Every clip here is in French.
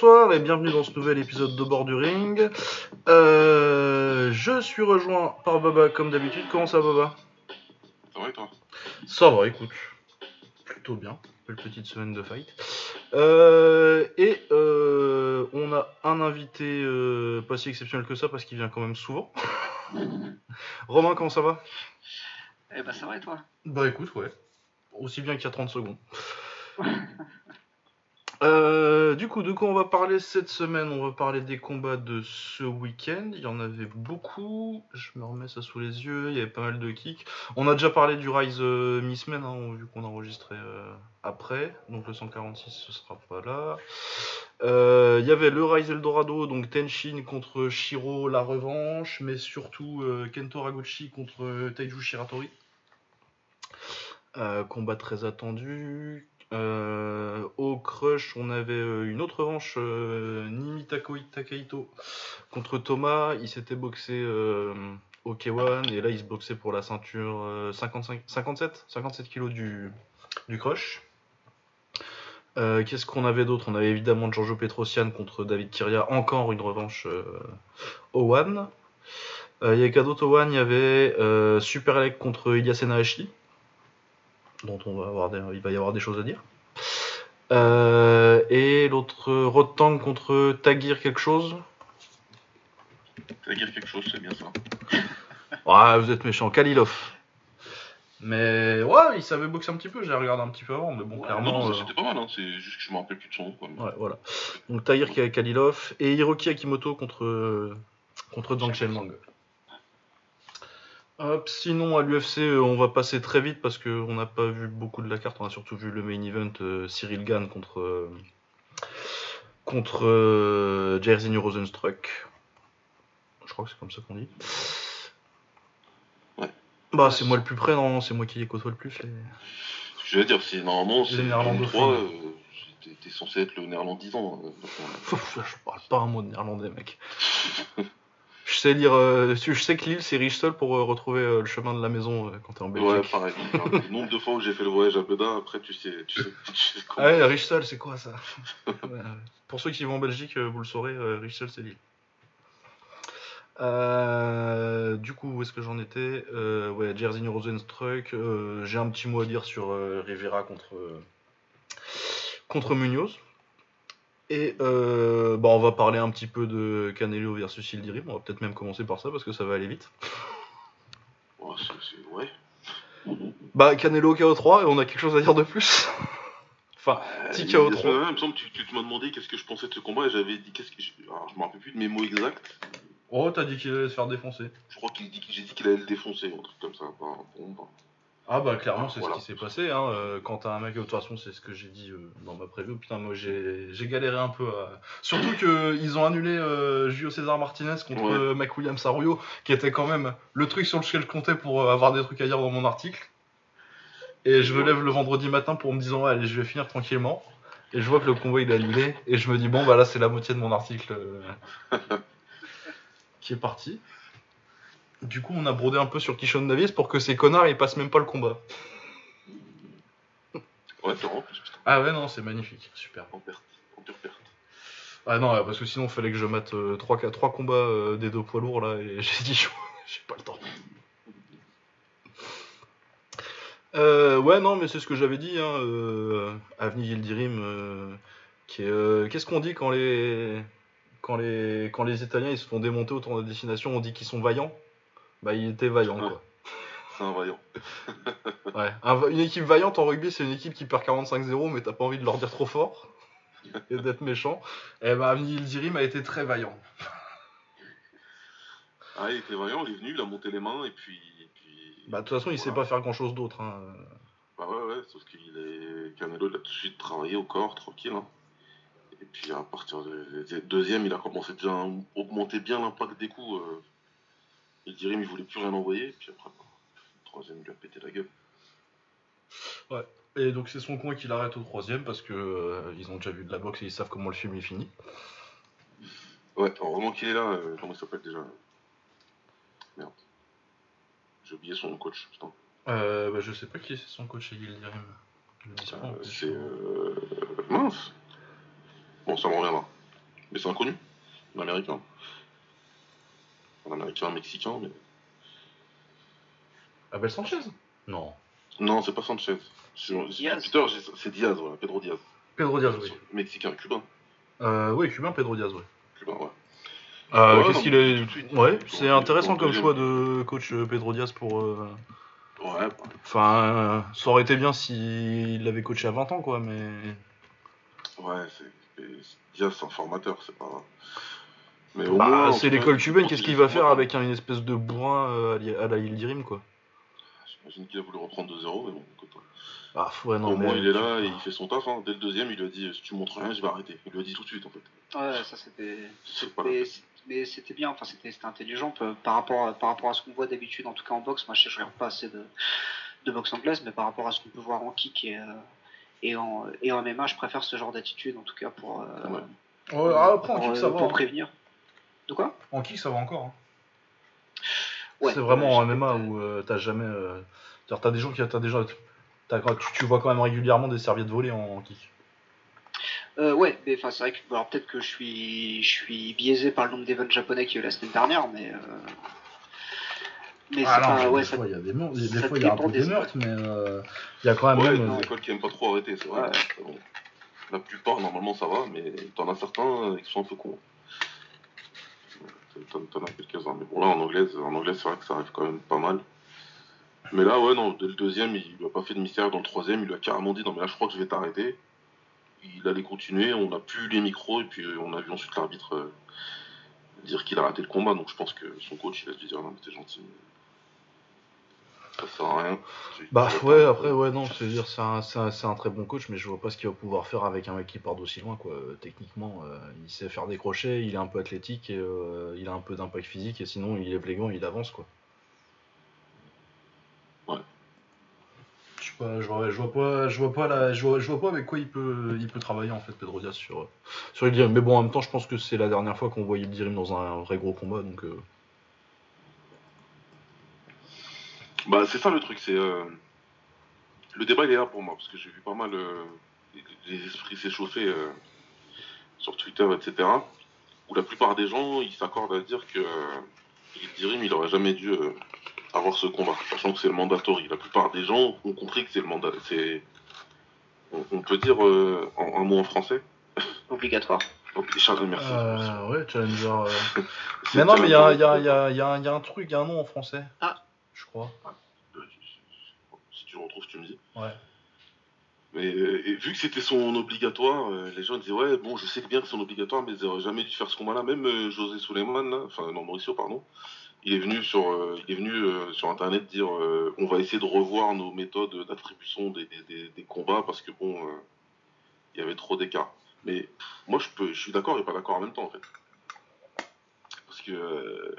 Bonsoir et bienvenue dans ce nouvel épisode de Bord du Ring. Euh, je suis rejoint par Baba comme d'habitude. Comment ça Baba? Ça va et toi? Ça va, écoute. Plutôt bien. Belle petite semaine de fight. Euh, et euh, on a un invité euh, pas si exceptionnel que ça parce qu'il vient quand même souvent. Romain, comment ça va? Eh ben ça va et toi? Bah écoute, ouais. Aussi bien qu'il y a 30 secondes. Euh, du coup, de quoi on va parler cette semaine? On va parler des combats de ce week-end. Il y en avait beaucoup. Je me remets ça sous les yeux. Il y avait pas mal de kicks. On a déjà parlé du Rise euh, Missman, hein, vu qu'on a enregistré euh, après. Donc le 146, ce sera pas là. Euh, Il y avait le Rise Eldorado, donc Tenshin contre Shiro, la revanche. Mais surtout Kento Raguchi contre Taiju Shiratori. Combat très attendu. Euh, au Crush, on avait euh, une autre revanche, euh, Nimi Takoi Takahito contre Thomas. Il s'était boxé euh, au K1 et là il se boxait pour la ceinture euh, 55, 57, 57 kilos du, du Crush. Qu'est-ce qu'on avait d'autre? On avait évidemment Giorgio Petrosian contre David Kiria, encore une revanche au One. Il y avait au One Il y avait Super Alec contre Ilya Senahashi dont on va avoir des- il va y avoir des choses à dire. Euh, et l'autre Rotang contre Tagir quelque chose? Dire quelque chose, c'est bien ça. Ouais, vous êtes méchant, Kalilov. Mais ouais, il savait boxer un petit peu, j'ai regardé un petit peu avant, mais bon, Ouais, clairement. non, non, euh, c'était pas mal, hein. c'est juste que je me rappelle plus de son nom. Quoi. Ouais, voilà. Donc Tahir qui a Kalilov et Hiroki Akimoto contre, contre Zhang Shenmang. Hop, sinon à l'UFC, euh, on va passer très vite parce qu'on n'a pas vu beaucoup de la carte. On a surtout vu le main event euh, Cyril Gann contre, euh, contre euh, Jairzinho Rosenstruck. Je crois que c'est comme ça qu'on dit. Ouais. Bah, c'est moi le plus près, non C'est moi qui les côtoie le plus. Les... Je veux dire, c'est normalement, c'est. 3, euh, t'es- censé être le néerlandisant. Ouf, je parle pas un mot de néerlandais, mec. Je sais lire, euh, je sais que l'île c'est riche seul pour euh, retrouver euh, le chemin de la maison quand t'es en Ouais, Belgique. pareil. Enfin, le nombre de fois où j'ai fait le voyage à Bedin, après, tu sais, tu sais, tu sais comment. Ah ouais, riche seul, c'est quoi ça? Ouais, ouais. Pour ceux qui vont en Belgique, vous le saurez, riche seul c'est l'île. Du coup, où est-ce que j'en étais? Ouais, Jairzinho Rosenstruck. J'ai un petit mot à dire sur Rivera contre contre Munoz. Et euh, bah, on va parler un petit peu de Canelo versus Ildirim. On va peut-être même commencer par ça parce que ça va aller vite. Ouais, c'est- ouais. Bah, Canelo KO3, et on a quelque chose à dire de plus Enfin, petit Euh, KO3. la semaine dernière, Il me semble que tu, tu m'as demandé qu'est-ce que je pensais de ce combat et j'avais dit qu'est-ce que je... Alors, je me rappelle plus de mes mots exacts. Oh, t'as dit qu'il allait se faire défoncer. Je crois qu'il dit j'ai dit qu'il allait le défoncer, un truc comme ça. Enfin, bon, bah. Ah bah clairement c'est Voilà. ce qui s'est passé hein. euh, quand t'as un mec de toute façon c'est ce que j'ai dit euh, dans ma preview putain moi j'ai galéré un peu à... surtout que ils ont annulé euh, Julio César Martinez contre Ouais. Mac Williams Arroyo qui était quand même le truc sur lequel je comptais pour avoir des trucs à dire dans mon article et je me lève le vendredi matin pour me disant allez je vais finir tranquillement et je vois que le convoi il est annulé et je me dis bon bah là c'est la moitié de mon article euh, qui est parti du coup on a brodé un peu sur Kishon Davis pour que ces connards ils passent même pas le combat Ouais, en plus, Ah ouais, non, c'est magnifique, super. en perte, en pure perte. Ah non, ouais, parce que sinon, il fallait que je mate 3, combats euh, des deux poids lourds là, et j'ai dit, j'ai pas le temps. Euh, ouais, non, mais c'est ce que j'avais dit, hein, euh, Avni Yildirim, euh, euh, qu'est-ce qu'on dit quand les, quand les, quand les Italiens ils se font démonter autour de la destination, on dit qu'ils sont vaillants? Bah, il était vaillant, quoi. C'est un vaillant. Ouais. Un une équipe vaillante en rugby, c'est une équipe qui perd 45-0, mais t'as pas envie de leur dire trop fort et d'être méchant. Et bah, Yildirim a été très vaillant. Ah, il était vaillant, il est venu, il a monté les mains et puis. et puis- Bah, de toute façon, il sait pas faire grand chose d'autre. Hein. Bah ouais, ouais, sauf qu'il est. Canelo, il a tout de suite travaillé au corps, tranquille. hein. Et puis à partir de de- deuxième, il a commencé déjà à augmenter bien l'impact des coups. Euh... Il dirait, mais il voulait plus rien envoyer. Et puis après, bah, le troisième, lui a pété la gueule. Et donc, c'est son coin qu'il arrête au troisième parce que euh, ils ont déjà vu de la boxe et ils savent comment le film est fini. Ouais, heureusement qu'il est là. euh, comment il s'appelle déjà? Merde. J'ai oublié son coach, putain. Euh, bah, je sais pas qui c'est son coach le en Euh, plus. c'est. Euh... Mince Bon, ça me reviendra. Mais c'est inconnu. Un américain. Un américain, un mexicain, mais. Abel Sanchez Non. Non, c'est pas Sanchez. C'est- Diaz. Peter, j'ai- c'est Diaz, voilà, Pedro Diaz. Pedro Diaz, oui. Mexicain, cubain. Euh, oui, cubain, Pedro Diaz, oui. Cubain, ouais. Euh, Ouais, Qu'est-ce qu'il est. Ouais, c'est intéressant comme choix de coach euh, Pedro Diaz pour. euh, Ouais, bah, Enfin, euh, ça aurait été bien s'il l'avait coaché à 20 ans, quoi, mais. ouais, c'est. c'est- Diaz, c'est un formateur, c'est pas. Bah, c'est l'école cubaine, qu'est-ce qu'il va faire avec un- une espèce de bourrin euh, à la Yildirim, quoi? J'imagine qu'il a voulu reprendre 2-0, mais bon, écoute. hein. Ah, ouais, non, au mais. moins, il est là et il fait son taf. Hein. Dès le deuxième, il lui a dit si tu montres rien, je vais arrêter. Il lui a dit tout de suite, en fait. Ouais, ça c'était. Mais, c'est- mais c'était bien, enfin c'était c'était intelligent peu- par rapport à, par rapport à ce qu'on voit d'habitude, en tout cas en boxe. Moi je je regarde pas assez de, de boxe anglaise, mais par rapport à ce qu'on peut voir en kick et, euh, et, en, et en MMA, je préfère ce genre d'attitude en tout cas pour, euh, Ouais. Ouais, ah, après, en pour, kick, euh, ça va. pour hein. Prévenir. De quoi? En kick, ça va encore. hein. Ouais, c'est vraiment ouais, en MMA où euh, t'as jamais. euh, T'as des gens qui. T'as déjà. t'as- tu, tu vois quand même régulièrement des serviettes volées en, en kick. Euh, ouais, mais enfin c'est vrai que alors peut-être que je suis je suis biaisé par le nombre d'events japonais qu'il y a eu la semaine dernière, mais euh, mais c'est Ah non, pas ouais des ça fois, il y a des, mor- des fois, il y a un peu des des meurtres, mais euh, il y a quand même. Ouais, même, des euh, écoles qui aiment pas trop arrêter, c'est vrai. Ouais. c'est bon. La plupart, normalement, ça va, mais t'en as certains euh, qui sont un peu cons. T'en as quelques-uns. Mais bon, là, en anglais, en anglais c'est vrai que ça arrive quand même pas mal. Mais là, ouais, non, dès le deuxième, il lui a pas fait de mystère. Dans le troisième, il lui a carrément dit Non, mais là, je crois que je vais t'arrêter. Il allait continuer, on n'a plus les micros, et puis euh, on a vu ensuite l'arbitre euh, dire qu'il a raté le combat. Donc je pense que son coach, il a dû dire Non, mais t'es gentil. Ça sert à rien. Bah ouais, après, ouais, non, je veux dire, c'est un, c'est un- c'est un très bon coach, mais je vois pas ce qu'il va pouvoir faire avec un mec qui part d'aussi loin, quoi. Techniquement, euh, il sait faire des crochets, il est un peu athlétique, et euh, il a un peu d'impact physique, et sinon, il est élégant, il avance, quoi. Ouais. Je sais pas, je vois, je vois pas, je vois pas, la, je vois, je vois pas avec quoi il peut, il peut travailler, en fait, Pedro Diaz, sur, sur. Mais bon, en même temps, je pense que c'est la dernière fois qu'on voit Yildirim dans un vrai gros combat, donc... euh, Bah, c'est ça le truc, c'est. euh, Le débat, il est là pour moi, parce que j'ai vu pas mal euh, les- esprits s'échauffer euh, sur Twitter, etc. Où la plupart des gens, ils s'accordent à dire que euh, Yildirim, il aurait jamais dû euh, avoir ce combat, sachant que c'est le mandatory. La plupart des gens ont compris que c'est le mandat. C'est. On, on peut dire euh, en, un mot en français obligatoire. Ok, Charles, merci. Euh, ouais, Challenger. euh, Mais non, mais il y a, Challenger. il y, a, il y, y a un truc, il y a un nom en français. Ah. Je crois. Si tu le retrouves, tu me dis. Ouais. Mais euh, et vu que c'était son obligatoire, euh, les gens disaient ouais bon je sais bien que c'est son obligatoire mais ils auraient jamais dû faire ce combat-là. Même euh, José Suleiman, là, enfin non Mauricio pardon, il est venu sur euh, il est venu euh, sur internet dire euh, on va essayer de revoir nos méthodes d'attribution des, des, des- des combats parce que bon il y avait trop d'écart. Mais pff, moi je peux je suis d'accord et pas d'accord en même temps en fait. Parce que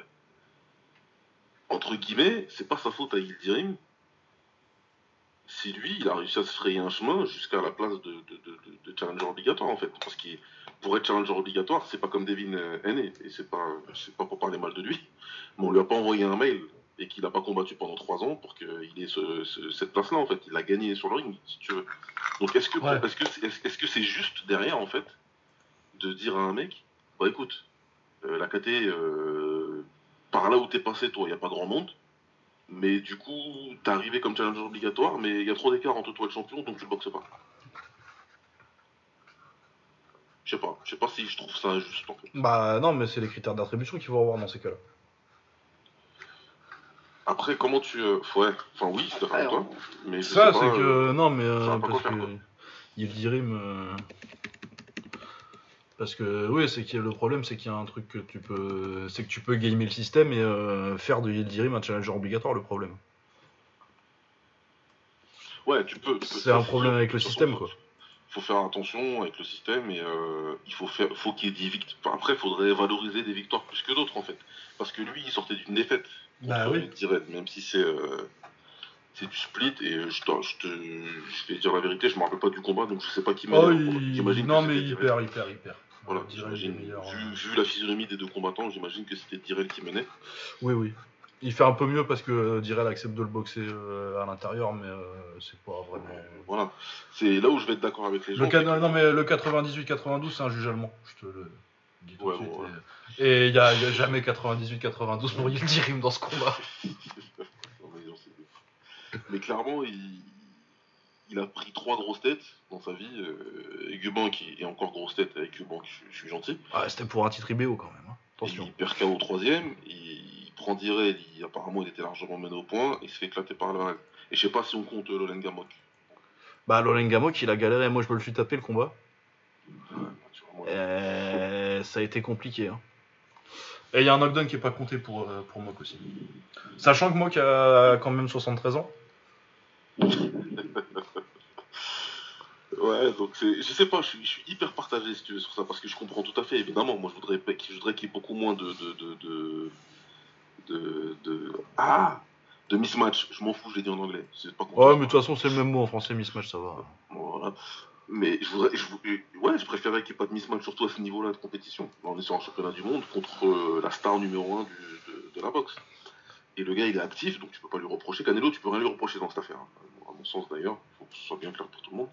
entre guillemets c'est pas sa faute à Yildirim si lui, il a réussi à se frayer un chemin jusqu'à la place de, de, de, de- de challenger obligatoire, en fait. Parce que pour être challenger obligatoire, c'est pas comme Devin euh, Haney, et c'est pas, c'est pas pour parler mal de lui, mais on lui a pas envoyé un mail et qu'il a pas combattu pendant trois ans pour qu'il ait ce- ce- cette place-là, en fait. Il a gagné sur le ring, si tu veux. Donc est-ce que Ouais. est-ce que c'est est-ce, est-ce que c'est juste derrière, en fait, de dire à un mec, bah écoute, euh, la KT, euh, par là où t'es passé, toi, il y a pas grand monde. Mais du coup, t'es arrivé comme challenger obligatoire, mais il y a trop d'écart entre toi et le champion, donc tu boxes pas. Je sais pas, je sais pas si je trouve ça juste en fait. Bah non, mais c'est les critères d'attribution qu'il faut avoir dans ces cas-là. Après, comment tu. euh, ouais, enfin oui, c'est toi, mais Ça, c'est que. euh, non, mais. euh, parce quoi quoi. Yildirim. euh, Parce que, oui, c'est qu'il y a le problème, c'est qu'il y a un truc que tu peux. C'est que tu peux gamer le système et euh, faire de Yildirim un challenger obligatoire, le problème. Ouais, tu peux. C'est un problème avec le système, quoi. Faut faire attention avec le système et euh, il faut faire, faut qu'il y ait des victoires. Après, il faudrait valoriser des victoires plus que d'autres en fait, parce que lui, il sortait d'une défaite. Bah oui. Dired, même si c'est euh, c'est du split et je, te- je te je vais dire la vérité, je me rappelle pas du combat donc je sais pas qui m'a Oh, il- que Non, mais il perd, il perd, il perd. Voilà, Direl, meilleur, Vu, euh. vu la physionomie des deux combattants, j'imagine que c'était Direl qui menait. Oui, oui. Il fait un peu mieux parce que euh, Direl accepte de le boxer euh, à l'intérieur, mais euh, c'est pas vraiment. Voilà. C'est là où je vais être d'accord avec les gens. Le, ca- c'est que- non, mais le 98-92, c'est un juge allemand. Je te le dis tout Ouais, de suite. bon, ouais. Et il n'y a, y a jamais 98-92 pour Yildirim dans ce combat. Mais clairement, il... il a pris trois grosses têtes dans sa vie. Euh... Guban qui est encore grosse tête avec Guban, je, je suis gentil. Ah, C'était pour un titre IBO quand même. hein. Attention. Il perd KO au troisième, il prend Direl, il... apparemment il était largement mené au point, il se fait éclater par le Et je sais pas si on compte euh, Lolen Gamok. Bah, Lolen Gamok, il a galéré. Moi, je me le suis tapé le combat. Ouais, vois, Euh, ça a été compliqué. hein. Et il y a un knockdown qui est pas compté pour, euh, pour Mok aussi. Sachant que Mok a quand même 73 ans. Ouais, donc c'est, je sais pas, je suis, je suis hyper partagé si tu veux, sur ça, parce que je comprends tout à fait, évidemment. Moi, je voudrais, pas- je voudrais qu'il y ait beaucoup moins de. de, de, de, de, de- ah De mismatch. Je m'en fous, je l'ai dit en anglais. Pas Ouais, mais de toute façon, c'est le même mot en français, mismatch, ça va. Voilà. Mais je voudrais, je, ouais, je préférais qu'il n'y ait pas de mismatch, surtout à ce niveau-là de compétition. Là, on est sur un championnat du monde contre euh, la star numéro 1 de, de la boxe. Et le gars, il est actif, donc tu peux pas lui reprocher. Canelo, tu peux rien lui reprocher dans cette affaire. hein. À mon sens d'ailleurs, il faut que ce soit bien clair pour tout le monde.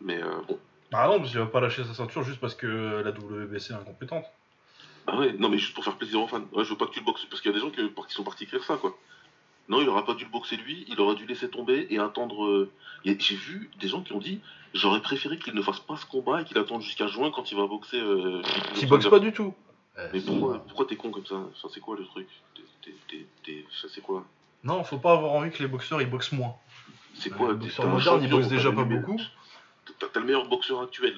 Mais euh, bon. Ah non, parce qu'il va pas lâcher sa ceinture juste parce que la WBC est incompétente. Ah ouais, non mais juste pour faire plaisir aux fans. Ouais, je veux pas que tu le boxes, parce qu'il y a des gens qui, qui sont partis écrire ça, quoi. Non, il aurait pas dû le boxer lui, il aurait dû laisser tomber et attendre. euh, J'ai vu des gens qui ont dit j'aurais préféré qu'il ne fasse pas ce combat et qu'il attende jusqu'à juin quand il va boxer. Euh, boxe pas du tout. Mais pourquoi, pourquoi t'es con comme ça? Ça c'est quoi le truc? Ça c'est quoi? Non, faut pas avoir envie que les boxeurs ils boxent moins. C'est Euh, quoi les boxeurs modernes, ils boxent déjà pas beaucoup. T'as le meilleur boxeur actuel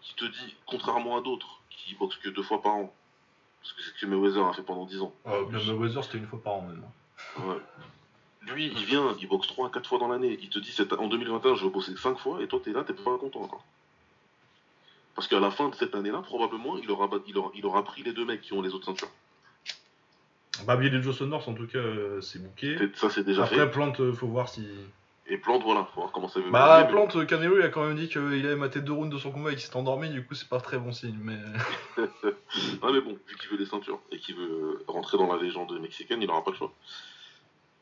qui te dit, contrairement à d'autres, qui boxent que deux fois par an. Parce que c'est ce que Mayweather a fait pendant 10 ans. le Mayweather, c'était une fois par an maintenant. Ouais. Lui, il vient, il boxe 3 à 4 fois dans l'année. Il te dit, en 2021, je vais bosser 5 fois, et toi, t'es là, t'es pas content encore. Parce qu'à la fin de cette année-là, probablement, il aura, il, aura, il aura pris les deux mecs qui ont les autres ceintures. Bah, Billy Joe Saunders, en tout cas, euh, c'est bouqué. Ça, c'est déjà Après, fait. Plante, euh, faut voir si. Et Plante, voilà, faut voir comment ça va Bah, mais- Plante, Canelo, il a quand même dit qu'il avait maté deux rounds de son combat et qu'il s'est endormi, du coup, c'est pas très bon signe. Mais. Non mais bon, vu qu'il veut des ceintures et qu'il veut rentrer dans la légende mexicaine, il n'aura pas le choix.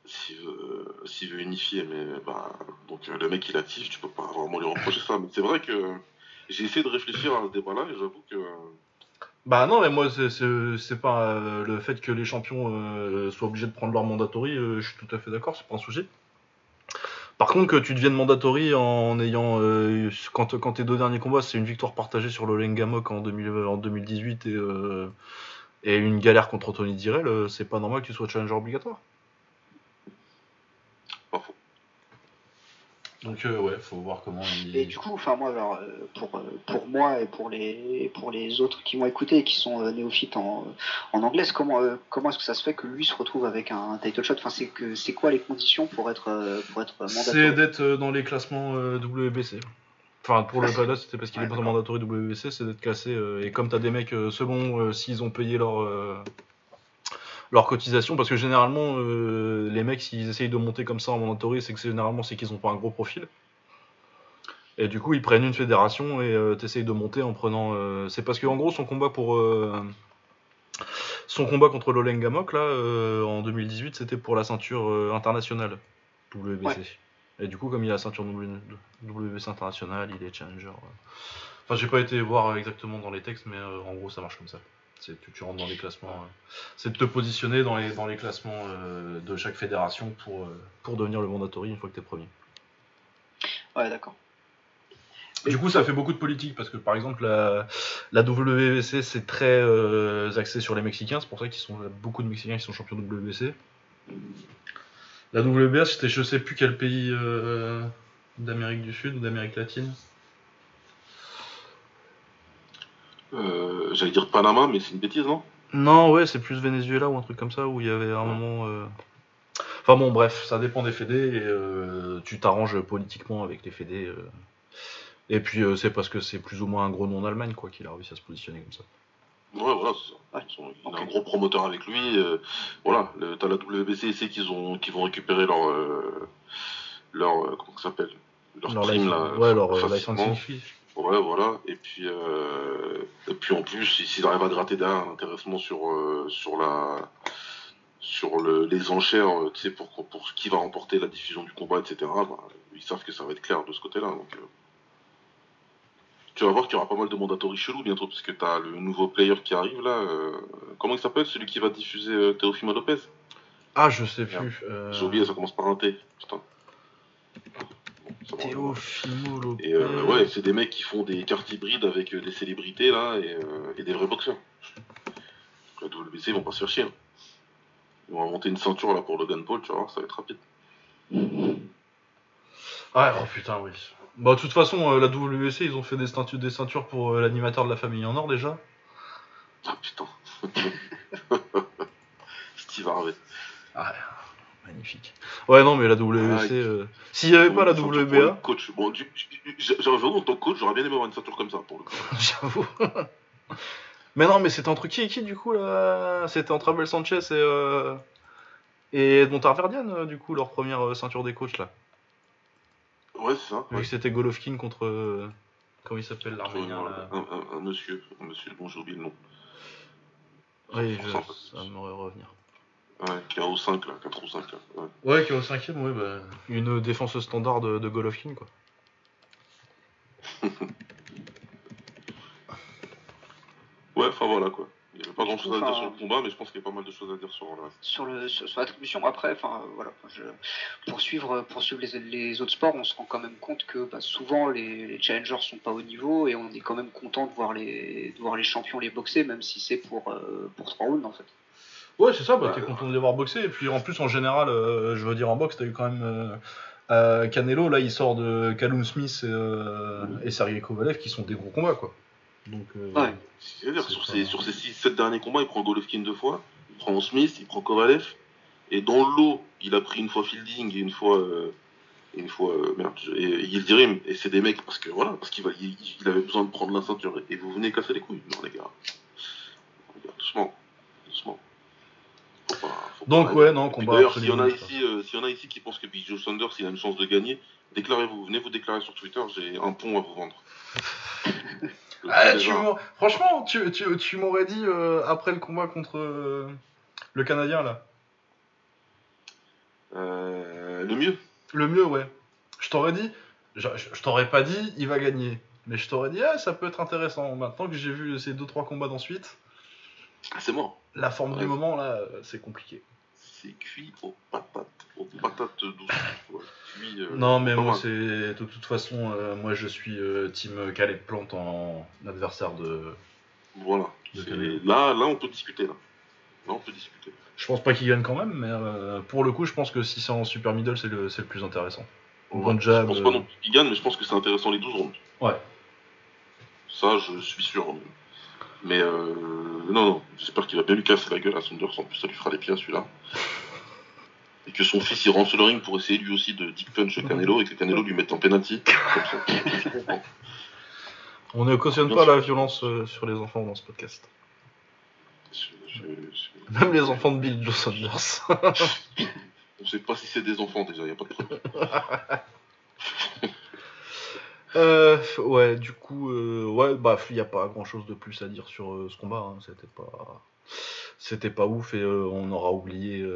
S'il veut, s'il veut unifier, mais bah donc euh, le mec il actif, tu peux pas vraiment lui reprocher ça. Mais c'est vrai que j'ai essayé de réfléchir à ce débat-là et j'avoue que Bah non, mais moi, c'est- c'est c'est pas euh, le fait que les champions euh, soient obligés de prendre leur mandatory, euh, je suis tout à fait d'accord, c'est pas un souci. Par contre, que tu deviennes mandatory en ayant. euh, quand, quand tes deux derniers combats, c'est une victoire partagée sur le Lengamok en, 2000 en 2018 et, euh, et une galère contre Tony Direl, euh, c'est pas normal que tu sois challenger obligatoire. pas faux. Donc, euh, ouais, faut voir comment il. Et du coup, enfin moi, alors, euh, pour, euh, pour moi et pour les, pour les autres qui m'ont écouté et qui sont euh, néophytes en, en anglais, comment, euh, comment est-ce que ça se fait que lui se retrouve avec un title shot? Enfin, c'est que c'est quoi les conditions pour être, pour être C'est mandataire d'être dans les classements WBC. Enfin, pour le Palace, c'était parce qu'il Ouais, est pas d'accord. mandatory WBC, c'est d'être classé. et comme t'as des mecs, selon s'ils ont payé leur, leur cotisation, parce que généralement, euh, les mecs, s'ils essayent de monter comme ça en mandatory, c'est que généralement, c'est qu'ils ont pas un gros profil. Et du coup, ils prennent une fédération et euh, t'essayes de monter en prenant. euh, c'est parce que en gros, son combat pour. euh, son combat contre Lolen Gamok, là, en 2018, c'était pour la ceinture internationale WBC. Ouais. Et du coup, comme il a la ceinture WBC internationale, il est challenger. euh. Enfin, j'ai pas été voir exactement dans les textes, mais en gros, ça marche comme ça. C'est tu, tu rentres dans les classements. euh, c'est de te positionner dans les, dans les classements euh, de chaque fédération pour, euh, pour devenir le mandatory une fois que t'es premier. Ouais, d'accord. Du coup, ça fait beaucoup de politique parce que par exemple, la, la WBC c'est très euh, axé sur les Mexicains. C'est pour ça qu'ils sont il y a beaucoup de Mexicains qui sont champions WBC. La WBA, c'était je sais plus quel pays euh, d'Amérique du Sud ou d'Amérique latine. Euh, J'allais dire Panama, mais c'est une bêtise, non? Non, ouais, c'est plus Venezuela ou un truc comme ça où il y avait un moment. euh, Enfin bon, bref, ça dépend des fédés et euh, tu t'arranges politiquement avec les fédés. euh. Et puis euh, c'est parce que c'est plus ou moins un gros nom en Allemagne quoi qu'il a réussi à se positionner comme ça. Ouais, voilà, c'est ça. Ouais. Ils sont- Il a un gros promoteur avec lui. euh, voilà, t'as la WBC, c'est qu'ils ont, qu'ils vont récupérer leur, euh, leur, euh, comment ça s'appelle, leur, Leur prime license- là, ouais, leur euh, licensing fee. Ouais, voilà. Et puis, euh, et puis en plus, s'ils arrivent à gratter derrière un intéressement sur, euh, sur la, sur le- les enchères, euh, tu sais, pour, pour qui va remporter la diffusion du combat, etc., bah, ils savent que ça va être clair de ce côté-là. Donc, euh, tu vas voir qu'il y aura pas mal de mandatory chelous bientôt, parce que tu as le nouveau player qui arrive là. comment il s'appelle Celui qui va diffuser Teofimo Lopez? Ah, je sais plus. J'ai oublié, ça commence par un T. Putain. Et euh, ouais, c'est des mecs qui font des cartes hybrides avec euh, des célébrités là et, euh, et des vrais boxeurs. La WBC, ils vont pas se faire chier. hein. Ils vont inventer une ceinture là pour Logan Paul, tu vois, ça va être rapide. Ouais, oh putain, oui. Bah, de toute façon, euh, la WC, ils ont fait des ceintures, des ceintures pour l'animateur de la famille en or déjà. Ah putain. Steve Harvey. Ah, magnifique. Ouais, non, mais la WC. Ah, euh, S'il n'y avait pas la WBA, Coach. Bon, j'avoue, en tant que coach, j'aurais bien aimé avoir une ceinture comme ça pour le coup. j'avoue. mais non, mais c'était entre qui et qui du coup là? C'était entre Abel Sanchez et. Euh... Et Edmond Tarverdian, euh, du coup, leur première euh, ceinture des coachs là? Ouais, c'est ça. Vu ouais. que c'était Golovkin contre. euh, Comment il s'appelle l'Arménien un, là? un- un- un monsieur, un monsieur dont j'ai oublié le nom. Oui, je- ça, m'aurait revenir. Ouais, qui est au 5 là, 4 ou 5 là. Ouais. Ouais, qui est au cinquième, ouais, bah. Une défense standard de, de Golovkin quoi. Ouais, enfin voilà quoi. Il n'y avait pas grand chose à dire sur le combat, mais je pense qu'il y a pas mal de choses à dire sur le reste. sur le sur, sur l'attribution après enfin euh, voilà je, pour suivre pour suivre les, les autres sports on se rend quand même compte que bah, souvent les, les challengers sont pas au niveau et on est quand même content de voir les de voir les champions les boxer même si c'est pour euh, pour trois rounds en fait Ouais, c'est ça, bah, t'es content de les voir boxer. Et puis en plus, en général, euh, je veux dire, en boxe, t'as eu quand même. euh, euh, Canelo, là, il sort de Callum Smith et, euh, et Sergei Kovalev qui sont des gros combats, quoi. Donc, euh, Ouais. C'est-à-dire, C'est sur, pas- ces, sur ces 6-7 derniers combats, il prend Golovkin deux fois, il prend Smith, il prend Kovalev, et dans le lot, il a pris une fois Fielding et une fois. euh, et une fois. euh, merde, et, et Yildirim, et c'est des mecs parce que voilà, parce qu'il va- il, il avait besoin de prendre la ceinture, et vous venez casser les couilles. Non, les gars. Les gars, doucement. Doucement. Faut pas- faut pas Donc, ouais, non, combat D'ailleurs, s'il y en a ici, euh, y en a ici qui pensent que Big Joe Saunders il a une chance de gagner, déclarez-vous, venez vous déclarer sur Twitter, j'ai un pont à vous vendre. Ah, tu Franchement, tu, tu, tu m'aurais dit euh, après le combat contre euh, le Canadien, là. Le mieux. Le mieux, ouais. Je t'aurais dit, je, t'aurais pas dit, il va gagner. Mais je t'aurais dit, ah, ça peut être intéressant. Maintenant que j'ai vu ces 2-3 combats d'ensuite, Ah, c'est mort. la forme du moment, là, c'est compliqué. C'est cuit aux patates, aux patates douces. Ouais, cuit, euh, Non, mais moi, c'est de toute façon, euh, moi, je suis euh, team Caleb Plante en adversaire de. Voilà. De. Là, là, on peut discuter. Là, là on peut discuter. Je pense pas qu'il gagne quand même, mais euh, pour le coup, je pense que si c'est en super middle, c'est le, c'est le plus intéressant. Bon Ouais, Je pense pas non plus qu'il gagne, mais je pense que c'est intéressant les 12 rounds. Ouais. Ça, je suis sûr. Mais euh, non, non, j'espère qu'il va bien lui casser la gueule à Saunders. En plus, ça lui fera les pieds à celui-là. Et que son fils il rentre sur le ring pour essayer lui aussi de dick punch Canelo et que Canelo lui mette en penalty. On ne cautionne pas la violence euh, sur les enfants dans ce podcast. Je- je- je- Même les enfants de Bill Joe Saunders. On sait pas si c'est des enfants déjà, y a pas de preuve. Euh, ouais, du coup, euh, ouais, bah, il n'y a pas grand chose de plus à dire sur euh, ce combat. hein. C'était pas, c'était pas ouf et euh, on aura oublié.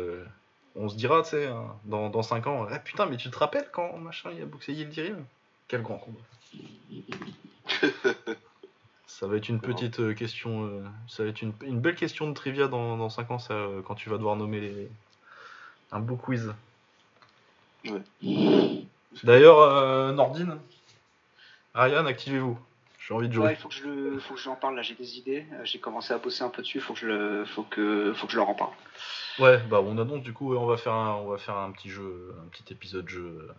on se dira, tu sais, hein, dans, dans 5 ans, ah putain, mais tu te rappelles quand machin il a boxé Yildirim? Quel grand combat. ça va être une petite question, ça va être une, une belle question de trivia dans, dans 5 ans, ça, quand tu vas devoir nommer les, un beau quiz. Ouais. D'ailleurs, Nordine, Ryan, activez-vous. J'ai envie de jouer. ouais il faut que je le faut que je lui en parle là j'ai des idées Euh, j'ai commencé à bosser un peu dessus faut que je le faut que faut que je leur en parle Ouais, bah on annonce du coup, ouais, on va faire un, on va faire un petit jeu, un petit épisode jeu, euh,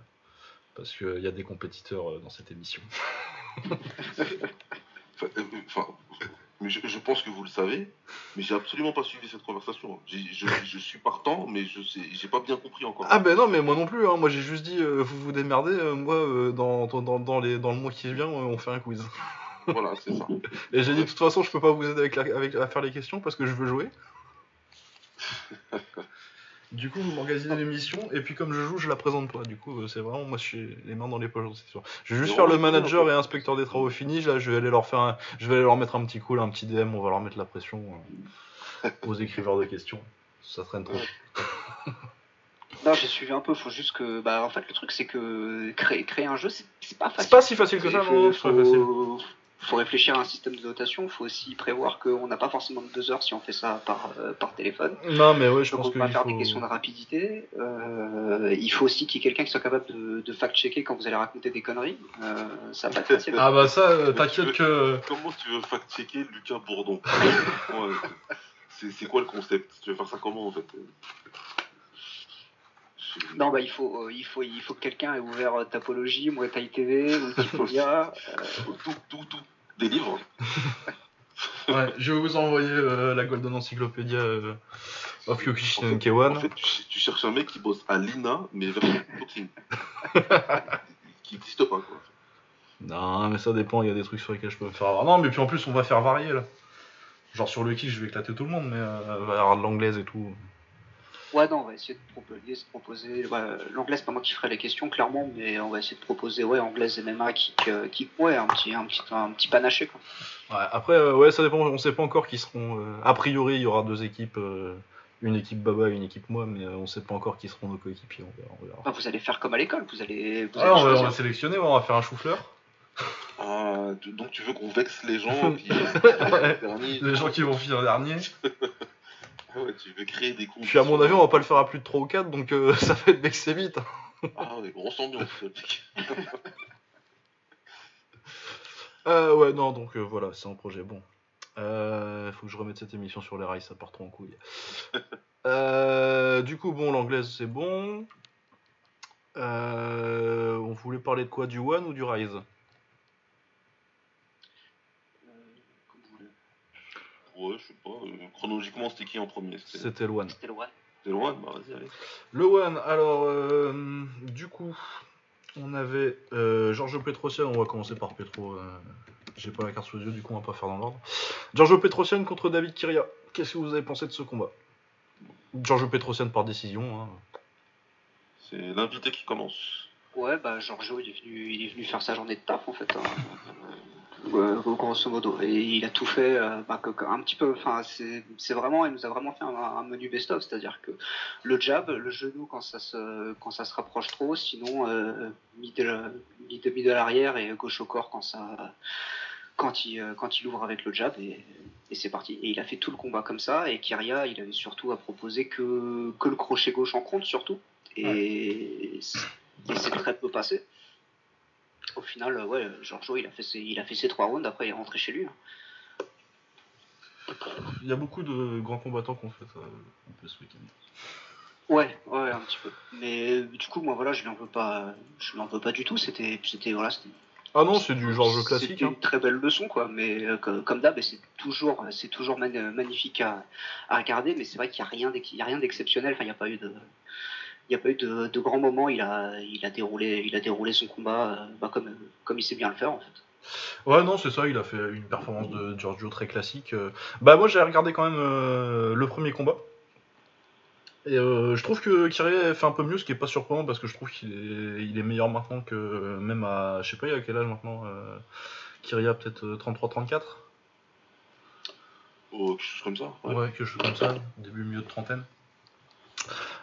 parce qu'il y a des compétiteurs euh, dans cette émission. Enfin, enfin, mais je, je pense que vous le savez, mais j'ai absolument pas suivi cette conversation. Je, je suis partant, mais je sais, j'ai pas bien compris encore. Ah ben non, mais moi non plus. Hein. Moi j'ai juste dit, euh, vous vous démerdez. euh, moi, euh, dans, dans, dans, les, dans le mois qui vient, on fait un quiz. Voilà, c'est ça. Et j'ai dit, de toute façon, je peux pas vous aider avec, la- avec- à faire les questions parce que je veux jouer. Du coup, vous m'organisez l'émission, et puis comme je joue, je la présente pas. Du coup, euh, c'est vraiment, moi, je suis les mains dans les poches. Je vais juste Mais faire le manager et inspecteur des travaux finis. Là, je vais aller leur faire un... je vais aller leur mettre un petit coup, là, un petit DM, on va leur mettre la pression euh, aux écriveurs de questions. Ça traîne trop. Non, j'ai suivi un peu. Faut juste que, bah, en fait, le truc c'est que créer, créer un jeu, c'est pas facile. C'est pas si facile que ça, non, faut, c'est pas facile. Faut, faut réfléchir à un système de notation. Il faut aussi prévoir qu'on n'a pas forcément de deux heures si on fait ça par, euh, par téléphone. Non, mais ouais, je Donc pense on que. va il faire faut- des questions de rapidité. Euh, il faut aussi qu'il y ait quelqu'un qui soit capable de, de fact-checker quand vous allez raconter des conneries. Euh, ça va pas être facile. Ah bah ça, t'inquiète veux- que. Comment tu veux fact-checker Lucas Bourdon c'est- quoi le concept? Tu veux faire ça comment en fait? Non, bah il faut, euh, il faut, il faut que quelqu'un ait ouvert euh, Tapologie, Muay Thai TV, Wikipedia. euh, Tout, tout, tout. Des livres Ouais, je vais vous envoyer euh, la Golden Encyclopedia euh, of Kyokushin K1. En fait, tu, tu cherches un mec qui bosse à l'INA, mais version qui n'existe pas, quoi. Non, mais ça dépend, il y a des trucs sur lesquels je peux me faire avoir. Non, mais puis en plus, on va faire varier là. Genre sur le kick, je vais éclater tout le monde, mais euh, il va y avoir de l'anglaise et tout. Ouais, non, on va essayer de proposer. de proposer ouais, L'anglais, c'est pas moi qui ferai les questions, clairement, mais on va essayer de proposer ouais, anglaise MMA, kick, kick ouais, un petit, un petit, un petit panaché. Quoi. Ouais, après, euh, ouais, ça dépend, on sait pas encore qui seront. euh, A priori, il y aura deux équipes, euh, une équipe Baba et une équipe moi, mais euh, on sait pas encore qui seront nos coéquipiers, on verra. on verra. Enfin, vous allez faire comme à l'école, vous allez. Vous Ah, allez on, va, on va sélectionner, on va faire un chou-fleur. Ah, donc tu veux qu'on vexe les gens, Les gens qui vont finir dernier. Ouais, tu veux créer des conditions. Puis à mon avis, on va pas le faire à plus de 3 ou 4, donc euh, ça va être vexé vite. hein. Ah ouais, grosse ambiance. Euh, ouais, non, donc euh, voilà, c'est un projet bon. Euh, faut que je remette cette émission sur les rails, ça part trop en couille. Euh, du coup, bon, l'anglaise c'est bon. Euh, on voulait parler de quoi? Du One ou du Rise Euh, comme vous voulez. Ouais, je sais pas. euh, chronologiquement, c'était qui en premier? C'était le One. C'était le one. c'était loin Bah vas-y, allez. Le One, alors, euh, du coup, on avait euh, Giorgio Petrosian, on va commencer par Petro. euh, J'ai pas la carte sous les yeux, du coup, on va pas faire dans l'ordre. Giorgio Petrosian contre David Kiria. Qu'est-ce que vous avez pensé de ce combat? Giorgio Petrosian par décision. hein. C'est l'invité qui commence. Ouais, bah Giorgio, il est venu, il est venu faire sa journée de taf en fait. hein. Ouais, grosso modo. Et il a tout fait, euh, bah, un petit peu. Enfin, c'est vraiment, il nous a vraiment fait un, un menu best-of, c'est-à-dire que le jab, le genou quand ça se, quand ça se rapproche trop, sinon euh, middle, middle, middle arrière et gauche au corps quand ça, quand il, euh, quand il ouvre avec le jab et, et c'est parti. Et il a fait tout le combat comme ça. Et Kyria, il avait surtout à proposer que, que le crochet gauche en compte surtout. Et, et c'est très peu passé. Au final, euh, ouais, Giorgio, il a fait ses, il a fait ses trois rounds. Après, il est rentré chez lui. Il y a beaucoup de grands combattants qui ont fait ça euh, un peu ce week-end. Ouais, ouais, un petit peu. Mais euh, du coup, moi, voilà, je lui en veux pas, je lui en veux pas du tout. C'était, c'était, voilà, c'était Ah non, c'est du Giorgio classique. C'était Hein. une très belle leçon, quoi. Mais euh, comme, d'hab, c'est toujours, c'est toujours man- magnifique à, à regarder. Mais c'est vrai qu'il n'y a rien d'exceptionnel. Enfin, il n'y a pas eu de, il y a pas eu de, de grands moments. Il a, il a déroulé, il a déroulé son combat euh, bah, comme, comme il sait bien le faire, en fait. Ouais, non, c'est ça, il a fait une performance de Giorgio très classique. euh. Bah, moi, j'ai regardé quand même euh, le premier combat. Et euh, je trouve que Kyrie fait un peu mieux, ce qui est pas surprenant parce que je trouve qu'il est, il est meilleur maintenant que même à. Je sais pas, il a quel âge maintenant euh, Kyria, peut-être euh, 33-34 Oh, quelque chose comme ça. Ouais, Ouais. quelque chose comme ça, début milieu de trentaine.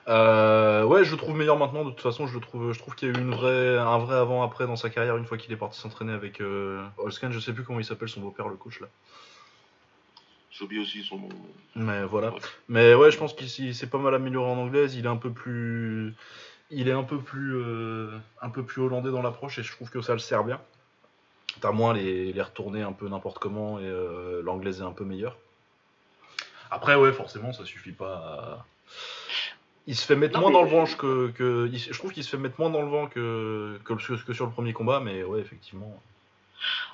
Euh, ouais, je le trouve meilleur maintenant. De toute façon, je le trouve, je trouve qu'il y a eu une vraie, un vrai avant-après dans sa carrière une fois qu'il est parti s'entraîner avec euh, Holskan. Je sais plus comment il s'appelle son beau-père, le coach là. J'ai oublié aussi son nom. Mais voilà. Ouais. Mais ouais, je pense qu'il s'est- pas mal amélioré en anglaise. Il est un peu plus, il est un peu plus, euh, un peu plus hollandais dans l'approche et je trouve que ça le sert bien. T'as moins les, les retourner un peu n'importe comment et euh, l'anglaise est un peu meilleure. Après, ouais, forcément, ça suffit pas. à- Il se fait mettre Non, moins dans le vent que, que- il- je trouve qu'il se fait mettre moins dans le vent que, que, que sur le premier combat, mais ouais, effectivement.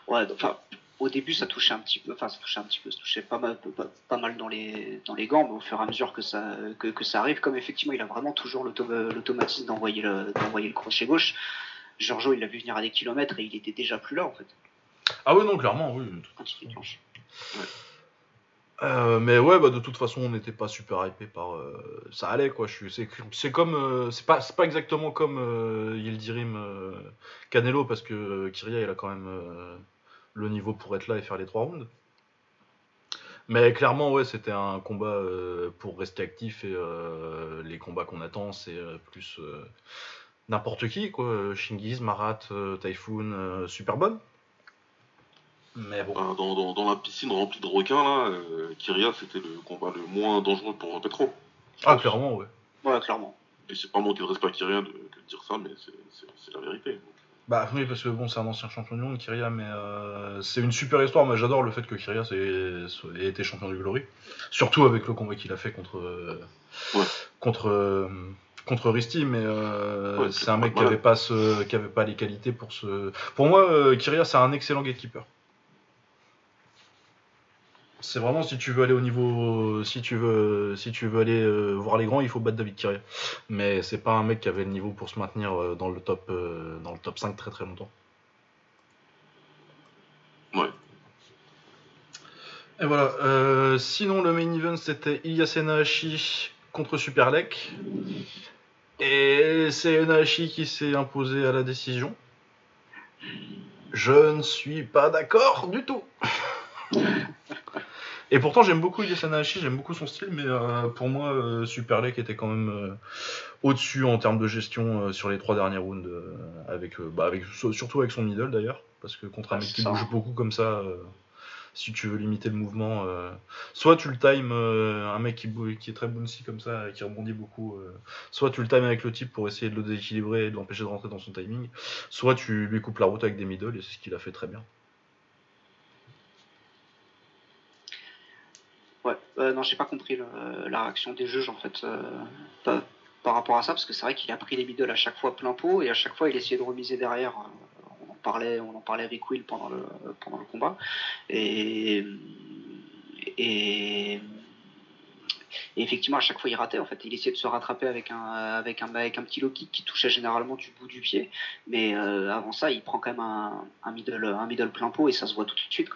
Ouais, enfin, au début, ça touchait un petit peu, enfin, ça touchait un petit peu, ça touchait pas mal, pas, pas mal dans les, dans les gants, mais au fur et à mesure que ça, que, que ça arrive, comme effectivement, il a vraiment toujours l'auto- l'automatisme d'envoyer le, d'envoyer le crochet gauche. Giorgio, il l'a vu venir à des kilomètres et il était déjà plus là, en fait, Ah ouais, non, clairement, oui. quand il déclenche. Euh, mais ouais, bah de toute façon, on n'était pas super hypé par. euh, ça allait quoi. C'est, comme, euh, c'est pas, exactement comme euh, Yildirim Canelo parce que Kyria il a quand même le niveau pour être là et faire les trois rounds. Mais clairement, ouais, c'était un combat pour rester actif et les combats qu'on attend, c'est plus n'importe qui, quoi. Shingiz, Marat, Typhoon, euh. Mais bon. Bah, dans, dans- dans la piscine remplie de requins, là, euh, Kyria, c'était le combat le moins dangereux pour Petro. Ah, pense. clairement, ouais. Ouais, clairement. Et c'est pas manquer de respect à Kyria de, que de dire ça, mais c'est- la vérité. Bah oui, parce que bon, c'est un ancien champion du monde, Kyria, mais euh, c'est une super histoire. Moi, j'adore le fait que Kyria ait été champion du Glory. Surtout avec le combat qu'il a fait contre. euh, Ouais. contre. euh, contre Risti, mais euh, Ouais, c'est un mec qui malade. avait pas ce, qui avait pas les qualités pour ce. Pour moi, euh, Kyria c'est un excellent gatekeeper. C'est vraiment si tu veux aller au niveau, si tu veux, si tu veux aller euh, voir les grands, il faut battre David Kyria. Mais c'est pas un mec qui avait le niveau pour se maintenir euh, dans le top, euh, dans le top 5 très très longtemps. Ouais. Et voilà. euh, sinon, le main event c'était Ilya Enahashi contre Superlek. Et c'est Enahashi qui s'est imposé à la décision. Je ne suis pas d'accord du tout. Et pourtant, j'aime beaucoup Ilya j'aime beaucoup son style, mais euh, pour moi, euh, Superlek était quand même euh, au-dessus en termes de gestion euh, sur les trois derniers rounds, avec, bah, avec, surtout avec son middle d'ailleurs, parce que contre un Ah, mec qui bouge beaucoup comme ça, si tu veux limiter le mouvement, soit tu le times, un mec qui, est très bouncy comme ça, qui rebondit beaucoup, soit tu le times avec le type pour essayer de le déséquilibrer et de l'empêcher de rentrer dans son timing, soit tu lui coupes la route avec des middle, et c'est ce qu'il a fait très bien. Ouais, euh, non, j'ai pas compris la réaction des juges en fait euh, par, rapport à ça, parce que c'est vrai qu'il a pris les middle à chaque fois plein pot et à chaque fois il essayait de remiser derrière. Euh, On en parlait, on parlait avec Will pendant le combat et effectivement à chaque fois il ratait en fait. Il essayait de se rattraper avec un avec un avec un petit low kick qui touchait généralement du bout du pied, mais avant ça il prend quand même un, middle un middle plein pot et ça se voit tout de suite.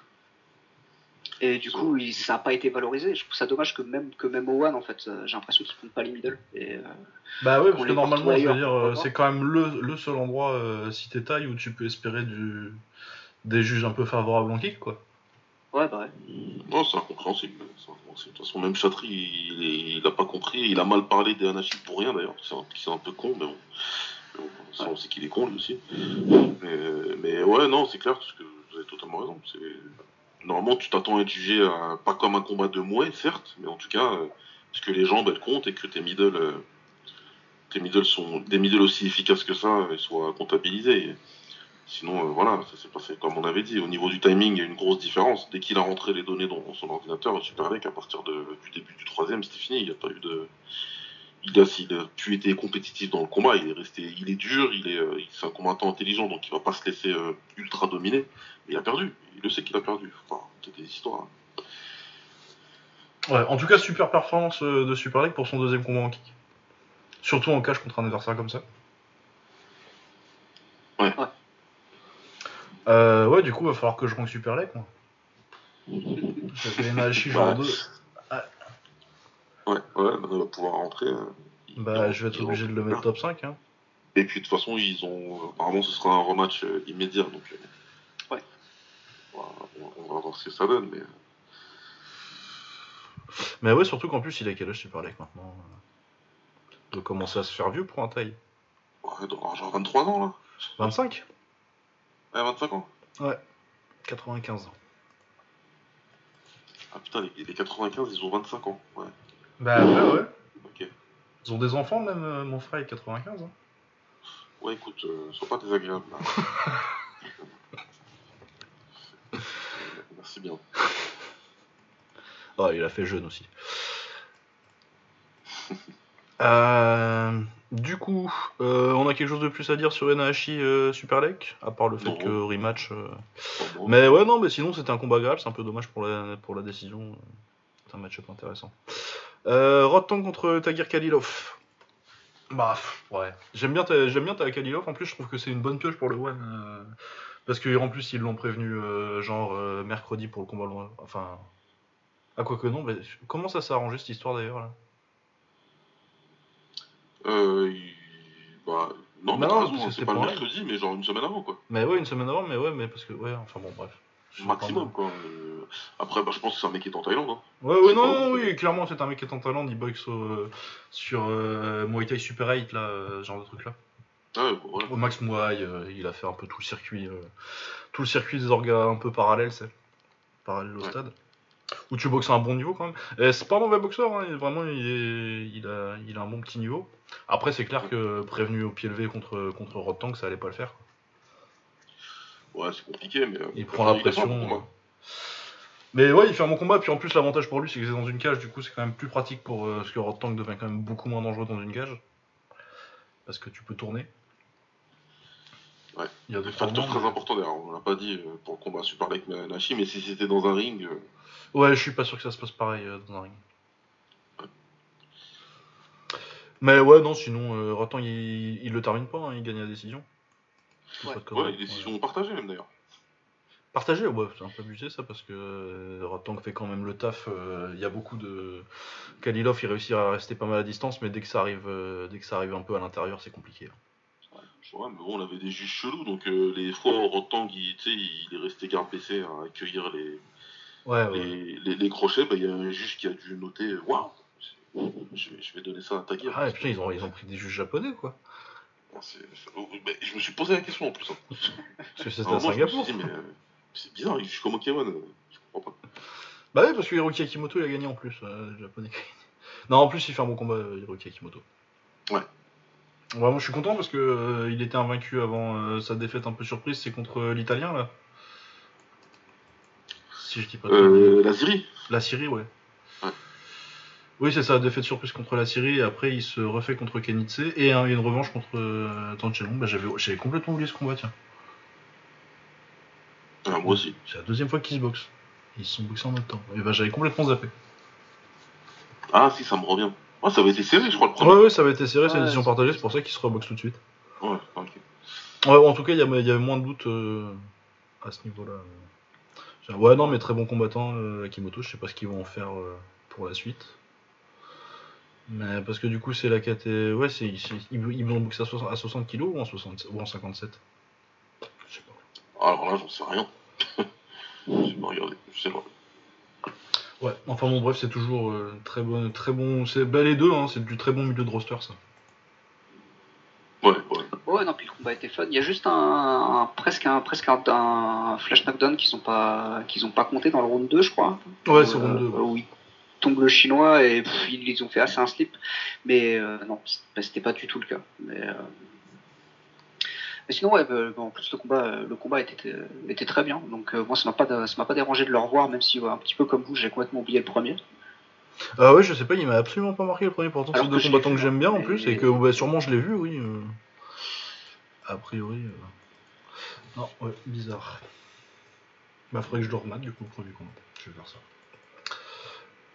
Et du coup, il- ça n'a pas été valorisé. Je trouve ça dommage que même que même Owen, en fait, euh, j'ai l'impression qu'il compte pas les middle. Et, euh, Bah ouais, parce que normalement, je veux dire, euh, c'est quand même le, le seul endroit, euh, si t'es taille, où tu peux espérer du, des juges un peu favorables en kick, quoi. ouais, bah ouais. Non, c'est incompréhensible. De toute façon, même Chatry, il, est- il a pas compris. Il a mal parlé des Anachi pour rien, d'ailleurs. C'est un, c'est un peu con, mais bon. Mais bon, ça, on sait qu'il est con, lui aussi. Mais, mais ouais, non, c'est clair, parce que vous avez totalement raison. C'est... Normalement, tu t'attends à être jugé euh, pas comme un combat de mouet, certes, mais en tout cas, euh, parce que les jambes, elles comptent et que tes middle, euh, tes middle sont des middle aussi efficaces que ça, euh, soient comptabilisés. Sinon, voilà, ça s'est passé comme on avait dit. Au niveau du timing, il y a une grosse différence. Dès qu'il a rentré les données dans son ordinateur, Super League, à partir du début du troisième, c'était fini. Il n'y a pas eu de. Il a, pu été compétitif dans le combat, il est resté, il est dur, il est, euh, c'est un combattant intelligent, donc il va pas se laisser euh, ultra dominer. Mais il a perdu. Il le sait qu'il a perdu. Des histoires. hein. Ouais, en tout cas, super performance euh, de Super League pour son deuxième combat en kick. Surtout en cash contre un adversaire comme ça. Ouais. Ouais. Euh, ouais, du coup, va falloir que je rank Super League, moi. Parce que Enahashi, genre Ouais. 2. Ouais, ouais, maintenant il va pouvoir rentrer. euh, Bah, je vais être obligé de le mettre top 5. Hein. Et puis de toute façon, ils ont. Apparemment, ce sera un rematch euh, immédiat. Donc, euh, Ouais. On va, on va voir ce que ça donne. Mais... Mais ouais, surtout qu'en plus, il a quel âge Super League maintenant Il doit commencer à se faire vieux pour un taille. Ouais, il doit avoir genre 23 ans là. 25 Ouais, 25 ans. 95 ans. Ah putain, les, les 95, ils ont 25 ans. Ouais, Bah ouais, ouais. ok. Ils ont des enfants, même euh, mon frère est 95. Hein. Ouais, écoute, euh, sois pas désagréable là. Merci bien. Ah, il a fait jeune aussi. Euh, du coup, euh, on a quelque chose de plus à dire sur Enahashi euh, Super League, à part le fait Non. que rematch. euh. Mais ouais, non, mais sinon c'était un combat agréable, c'est un peu dommage pour la, pour la décision. C'est un match-up intéressant. Euh, Rotan contre Tagir Kalilov. Bah, ouais. J'aime bien, ta- j'aime bien Kalilov, en plus je trouve que c'est une bonne pioche pour le One. euh, parce que en plus ils l'ont prévenu euh, genre euh, mercredi pour le combat. loin- Enfin. Ah, quoi que non, mais comment ça s'est arrangé cette histoire d'ailleurs là? Euh, bah, non, mais Bah t'as non, raison, parce que hein, c'était c'est pas le pour mercredi, mais genre une semaine avant quoi. Mais ouais, une semaine avant, mais ouais, mais parce que, ouais, enfin bon, bref. Maximum quoi. Euh, Après, bah, je pense que c'est un mec qui est en Thaïlande. Hein. Ouais, ouais, non, oui, clairement, c'est un mec qui est en Thaïlande, il boxe au- sur euh, Muay Thai Super 8, là, euh, ce genre de truc là. Ouais, bon, voilà. Au Max Muay, euh, il a fait un peu tout le circuit, euh, tout le circuit des orgas un peu parallèles, c'est parallèle au Ouais. stade. Où tu boxes à un bon niveau quand même. C'est pas un mauvais boxeur, hein, vraiment, il, est- il a, il a un bon petit niveau. Après, c'est clair que prévenu au pied levé contre, contre Rod Tank, ça allait pas le faire. quoi. Ouais, c'est compliqué, mais. euh, Il prend la pression. Mais ouais, il fait un bon combat, puis en plus, l'avantage pour lui, c'est que c'est dans une cage, du coup, c'est quand même plus pratique pour. euh, parce que Rod Tank devient quand même beaucoup moins dangereux dans une cage. Parce que tu peux tourner. Ouais. Il y a Un deux facteur trois très important d'ailleurs, on l'a pas dit euh, pour le combat Super Like Nashi, mais si c'était dans un ring, euh, Ouais, je suis pas sûr que ça se passe pareil euh, dans un ring. Mais ouais, non, sinon, Rotan, il, il le termine pas, hein, il gagne la décision. Ouais. Ouais, les décisions partagées même d'ailleurs. Partagé, ouais, c'est un peu abusé ça, parce que euh, Rotan fait quand même le taf. euh, Il y a beaucoup de. Kalilov, il réussit à rester pas mal à distance, mais dès que ça arrive, euh, dès que ça arrive un peu à l'intérieur, c'est compliqué. hein. Ouais, mais bon, on avait des juges chelous, donc euh, les fois où Rotang, il, tu sais, il est resté garde PC à accueillir les, Ouais, ouais. les, les, les crochets, bah, il y a un juge qui a dû noter euh, Waouh je, vais- je vais donner ça à ta guerre. Ah, et putain, ils ont, ils ont pris des juges japonais, quoi. Oh, je me suis posé la question en plus. hein. Parce que c'était À je me Singapour. suis dit, mais euh, c'est bizarre, il juge comme Okewan, euh, je comprends pas. Bah oui, parce que Hiroki Akimoto, il a gagné en plus, euh, le japonais. Non, en plus, il fait un bon combat, Hiroki Akimoto. Ouais. Vraiment, je suis content parce que euh, il était invaincu avant euh, sa défaite un peu surprise, c'est contre l'Italien, là. Si je dis pas. Euh, la Syrie La Syrie. Ouais. Oui, c'est ça, défaite surprise contre la Syrie, et après il se refait contre Kenitse, et un- une revanche contre euh, Tanchelon. Bah, j'avais, j'avais complètement oublié ce combat, tiens. ah, Moi aussi. C'est la deuxième fois qu'ils se boxent. Ils se sont boxés en même temps. Et bah, j'avais complètement zappé. Ah, si, ça me revient. Ah, ça avait été serré, je crois, le premier. Ouais, ouais, ça avait été serré, c'est une Ouais, décision c'est- partagée, c'est pour ça qu'ils se reboxent tout de suite. Ouais, ok. Ouais, en tout cas, il y, a- il y avait moins de doutes euh, à ce niveau-là. Ouais, non, mais très bon combattant, euh, Akimoto. Je sais pas ce qu'ils vont en faire euh, pour la suite. Mais parce que du coup, c'est la caté. Ouais, c'est, c'est- ils, ils vont boxer à 60, à 60 kg ou en, 60, ou en 57 Je sais pas. Alors là, j'en sais rien. je vais pas regarder, je sais pas. Ouais, enfin bon, bref, c'est toujours euh, très bon. Très bon c'est bah, les deux, hein, c'est du très bon milieu de roster, ça. Ouais, ouais. Ouais, non, puis le combat était fun. Il y a juste un, un- presque un presque un, un flash knockdown qu'ils ont pas qu'ils ont pas compté dans le round 2, je crois. Ouais, c'est Euh, round 2. ouais. Où tombe le chinois et pff, ils les ont fait assez un slip. Mais euh, non, c'était pas- c'était pas du tout le cas. Mais, euh, mais sinon, ouais, bah, en plus le combat, le combat était, euh, était très bien. Donc euh, moi, ça m'a pas, ça m'a pas dérangé de le revoir, même si ouais, un petit peu comme vous, j'ai complètement oublié le premier. Ah ouais, je sais pas, il m'a absolument pas marqué le premier, pourtant c'est deux combattants que j'aime bien en et- plus, et que bah, sûrement je l'ai vu, oui. euh. A priori. euh. Non, ouais, bizarre. Bah, faudrait que je le remate du coup, le premier combat. Je vais faire ça.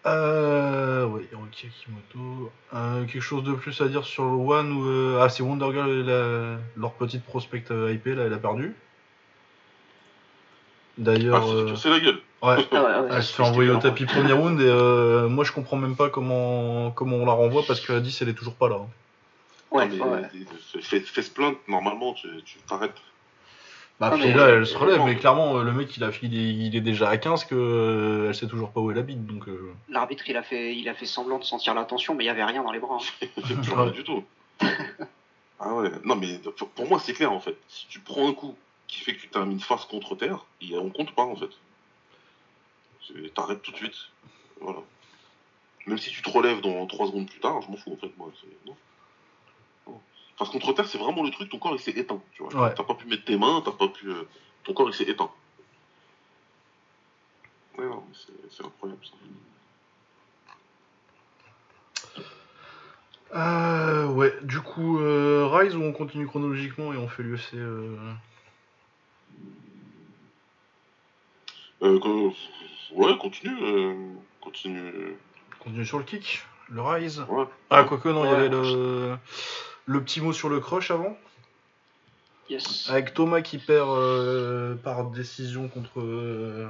Euh. Ouais, Hiroki Akimoto. Euh, quelque chose de plus à dire sur le One ou. euh, Ah, c'est Wonder Girl, la- leur petite prospect euh, IP, là, elle a perdu. Ah, D'ailleurs. c'est euh, cassé la gueule. Ouais, Ah ouais, ouais, elle se fait envoyer au tapis premier round et euh, moi je comprends même pas comment, comment on la renvoie parce que la 10 elle est toujours pas là. hein. Ouais, Non, mais, ouais. Fais, fais se plaindre, normalement, tu tu t'arrêtes. Bah Ah, puis mais- là elle se relève mais clairement euh, le mec il, a, il, est, il est déjà à 15 que euh, elle sait toujours pas où est la bite donc euh, L'arbitre, il a fait, il a fait semblant de sentir la tension, mais il y avait rien dans les bras. hein. Fait plus rien du tout. ah ouais, non mais pour- moi c'est clair en fait. Si tu prends un coup qui fait que tu termines face contre terre, on compte pas en fait. T'arrêtes tout de suite. Voilà. Même si tu te relèves dans 3 secondes plus tard, je m'en fous en fait. Moi, non. Non. Face contre terre, c'est vraiment le truc, ton corps il s'est éteint. Tu vois. Ouais. T'as pas pu mettre tes mains, t'as pas pu. euh, Ton corps il s'est éteint. Ouais, non, mais c'est- c'est incroyable ça. Euh, ouais, du coup, euh, Rise ou on continue chronologiquement et on fait l'UFC euh... Euh, Ouais, continue. Continue. Continue sur le kick, le Rise. Ouais. Ah, quoique non, il y avait le, le petit mot sur le crush avant. Yes. Avec Thomas qui perd euh, par décision contre, euh,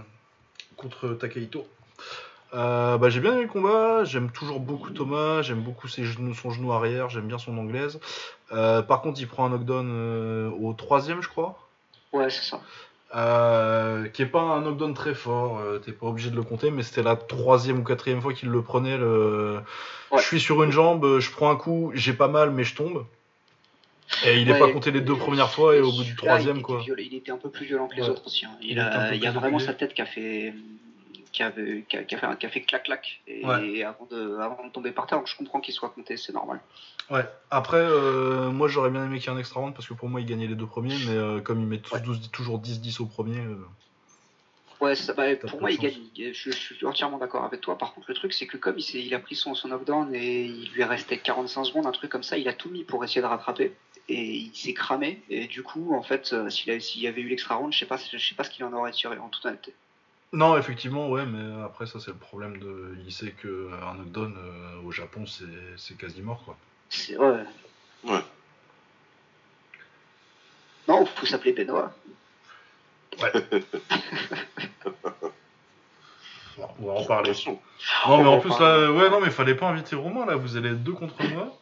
contre Takahito. Euh, bah, j'ai bien aimé le combat, j'aime toujours beaucoup Thomas, j'aime beaucoup ses genoux, son genou arrière, j'aime bien son anglaise. Euh, par contre, il prend un knockdown au troisième, je crois. Ouais, c'est ça. Euh, qui est pas un knockdown très fort, euh, t'es pas obligé de le compter, mais c'était la troisième ou quatrième fois qu'il le prenait. Le... Ouais. Je suis sur une jambe, je prends un coup, j'ai pas mal, mais je tombe. Et il est Ouais, pas compté les deux premières fois, et au bout du il troisième, quoi. violent- il était un peu plus violent que les Ouais. autres aussi. hein. Il, Il a, il y a vraiment sa tête qui a fait qui avait qui a, qui a fait, qui a fait clac clac et, Ouais. avant de avant de tomber par terre donc je comprends qu'il soit compté c'est normal Ouais. Après, euh, moi j'aurais bien aimé qu'il y ait un extra round parce que pour moi il gagnait les deux premiers, mais euh, comme il met tous Ouais. 12 toujours 10-10 au premier. euh, ouais ça, bah, pour moi il gagne je, je suis entièrement d'accord avec toi par contre le truc c'est que comme il, a pris son, son knockdown et il lui restait 45 secondes un truc comme ça il a tout mis pour essayer de rattraper et il s'est cramé et du coup en fait s'il y avait eu l'extra round je sais pas je sais pas ce qu'il en aurait tiré en toute honnêteté Non, effectivement, ouais, mais après ça c'est le problème de. Il sait que un knockdown euh, au Japon c'est c'est quasi mort quoi. c'est ouais Ouais. non faut s'appeler Benoît On va en parler. Attention. Non, mais en plus là, ouais, non, mais fallait pas inviter Romain là, vous allez être deux contre moi.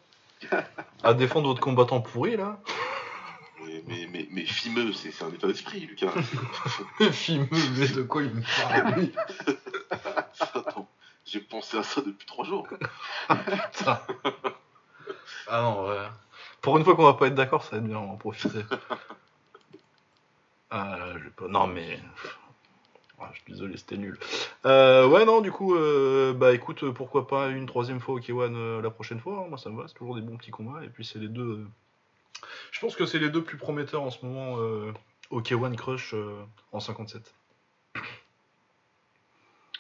À défendre votre combattant pourri là. Mais, mais, mais, mais fimeux, c'est un état d'esprit, Lucas. Fimeux, mais de quoi il me parle lui? Attends, j'ai pensé à ça depuis trois jours. Putain. Ah non, ouais. Pour une fois qu'on va pas être d'accord, ça va être bien, on va en profiter. Ah, là, je vais pas. Non, mais. Ah, je suis désolé, c'était nul. Euh, ouais, non, du coup, euh, bah écoute, pourquoi pas une troisième fois au K1 euh, la prochaine fois, hein, moi ça me va, c'est toujours des bons petits combats, et puis c'est les deux. Je pense que c'est les deux plus prometteurs en ce moment euh, au K1 Crush euh, en 57.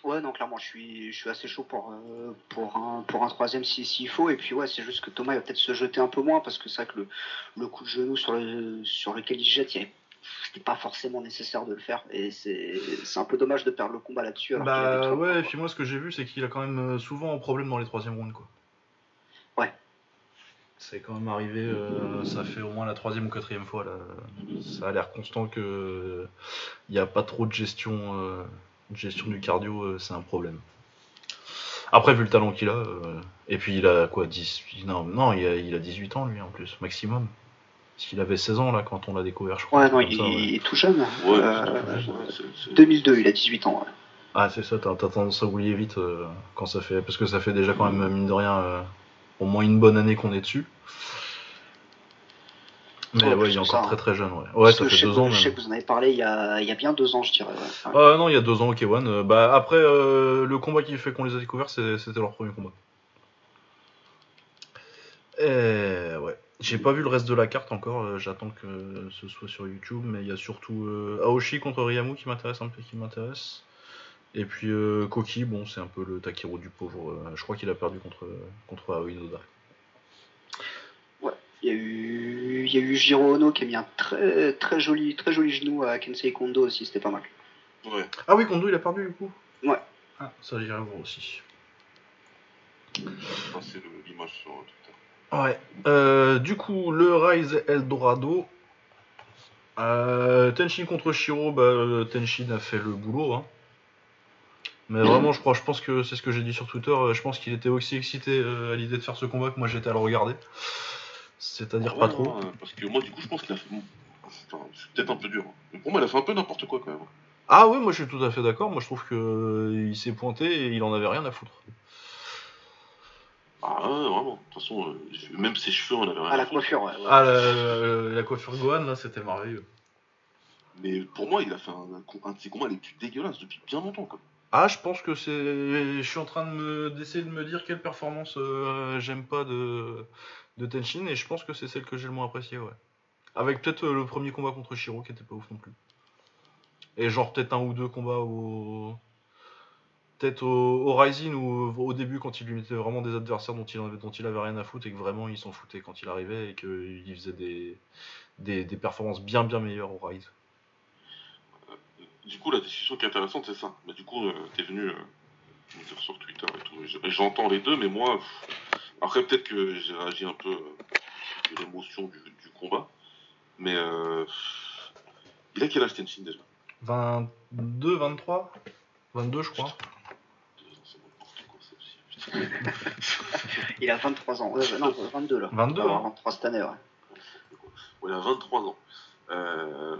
Ouais, non, clairement, je suis, je suis assez chaud pour, euh, pour, un, pour un troisième si- s'il faut. Et puis, ouais, c'est juste que Thomas il va peut-être se jeter un peu moins parce que c'est vrai que le, le coup de genou sur, le, sur lequel il se jette, il y avait- c'était pas forcément nécessaire de le faire. Et c'est un peu dommage de perdre le combat là-dessus. Bah ouais, et puis moi ce que j'ai vu c'est qu'il a quand même souvent un problème dans les troisième rounds quoi. C'est quand même arrivé, euh, ça fait au moins la troisième ou quatrième fois là. Ça a l'air constant que il n'y a pas trop de gestion, euh, de gestion du cardio, euh, c'est un problème. Après vu le talent qu'il a, euh, et puis il a quoi 10 Non, non il, a, il a 18 ans lui en plus, maximum. Parce qu'il avait 16 ans là quand on l'a découvert je crois. Ouais, non, il, comme ça, ouais. il est tout jeune. Ouais, Euh, c'est- c'est- c'est- 2002, il a 18 ans. ouais. Ah, c'est ça, t'as t'as tendance à oublier vite euh, quand ça fait. Parce que ça fait déjà quand même, mine de rien, euh, au moins une bonne année qu'on est dessus. Mais Ouais, ouais, plus il est encore ça, très hein. très jeune, ouais. Ouais, ça fait je deux ans Je sais que vous en avez parlé il y a, il y a bien deux ans, je dirais. ouais. Ah non, il y a deux ans au K1. euh, bah, après, euh, le combat qui fait qu'on les a découverts, c'était leur premier combat. Et ouais. J'ai pas vu le reste de la carte encore, euh, j'attends que ce soit sur YouTube, mais il y a surtout euh, Aoshi contre Ryamu qui m'intéresse un peu, qui m'intéresse. Et puis euh, Koki, bon, c'est un peu le Takiro du pauvre. euh, je crois qu'il a perdu contre, contre Aoi Noda. Il y a eu, il y a eu Jiro Ono qui a mis un très, très, joli, très joli genou à Kensei Kondo aussi, c'était pas mal. Ouais. Ah oui, Kondo il a perdu du coup? Ouais. Ah, ça j'irai voir aussi. Le- l'image sur Twitter. Ouais. Euh, du coup, le Rise Eldorado. Euh, Tenshin contre Shiro, bah, Tenshin a fait le boulot. Hein. Mais vraiment, je crois, je pense que c'est ce que j'ai dit sur Twitter. euh, Je pense qu'il était aussi excité euh, à l'idée de faire ce combat que moi j'étais à le regarder. C'est-à-dire Ah pas trop. hein, parce que moi, du coup, je pense qu'il a fait. Enfin, c'est peut-être un peu dur. hein. Mais pour moi, il a fait un peu n'importe quoi quand même. Ah oui, moi je suis tout à fait d'accord. Moi je trouve que euh, il s'est pointé et il en avait rien à foutre. Ah ouais, vraiment. De toute façon, euh, même ses cheveux, on avait rien À la à foutre. coiffure, ouais. ouais. Ah, la, la- la coiffure Gohan, là, c'était merveilleux. Mais pour moi, il a fait un, un de ses combats les plus dégueulasses depuis bien longtemps. Quoi. Ah, je pense que c'est. Je suis en train de me... d'essayer de me dire quelle performance euh, j'aime pas de... de Tenshin et je pense que c'est celle que j'ai le moins appréciée, ouais. Avec peut-être euh, le premier combat contre Shiro qui était pas ouf non plus. Et genre peut-être un ou deux combats au. Peut-être au, Rising ou au début quand il lui mettait vraiment des adversaires dont il, avait, dont il avait rien à foutre et que vraiment il s'en foutait quand il arrivait et qu'il faisait des, des, des performances bien bien meilleures au Rise. Du coup, la discussion qui est intéressante, c'est ça. Mais du coup, euh, t'es venu euh, me dire sur Twitter et tout. J'entends les deux, mais moi, pff, après, peut-être que j'ai réagi un peu euh, de l'émotion du, du combat. Mais euh, pff, il a quel âge Tenshin déjà? 22, 23 22 je crois. Il a 23 ans. Ouais, non, 22 là. 22, Il va avoir hein. 23 cette année, ouais. Ouais, il a 23 ans. Euh,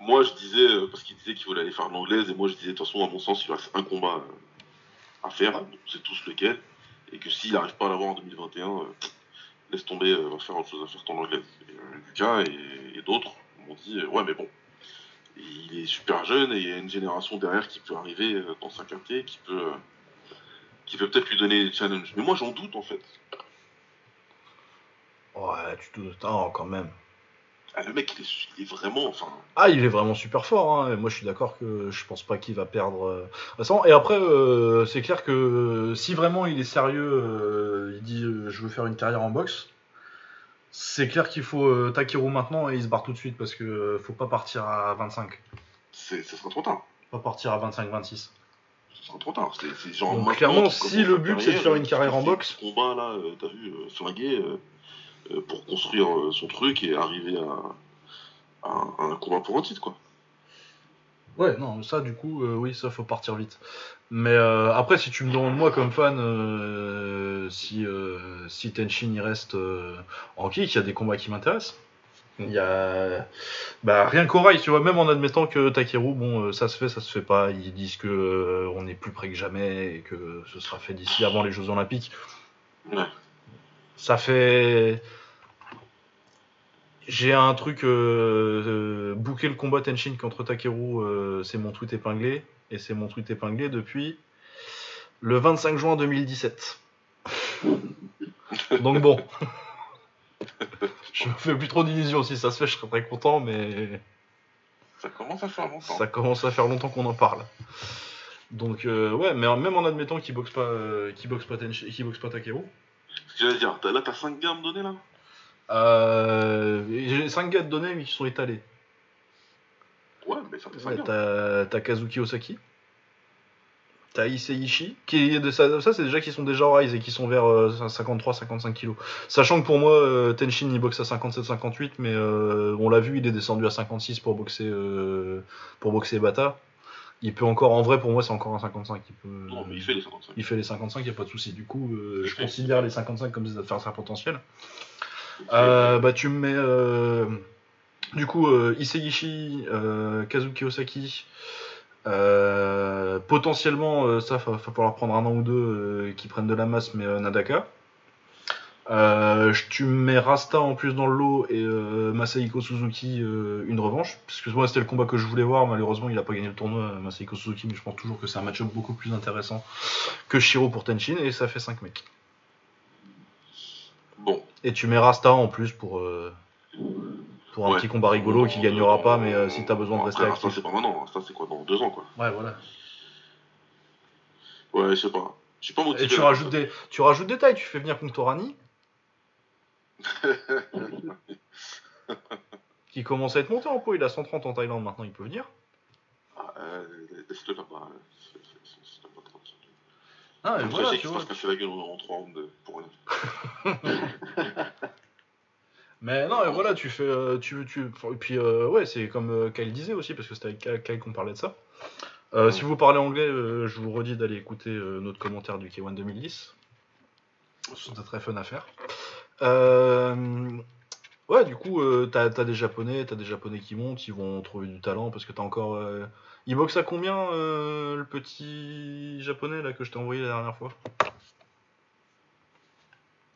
Moi, je disais, euh, parce qu'il disait qu'il voulait aller faire l'anglaise, et moi, je disais, de toute façon, à mon sens, il reste un combat euh, à faire, on sait tous lequel, et que s'il n'arrive pas à l'avoir en 2021, euh, laisse tomber, va faire autre chose à faire ton anglaise. Lucas et, d'autres m'ont dit, ouais, mais bon, il est super jeune, et il y a une génération derrière qui peut arriver dans sa quartier, qui peut, peut peut-être lui donner des challenges. Mais moi, j'en doute, en fait. Ouais, tu te. Ah, quand même. Ah, le mec, il est, il est vraiment, enfin, Ah, il est vraiment super fort. Hein. Moi, je suis d'accord que je pense pas qu'il va perdre. euh. Et après, euh, c'est clair que si vraiment il est sérieux, euh, il dit euh, je veux faire une carrière en boxe, c'est clair qu'il faut Takeru maintenant et il se barre tout de suite parce que faut pas partir à 25. c'est, ça sera trop tard. Pas partir à 25-26. Ce sera trop tard. C'est, genre Donc, clairement, si le but, c'est de faire une carrière en boxe- Ce combat là, t'as vu, pour construire euh, son truc et arriver à, à, à un combat pour un titre, quoi. Ouais, non, ça, du coup, euh, oui, ça, faut partir vite. Mais euh, après, si tu me demandes, moi, comme fan, euh, si, euh, si Tenshin il reste euh, en kick, il y a des combats qui m'intéressent. Il y a. Bah, rien qu'au rail, tu vois, même en admettant que Takeru, bon, euh, ça se fait, ça se fait pas. Ils disent que euh, on est plus près que jamais et que ce sera fait d'ici avant les Jeux Olympiques. Ouais. Ça fait. J'ai un truc. Euh, euh, booker le combat Tenshin contre Takeru, euh, c'est mon tweet épinglé. Et c'est mon tweet épinglé depuis le 25 juin 2017. Donc bon. je me fais plus trop d'illusions. Si ça se fait, je serais très content, mais Ça commence à faire longtemps. ça commence à faire longtemps qu'on en parle. Donc euh, ouais, mais même en admettant qu'il boxe pas, qu'il boxe pas, boxe pas Takeru. Ce que j'allais dire, là t'as 5 gars à me donner là Euh, j'ai 5 gars de données, mais qui sont étalés. Ouais, mais ça fait 5 Ouais, gars. t'as t'as Kazuki Osaki. T'as Issei qui est de ça, ça c'est déjà qui sont déjà en rise et qui sont vers 53-55 kilos. Sachant que pour moi, euh, Tenshin il boxe à 57-58, mais euh, on l'a vu, il est descendu à 56 pour boxer euh, pour boxer Bata. Il peut encore, en vrai, pour moi, c'est encore un 55. Il, peut, Non, mais il fait les 55. il fait les 55, il a pas de souci. Du coup, euh, je fait. considère les 55 comme des adversaires potentiels. Euh, bah tu me mets euh, du coup euh, Iseiishi, euh, Kazuki Osaki. potentiellement, ça va, va falloir prendre un an ou deux qui prennent de la masse, mais Nadaka. Euh, tu me mets Rasta en plus dans le lot et euh, Masahiko Suzuki euh, une revanche. Parce que moi c'était le combat que je voulais voir. Malheureusement, il a pas gagné le tournoi, euh, Masahiko Suzuki, mais je pense toujours que c'est un match-up beaucoup plus intéressant que Shiro pour Tenshin et ça fait 5 mecs. Bon. Et tu mets Rasta en plus pour, pour un Ouais. petit combat rigolo qui gagnera pas, mais euh, si t'as besoin de rester après, actif. c'est pas maintenant, ça c'est quoi dans 2 ans quoi. Ouais, voilà. Ouais, je sais pas. Je suis pas motivé. Et tu là, rajoutes, des, tu rajoutes des tailles, tu fais venir Punktorani, qui commence à être monté en pot, il a 130 en Thaïlande maintenant, il peut venir. Ah, euh, Laisse-le là-bas. c'est- c'est- c'est- c'est pas tranquille. Ah, et voilà, tu vois. se casser la gueule en 3 rounds euh, pour rien. Mais non, et voilà, tu fais. euh, tu, tu, et puis, euh, ouais, c'est comme Kyle disait aussi, parce que c'était avec Kyle- qu'on parlait de ça. Euh, Si vous parlez anglais, euh, je vous redis d'aller écouter notre commentaire du K1 2010. C'était très fun à faire. Euh, ouais, du coup, euh, t'as as des japonais, t'as des japonais qui montent, ils vont trouver du talent parce que t'as encore. euh, Il boxe à combien le petit japonais là que je t'ai envoyé la dernière fois?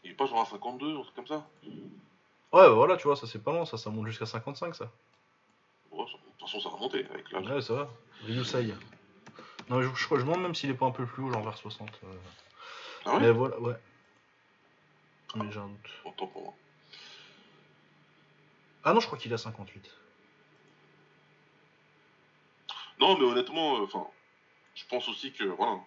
Il est pas genre à 52, un truc comme ça? Ouais, bah voilà, tu vois, ça c'est pas long, ça, ça monte jusqu'à 55 ça. Ouais, De toute façon, ça va monter avec l'âge. Ouais, ça va. Ryusai. Non, je, je, crois- je me demande même s'il est pas un peu plus haut, genre vers 60. euh. Ah ouais? Mais voilà, ouais. Mais j'ai un doute. Autant pour moi. Ah non, je crois qu'il a 58. Non, mais honnêtement, euh, enfin, je pense aussi que, voilà,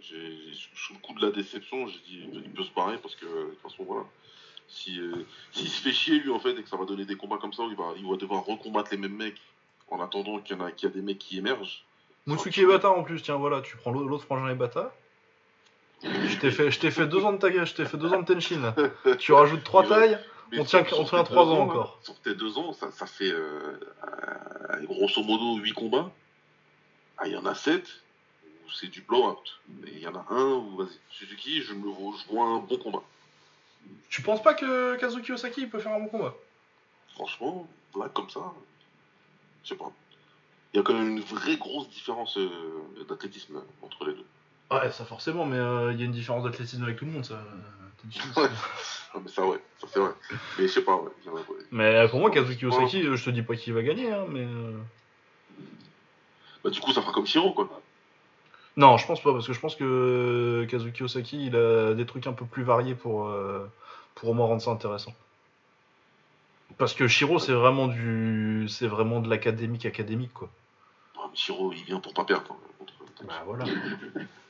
j'ai, sous le coup de la déception, j'ai dit, il peut se barrer parce que, de toute façon, voilà, si, euh, s'il se fait chier, lui, en fait, et que ça va donner des combats comme ça, il va, il va devoir recombattre les mêmes mecs en attendant qu'il y, en a, qu'il y a des mecs qui émergent. Mutsuki et Bata en plus, tiens, voilà, tu prends l'au- l'autre frangin et Bata. Je t'ai fait, je t'ai fait deux ans de ta je t'ai fait deux ans de Tenshin. Tu rajoutes trois tailles. Mais On tient- sur- on trois ans encore. Sur tes deux ans, ça, ça fait euh, grosso modo 8 combats. Ah, il y en a 7 où c'est du blowout. Et il y en a un où, vas-y, Suzuki, je, me vois, je vois un bon combat. Tu penses pas que Kazuki Osaki il peut faire un bon combat? Franchement, là, comme ça, je sais pas. il y a quand même une vraie grosse différence euh, d'athlétisme entre les deux. Ouais, ça forcément, mais euh, il y a une différence d'athlétisme avec tout le monde, ça. Ouais. Ah, mais ça, ouais, ça c'est vrai. Mais je sais pas, ouais. ouais. Mais pour moi, Kazuki Osaki, euh, je te dis pas qui va gagner, hein, mais. euh, Bah, du coup, ça fera comme Shiro, quoi. Non, je pense pas, parce que je pense que euh, Kazuki Osaki, il a des trucs un peu plus variés pour, euh, pour au moins rendre ça intéressant. Parce que Shiro, c'est vraiment du, c'est vraiment de l'académique académique, quoi. Ah, mais Shiro, il vient pour pas perdre. hein, contre Tenchi. Bah voilà.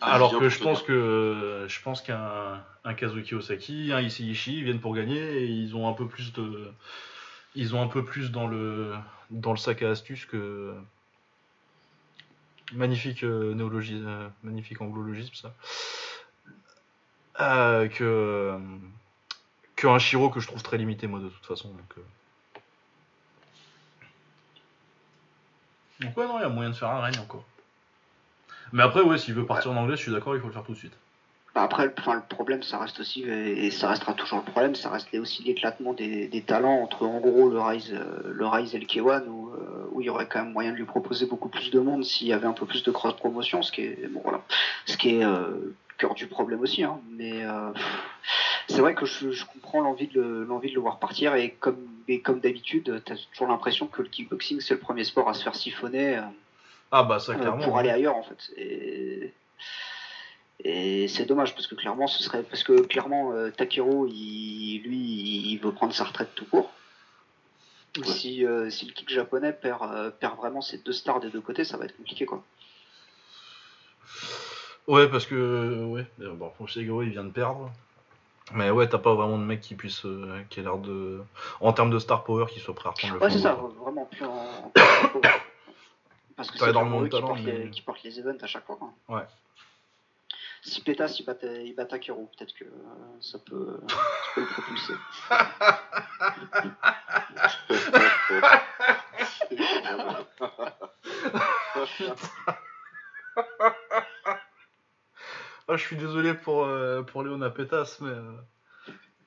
Ah, Alors que je pense que je pense qu'un un Kazuki Osaki, un ils viennent pour gagner et ils ont un peu plus de ils ont un peu plus dans le dans le sac à astuces que magnifique euh, néologie euh, magnifique anglologisme ça. Euh, que euh, que un Shiro que je trouve très limité moi de toute façon donc donc ouais non il y a moyen de faire un règne encore mais après ouais s'il veut partir en anglais je suis d'accord il faut le faire tout de suite Bah, après, le, enfin, le problème, ça reste aussi, et ça restera toujours le problème, ça reste aussi l'éclatement des, des talents entre, en gros, le Rise, euh, le Rise et le K1, où, euh, où il y aurait quand même moyen de lui proposer beaucoup plus de monde s'il y avait un peu plus de cross-promotion, ce qui est, bon, voilà, ce qui est euh, le cœur du problème aussi, hein. Mais euh, c'est vrai que je, je comprends l'envie de, le- l'envie de le voir partir, et comme, et comme d'habitude, t'as toujours l'impression que le kickboxing, c'est le premier sport à se faire siphonner. euh, ah bah ça euh, clairement pour aller ailleurs en fait. Et, et c'est dommage parce que clairement ce serait parce que clairement euh, il, lui il veut prendre sa retraite tout court. Ouais. Si, euh, si le kick japonais perd, euh, perd vraiment ses deux stars des deux côtés, ça va être compliqué quoi. Ouais, parce que ouais, bon, Fushiguro, il vient de perdre. Mais ouais, t'as pas vraiment de mec qui puisse, qui a l'air de, en termes de star power, qui soit prêt à reprendre le Ouais, c'est ça, quoi. vraiment plus en. Parce que c'est vraiment eux qui les, mais- qui portent les events à chaque fois. Ouais. Si Pétas il bat, il bat Takeru, peut-être que euh, ça peut, ça peut le propulser. Ah, je suis désolé pour, euh, pour Léona Pétas, mais. euh,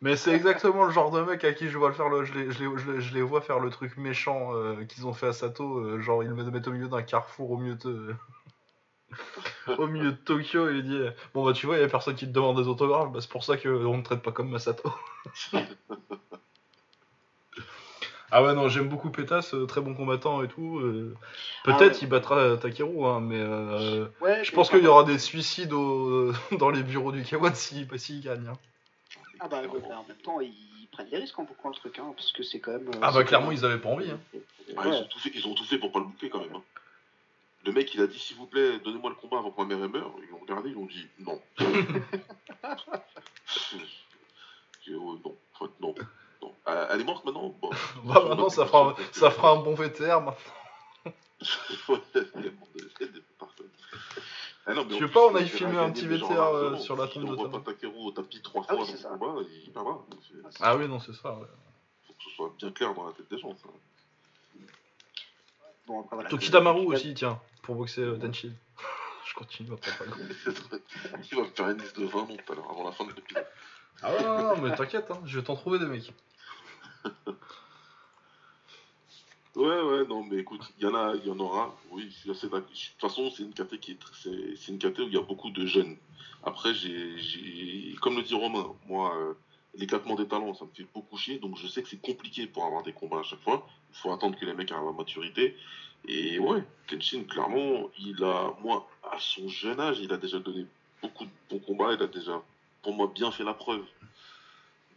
Mais c'est exactement le genre de mec à qui je vois le faire le, je, les, je, les, je, les, je les vois faire le truc méchant euh, qu'ils ont fait à Sato, euh, genre ils le mettent au milieu d'un carrefour au milieu de au milieu de Tokyo et il dit bon bah tu vois il y a personne qui te demande des autographes, bah, c'est pour ça qu'on ne traite pas comme Masato. ah ouais non j'aime beaucoup Pétas, euh, très bon combattant et tout. euh, Peut-être Ah ouais. il battra Takeru hein, mais euh, Ouais, je pense qu'il y aura des suicides au- dans les bureaux du K1 s'il s'il gagne. hein. Ah bah ouais, bah, en même temps, ils prennent des risques en bouquant le truc, hein, parce que c'est quand même. euh, Ah bah clairement même- ils avaient pas envie. Hein. Ah, ils, ont tout fait, ils ont tout fait pour pas le boucler quand même. hein. Le mec, il a dit s'il vous plaît, donnez-moi le combat avant que ma mère meure. Ils l'ont regardé, ils ont dit non. Dit, oh, non, en fait, non. non. Elle est morte maintenant? Bon. Bah maintenant ça fera, ça fera un bon VTR maintenant. Ah non, mais Je sais pas, on a il filmé a un petit VTR, euh, sur la tombe de pas Takeru au tapis trois Ah fois oui, c'est dans le ça. combat, il perdra. Ah oui non c'est ça. Ouais. faut que ce soit bien clair dans la tête des gens. Ça. Bon, après, voilà. Tokitamaru aussi tiens pour boxer euh, Tenchi. Je continue après pas il va me faire une liste de 20 noms tout à l'heure, avant la fin de l'épisode. Ah ouais, non, non, mais t'inquiète, hein, je vais t'en trouver des mecs. Ouais, ouais, non, mais écoute, il y en a, il y en aura. Oui, je suis assez d'accord. De toute façon, c'est une caté qui est, c'est, c'est une caté où il y a beaucoup de jeunes. Après, j'ai, j'ai, comme le dit Romain, moi, euh, l'éclatement des talents, ça me fait beaucoup chier. Donc, je sais que c'est compliqué pour avoir des combats à chaque fois. Il faut attendre que les mecs arrivent à maturité. Et ouais, Kenshin, clairement, il a, moi, à son jeune âge, il a déjà donné beaucoup de bons combats. Il a déjà, pour moi, bien fait la preuve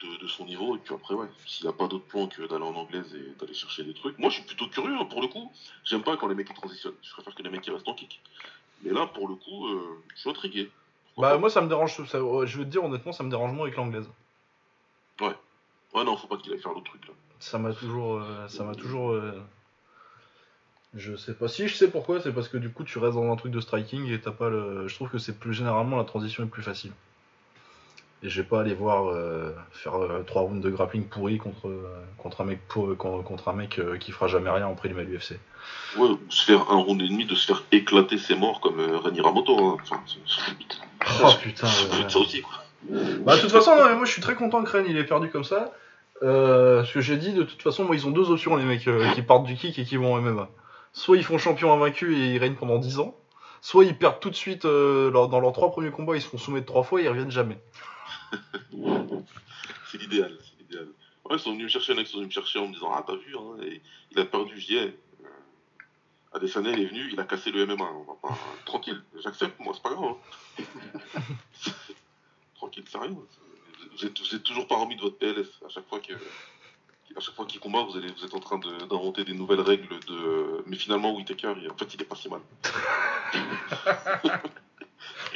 de, de son niveau. Et puis après, ouais, s'il n'y a pas d'autre plan que d'aller en anglaise et d'aller chercher des trucs. Moi, je suis plutôt curieux, hein, pour le coup. J'aime pas quand les mecs ils transitionnent. Je préfère que les mecs ils restent en kick. Mais là, pour le coup, euh, je suis intrigué. Pourquoi Bah pas moi ça me dérange, ça, ouais, je veux te dire honnêtement ça me dérange moins avec l'anglaise. Ouais, non, faut pas qu'il aille faire l'autre truc là. Ça m'a toujours, euh, ça m'a toujours, euh, je sais pas si je sais pourquoi, c'est parce que du coup tu restes dans un truc de striking et t'as pas le, je trouve que c'est plus généralement la transition est plus facile. Et je vais pas aller voir euh, faire euh, trois rounds de grappling pourri contre contre un mec pour, contre un mec euh, qui fera jamais rien en préliminaire UFC. Ouais, se faire un round et demi, de se faire éclater ses morts comme Reni Ramoto. Hein. Enfin, Oh putain. ça ouais. aussi, quoi. Bah, de toute façon, non, mais moi je suis très content que Rennes il ait perdu comme ça. Euh, ce que j'ai dit, de toute façon, moi ils ont deux options, les mecs euh, qui partent du kick et qui vont en MMA. soit ils font champion invaincu et ils règnent pendant 10 ans, soit ils perdent tout de suite euh, leur- dans leurs trois premiers combats, ils se font soumettre trois fois et ils reviennent jamais. C'est l'idéal, c'est l'idéal. Ouais, ils sont venus me chercher, ils sont venus me chercher en me disant Ah, t'as vu, hein, il a perdu, j'y ai. Euh, Adesanya, il est venu, il a cassé le MMA. Tranquille, j'accepte, moi, c'est pas grave. hein. Tranquille, rien. Vous êtes, vous êtes toujours pas remis de votre PLS. À chaque fois qu'il combat, vous, allez, vous êtes en train de- d'inventer des nouvelles règles de. Mais finalement, Whitaker, en fait, il est pas si mal.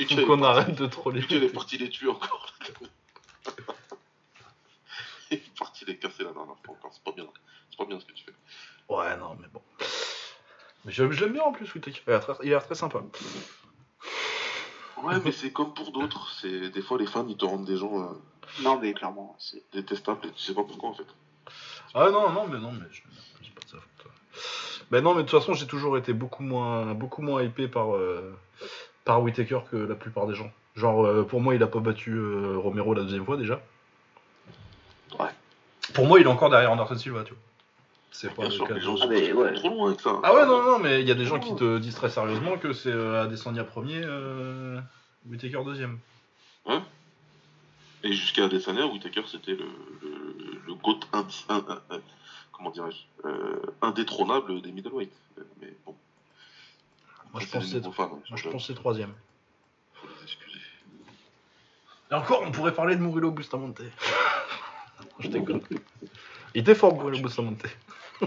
Et Donc on arrête de troller. Lui, il est parti les tuer encore. il est parti les casser la dernière fois encore. C'est pas bien. C'est pas bien ce que tu fais. Ouais, non, mais bon. Mais je, je l'aime bien en plus, Whittaker. Il a l'air très- il a l'air très sympa. Ouais, mais c'est comme pour d'autres. C'est des fois les fans ils te rendent des gens euh, Non, mais clairement, c'est. détestables et tu sais pas pourquoi en fait. Ah non, non, mais non, mais je. C'est pas de sa faute. Mais non, mais de toute façon, j'ai toujours été beaucoup moins, beaucoup moins hypé par, euh, par Whittaker que la plupart des gens. Genre, euh, pour moi, il a pas battu euh, Romero la deuxième fois déjà. Ouais. Pour moi, il est encore derrière Anderson Silva, tu vois. C'est pas Bien le sûr, cas. les de- gens Ah, sont mais ouais. trop loin avec ça. Ah ouais, non, non, mais il y a des gens qui te disent très sérieusement que c'est euh, Adesanya premier, euh, Whittaker deuxième. Et jusqu'à Adesanya, Whitaker c'était le, le, le GOAT indi- un- un- un- comment dirais-je euh, indétrônable des middleweight. Mais bon. Moi, je pense c'est hein. moi, je pense c'est troisième. Faut les excuser. Et encore, on pourrait parler de Murilo Bustamante. je déconne. Il était fort, Murilo Bustamante.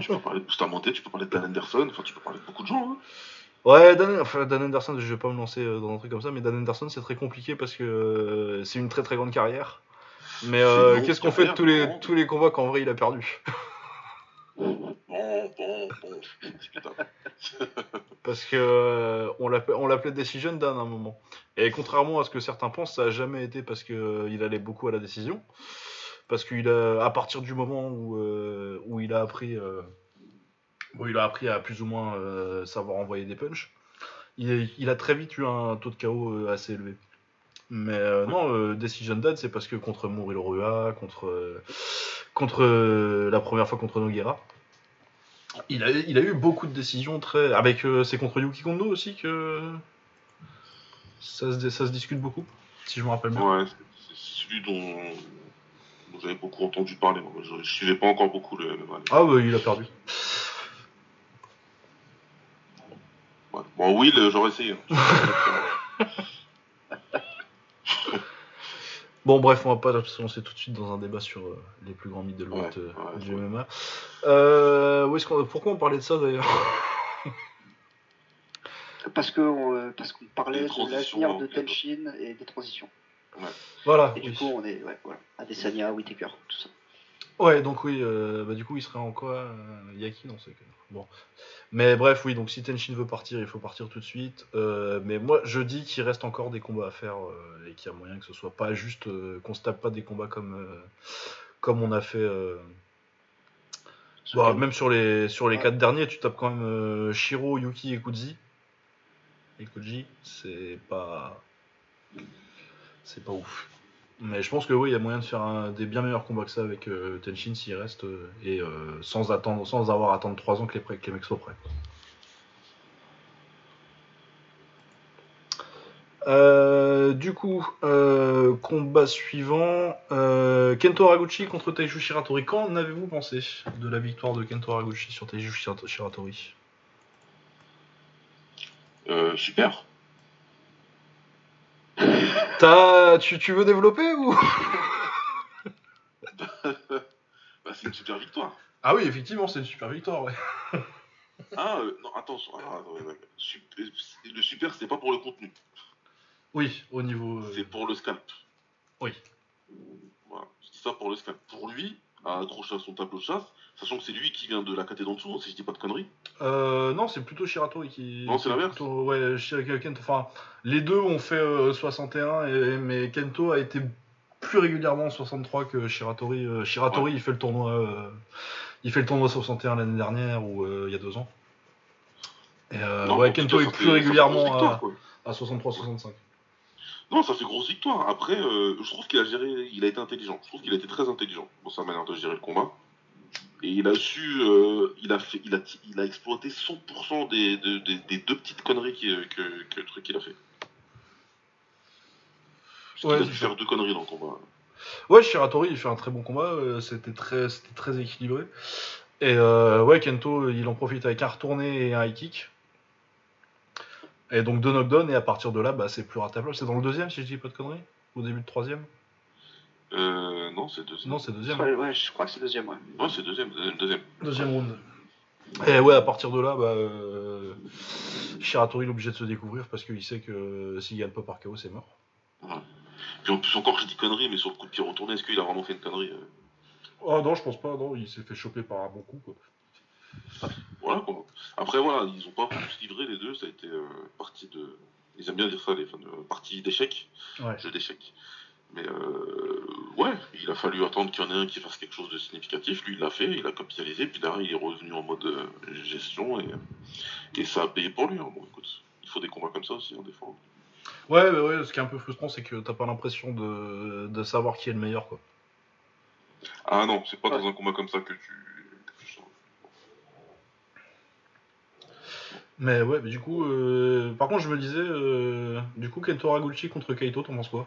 Tu peux parler de Bustamante, tu peux parler de Dan Anderson, enfin tu peux parler de beaucoup de gens. Hein. Ouais, Dan, enfin, Dan Anderson, je vais pas me lancer euh, dans un truc comme ça, mais Dan Anderson, c'est très compliqué parce que euh, c'est une très très grande carrière. Mais euh, qu'est-ce qu'on fait de tous les, tous les combats qu'en vrai il a perdu Bon, bon, bon. Putain. Parce que euh, on l'appelait on l'appelait Decision Dan à un moment. Et contrairement à ce que certains pensent, ça a jamais été parce que euh, allait beaucoup à la décision. Parce qu'il à partir du moment où, euh, il a appris, où il a appris à plus ou moins savoir envoyer des punchs, il, a très vite eu un taux de KO assez élevé. Mais non, Decision Dan, c'est parce que contre Murilo Rua, contre, contre euh, la première fois contre Noguera, il a, il a eu beaucoup de décisions très. Avec euh, c'est contre Yuki Kondo aussi que ça se, ça se discute beaucoup, si je me rappelle bien. Ouais, c'est celui dont, dont j'avais beaucoup entendu parler. Moi. Je, je suivais pas encore beaucoup le MMA. Ah bah il a perdu. Ouais. Bon, Will, euh, j'aurais essayé. Bon bref, on va pas se lancer tout de suite dans un débat sur euh, les plus grands middleweight Ouais, euh, ouais, du ouais. MMA. Euh, où est-ce qu'on- pourquoi on parlait de ça d'ailleurs? Parce que parce qu'on parlait de l'avenir de. Tenshin et des transitions. Voilà. Et du oui. coup, on est ouais, voilà, Adesanya, Whitaker, tout ça. Ouais, donc oui, euh, bah, du coup il serait en quoi euh, Yaki dans ce cas Bon. Mais bref, oui, donc si Tenshin veut partir, il faut partir tout de suite. Euh, mais moi je dis qu'il reste encore des combats à faire et qu'il y a moyen que ce soit pas juste qu'on se tape pas des combats comme, comme on a fait. bah, même sur les, sur les Ouais. quatre derniers, tu tapes quand même Shiro, Yuki et Kuzi. Et Kuji, c'est pas. C'est pas ouf. Mais je pense que oui, il y a moyen de faire des bien meilleurs combats que ça avec euh, Tenshin s'il reste euh, et euh, sans attendre, sans avoir à attendre 3 ans que les, mecs soient prêts. Euh, du coup, combat suivant Kento Haraguchi contre Taiju Shiratori. Qu'en avez-vous pensé de la victoire de Kento Haraguchi sur Taiju Shira- Shiratori? Super. T'as- tu, tu veux développer ou? Bah, c'est une super victoire. Ah oui, effectivement, c'est une super victoire, ouais. Ah, euh, non, attention. Ah, ouais, ouais. Sup- euh, Le super, c'est pas pour le contenu. Oui, au niveau. euh, C'est pour le scalp. Oui. Voilà. Je dis ça pour le scalp. Pour lui, à accrocher à son tableau de chasse, sachant que c'est lui qui vient de la caté d'en dessous, si je dis pas de conneries. Euh, non, c'est plutôt Shiratori qui. Non, c'est l'inverse Ouais, Shir- Kento. Enfin, les deux ont fait euh, 61, et, mais Kento a été plus régulièrement en 63 que Shiratori. Euh, Shiratori, il fait le tournoi. euh, il fait le tournoi 61 l'année dernière ou euh, il y a deux ans. Et euh, Non, ouais, en Kento est plus régulièrement victoire, à, quoi. à 63-65. Non, ça fait grosse victoire. Après, euh, je trouve qu'il a géré, il a été intelligent. Je trouve qu'il a été très intelligent dans sa manière de gérer le combat. Et il a su, euh, il, a fait, il, a, il a exploité 100% des, des, des, deux petites conneries que, que, que le truc qu'il a fait. Ouais, il a dû faire deux conneries dans le combat. Ouais, Shiratori, il fait un très bon combat, euh, c'était très, très équilibré. Et euh, ouais, Kento, il en profite avec un retourné et un high kick. Et donc deux knockdowns, et à partir de là, bah, c'est plus ratable. C'est dans le deuxième, si je dis pas de conneries? Au début de troisième? Euh, non, c'est deuxième. Non, c'est deuxième. Ouais, je crois que c'est deuxième, ouais. Ouais, c'est deuxième, deuxième. Deuxième round. Et ouais, à partir de là, bah, euh, Shiratori est obligé de se découvrir parce qu'il sait que s'il gagne pas par KO, c'est mort. Ouais. Puis en plus, encore, je dis connerie, mais sur le coup de pied retourné, est-ce qu'il a vraiment fait une connerie euh? Ah non, je pense pas, non, il s'est fait choper par un bon coup, quoi. Voilà, quoi. Après, voilà, ils ont pas tous livré les deux, ça a été euh, partie de. Ils aiment bien dire ça, les fans, euh, partie d'échec. Ouais. Jeu d'échec. Mais euh, ouais, il a fallu attendre qu'il y en ait un qui fasse quelque chose de significatif. Lui, il l'a fait, il a capitalisé, puis derrière, il est revenu en mode euh, gestion et, et ça a payé pour lui. Hein. Bon, écoute, il faut des combats comme ça aussi, hein, des fois. Ouais, mais ouais, ce qui est un peu frustrant, c'est que t'as pas l'impression de, de, savoir qui est le meilleur, quoi. Ah non, c'est pas ouais. dans un combat comme ça que tu. Mais ouais, mais du coup, euh... par contre, je me disais, euh... du coup, Kento Haraguchi contre Kaito, t'en penses quoi?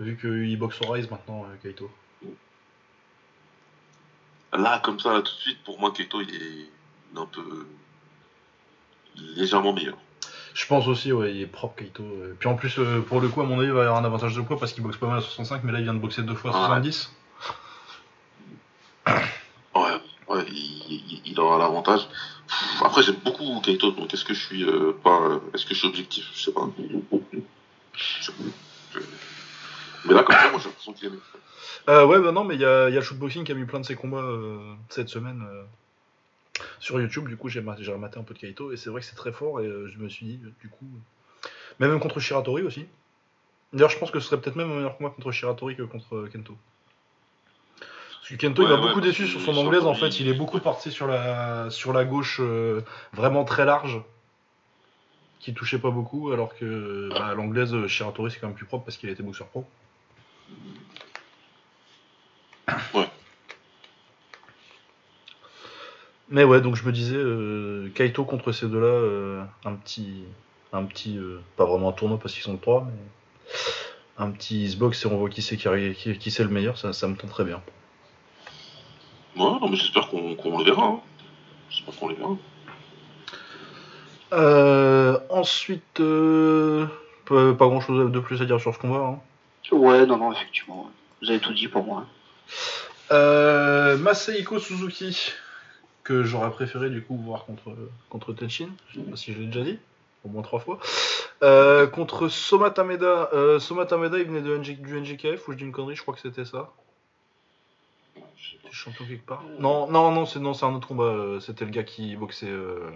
Vu qu'il boxe au Rise maintenant, euh, Kaito. Là, comme ça, là, tout de suite, pour moi, Kaito, il est un peu légèrement meilleur. Je pense aussi, ouais, il est propre Kaito. Puis en plus, euh, pour le coup, à mon avis, il va y avoir un avantage de poids parce qu'il boxe pas mal à 65, mais là, il vient de boxer deux fois à 70. Ouais, ouais, il, il aura l'avantage. Après, j'aime beaucoup Kaito, donc est-ce que je suis euh, pas. Est-ce que je suis objectif? Je sais pas. Je... Mais là, comme ça, moi, j'ai l'impression qu'il mieux. Euh, ouais, bah non, mais il y a, y a shootboxing qui a mis plein de ses combats euh, cette semaine euh, sur YouTube. Du coup, j'ai rematé un peu de Kaito et c'est vrai que c'est très fort. Et euh, je me suis dit, du coup. Mais même contre Shiratori aussi. D'ailleurs, je pense que ce serait peut-être même un meilleur combat contre Shiratori que contre Kento. Kento, ouais, il m'a ouais, beaucoup déçu sur son anglaise. En fait, il est beaucoup parti sur la, sur la gauche euh, vraiment très large qui touchait pas beaucoup, alors que bah, l'anglaise Shiratori c'est quand même plus propre parce qu'il a été boxeur pro. Ouais. Mais ouais, donc je me disais, euh, Kaito contre ces deux-là, euh, un petit. Un petit. Euh, pas vraiment un tournoi parce qu'ils sont trois, mais. Un petit box et on voit qui c'est qui, qui, qui c'est le meilleur, ça, ça me tente très bien. Ouais, non, mais j'espère qu'on qu le verra. Hein. J'espère qu'on le verra. Euh, ensuite, euh, pas, pas grand chose de plus à dire sur ce combat. Hein. Ouais, non, non, effectivement. Vous avez tout dit pour moi. Euh, Masahiko Suzuki, que j'aurais préféré du coup voir contre, contre Tenshin. Je sais pas si je l'ai déjà dit, au moins trois fois. Euh, contre Soma Tameda. Euh, Soma Tameda, il venait de NG, du NGKF ou je dis une connerie, je crois que c'était ça. Non, non, non, c'est non, c'est un autre combat. C'était le gars qui boxait euh,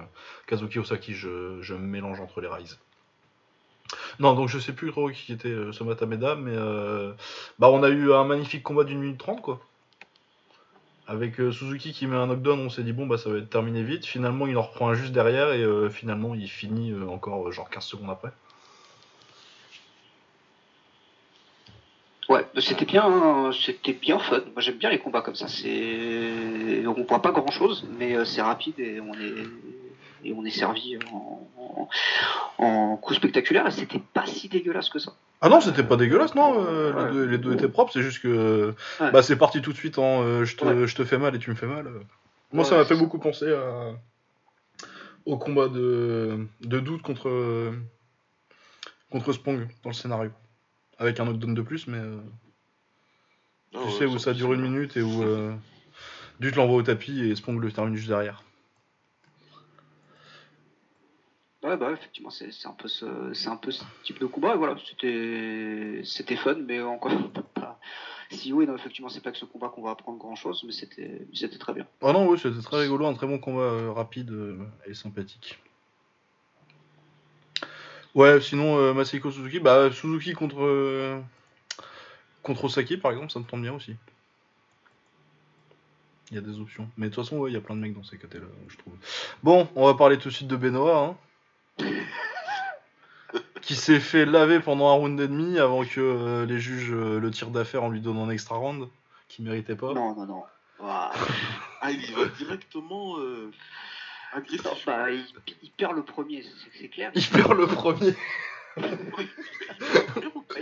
Kazuki Osaki. Je, mélange entre les Rise. Non, donc je sais plus trop qui était euh, Soma Tameda, mais euh, bah on a eu un magnifique combat d'une minute trente quoi. Avec euh, Suzuki qui met un knockdown, on s'est dit bon bah ça va être terminé vite. Finalement il en reprend un juste derrière et euh, finalement il finit euh, encore genre 15 secondes après. Ouais, c'était bien, hein, c'était bien fun. Moi j'aime bien les combats comme ça. C'est, on voit pas grand chose, mais c'est rapide et on est et on est servi en, en, en coup spectaculaire et c'était pas si dégueulasse que ça. Ah non, c'était pas dégueulasse, non. Euh, ouais. les, deux, les, deux, étaient propres, c'est juste que ouais. bah, c'est parti tout de suite en euh, je, te, ouais. je, te, fais mal et tu me fais mal. Moi, ça m'a fait beaucoup penser à... au combat de, de doute contre, contre Spong dans le scénario. Avec un knockdown de plus, mais. Euh... Oh, tu sais, où ça dure une minute et où euh, Dude l'envoie au tapis et Spong le termine juste derrière. Ouais, bah, effectivement, c'est un, peu ce, un peu ce type de combat. Voilà, c'était fun, mais encore pas. Si oui, non, effectivement, c'est pas que ce combat qu'on va apprendre grand chose, mais c'était très bien. Ah non, oui, c'était très rigolo, un très bon combat euh, rapide euh, et sympathique. Ouais, sinon, euh, Masahiko Suzuki, bah, Suzuki contre, euh, contre Osaki, par exemple, ça me tente bien aussi. Il y a des options. Mais de toute façon, il ouais, y a plein de mecs dans ces catégories là je trouve. Bon, on va parler tout de suite de Benoît. Hein qui s'est fait laver pendant un round et demi avant que euh, les juges euh, le tirent d'affaire en lui donnant un extra round qui méritait pas. Non, non, non. Ah, il y va directement Non, agressif. bah, il, il perd le premier, c'est clair. Il perd le premier. Il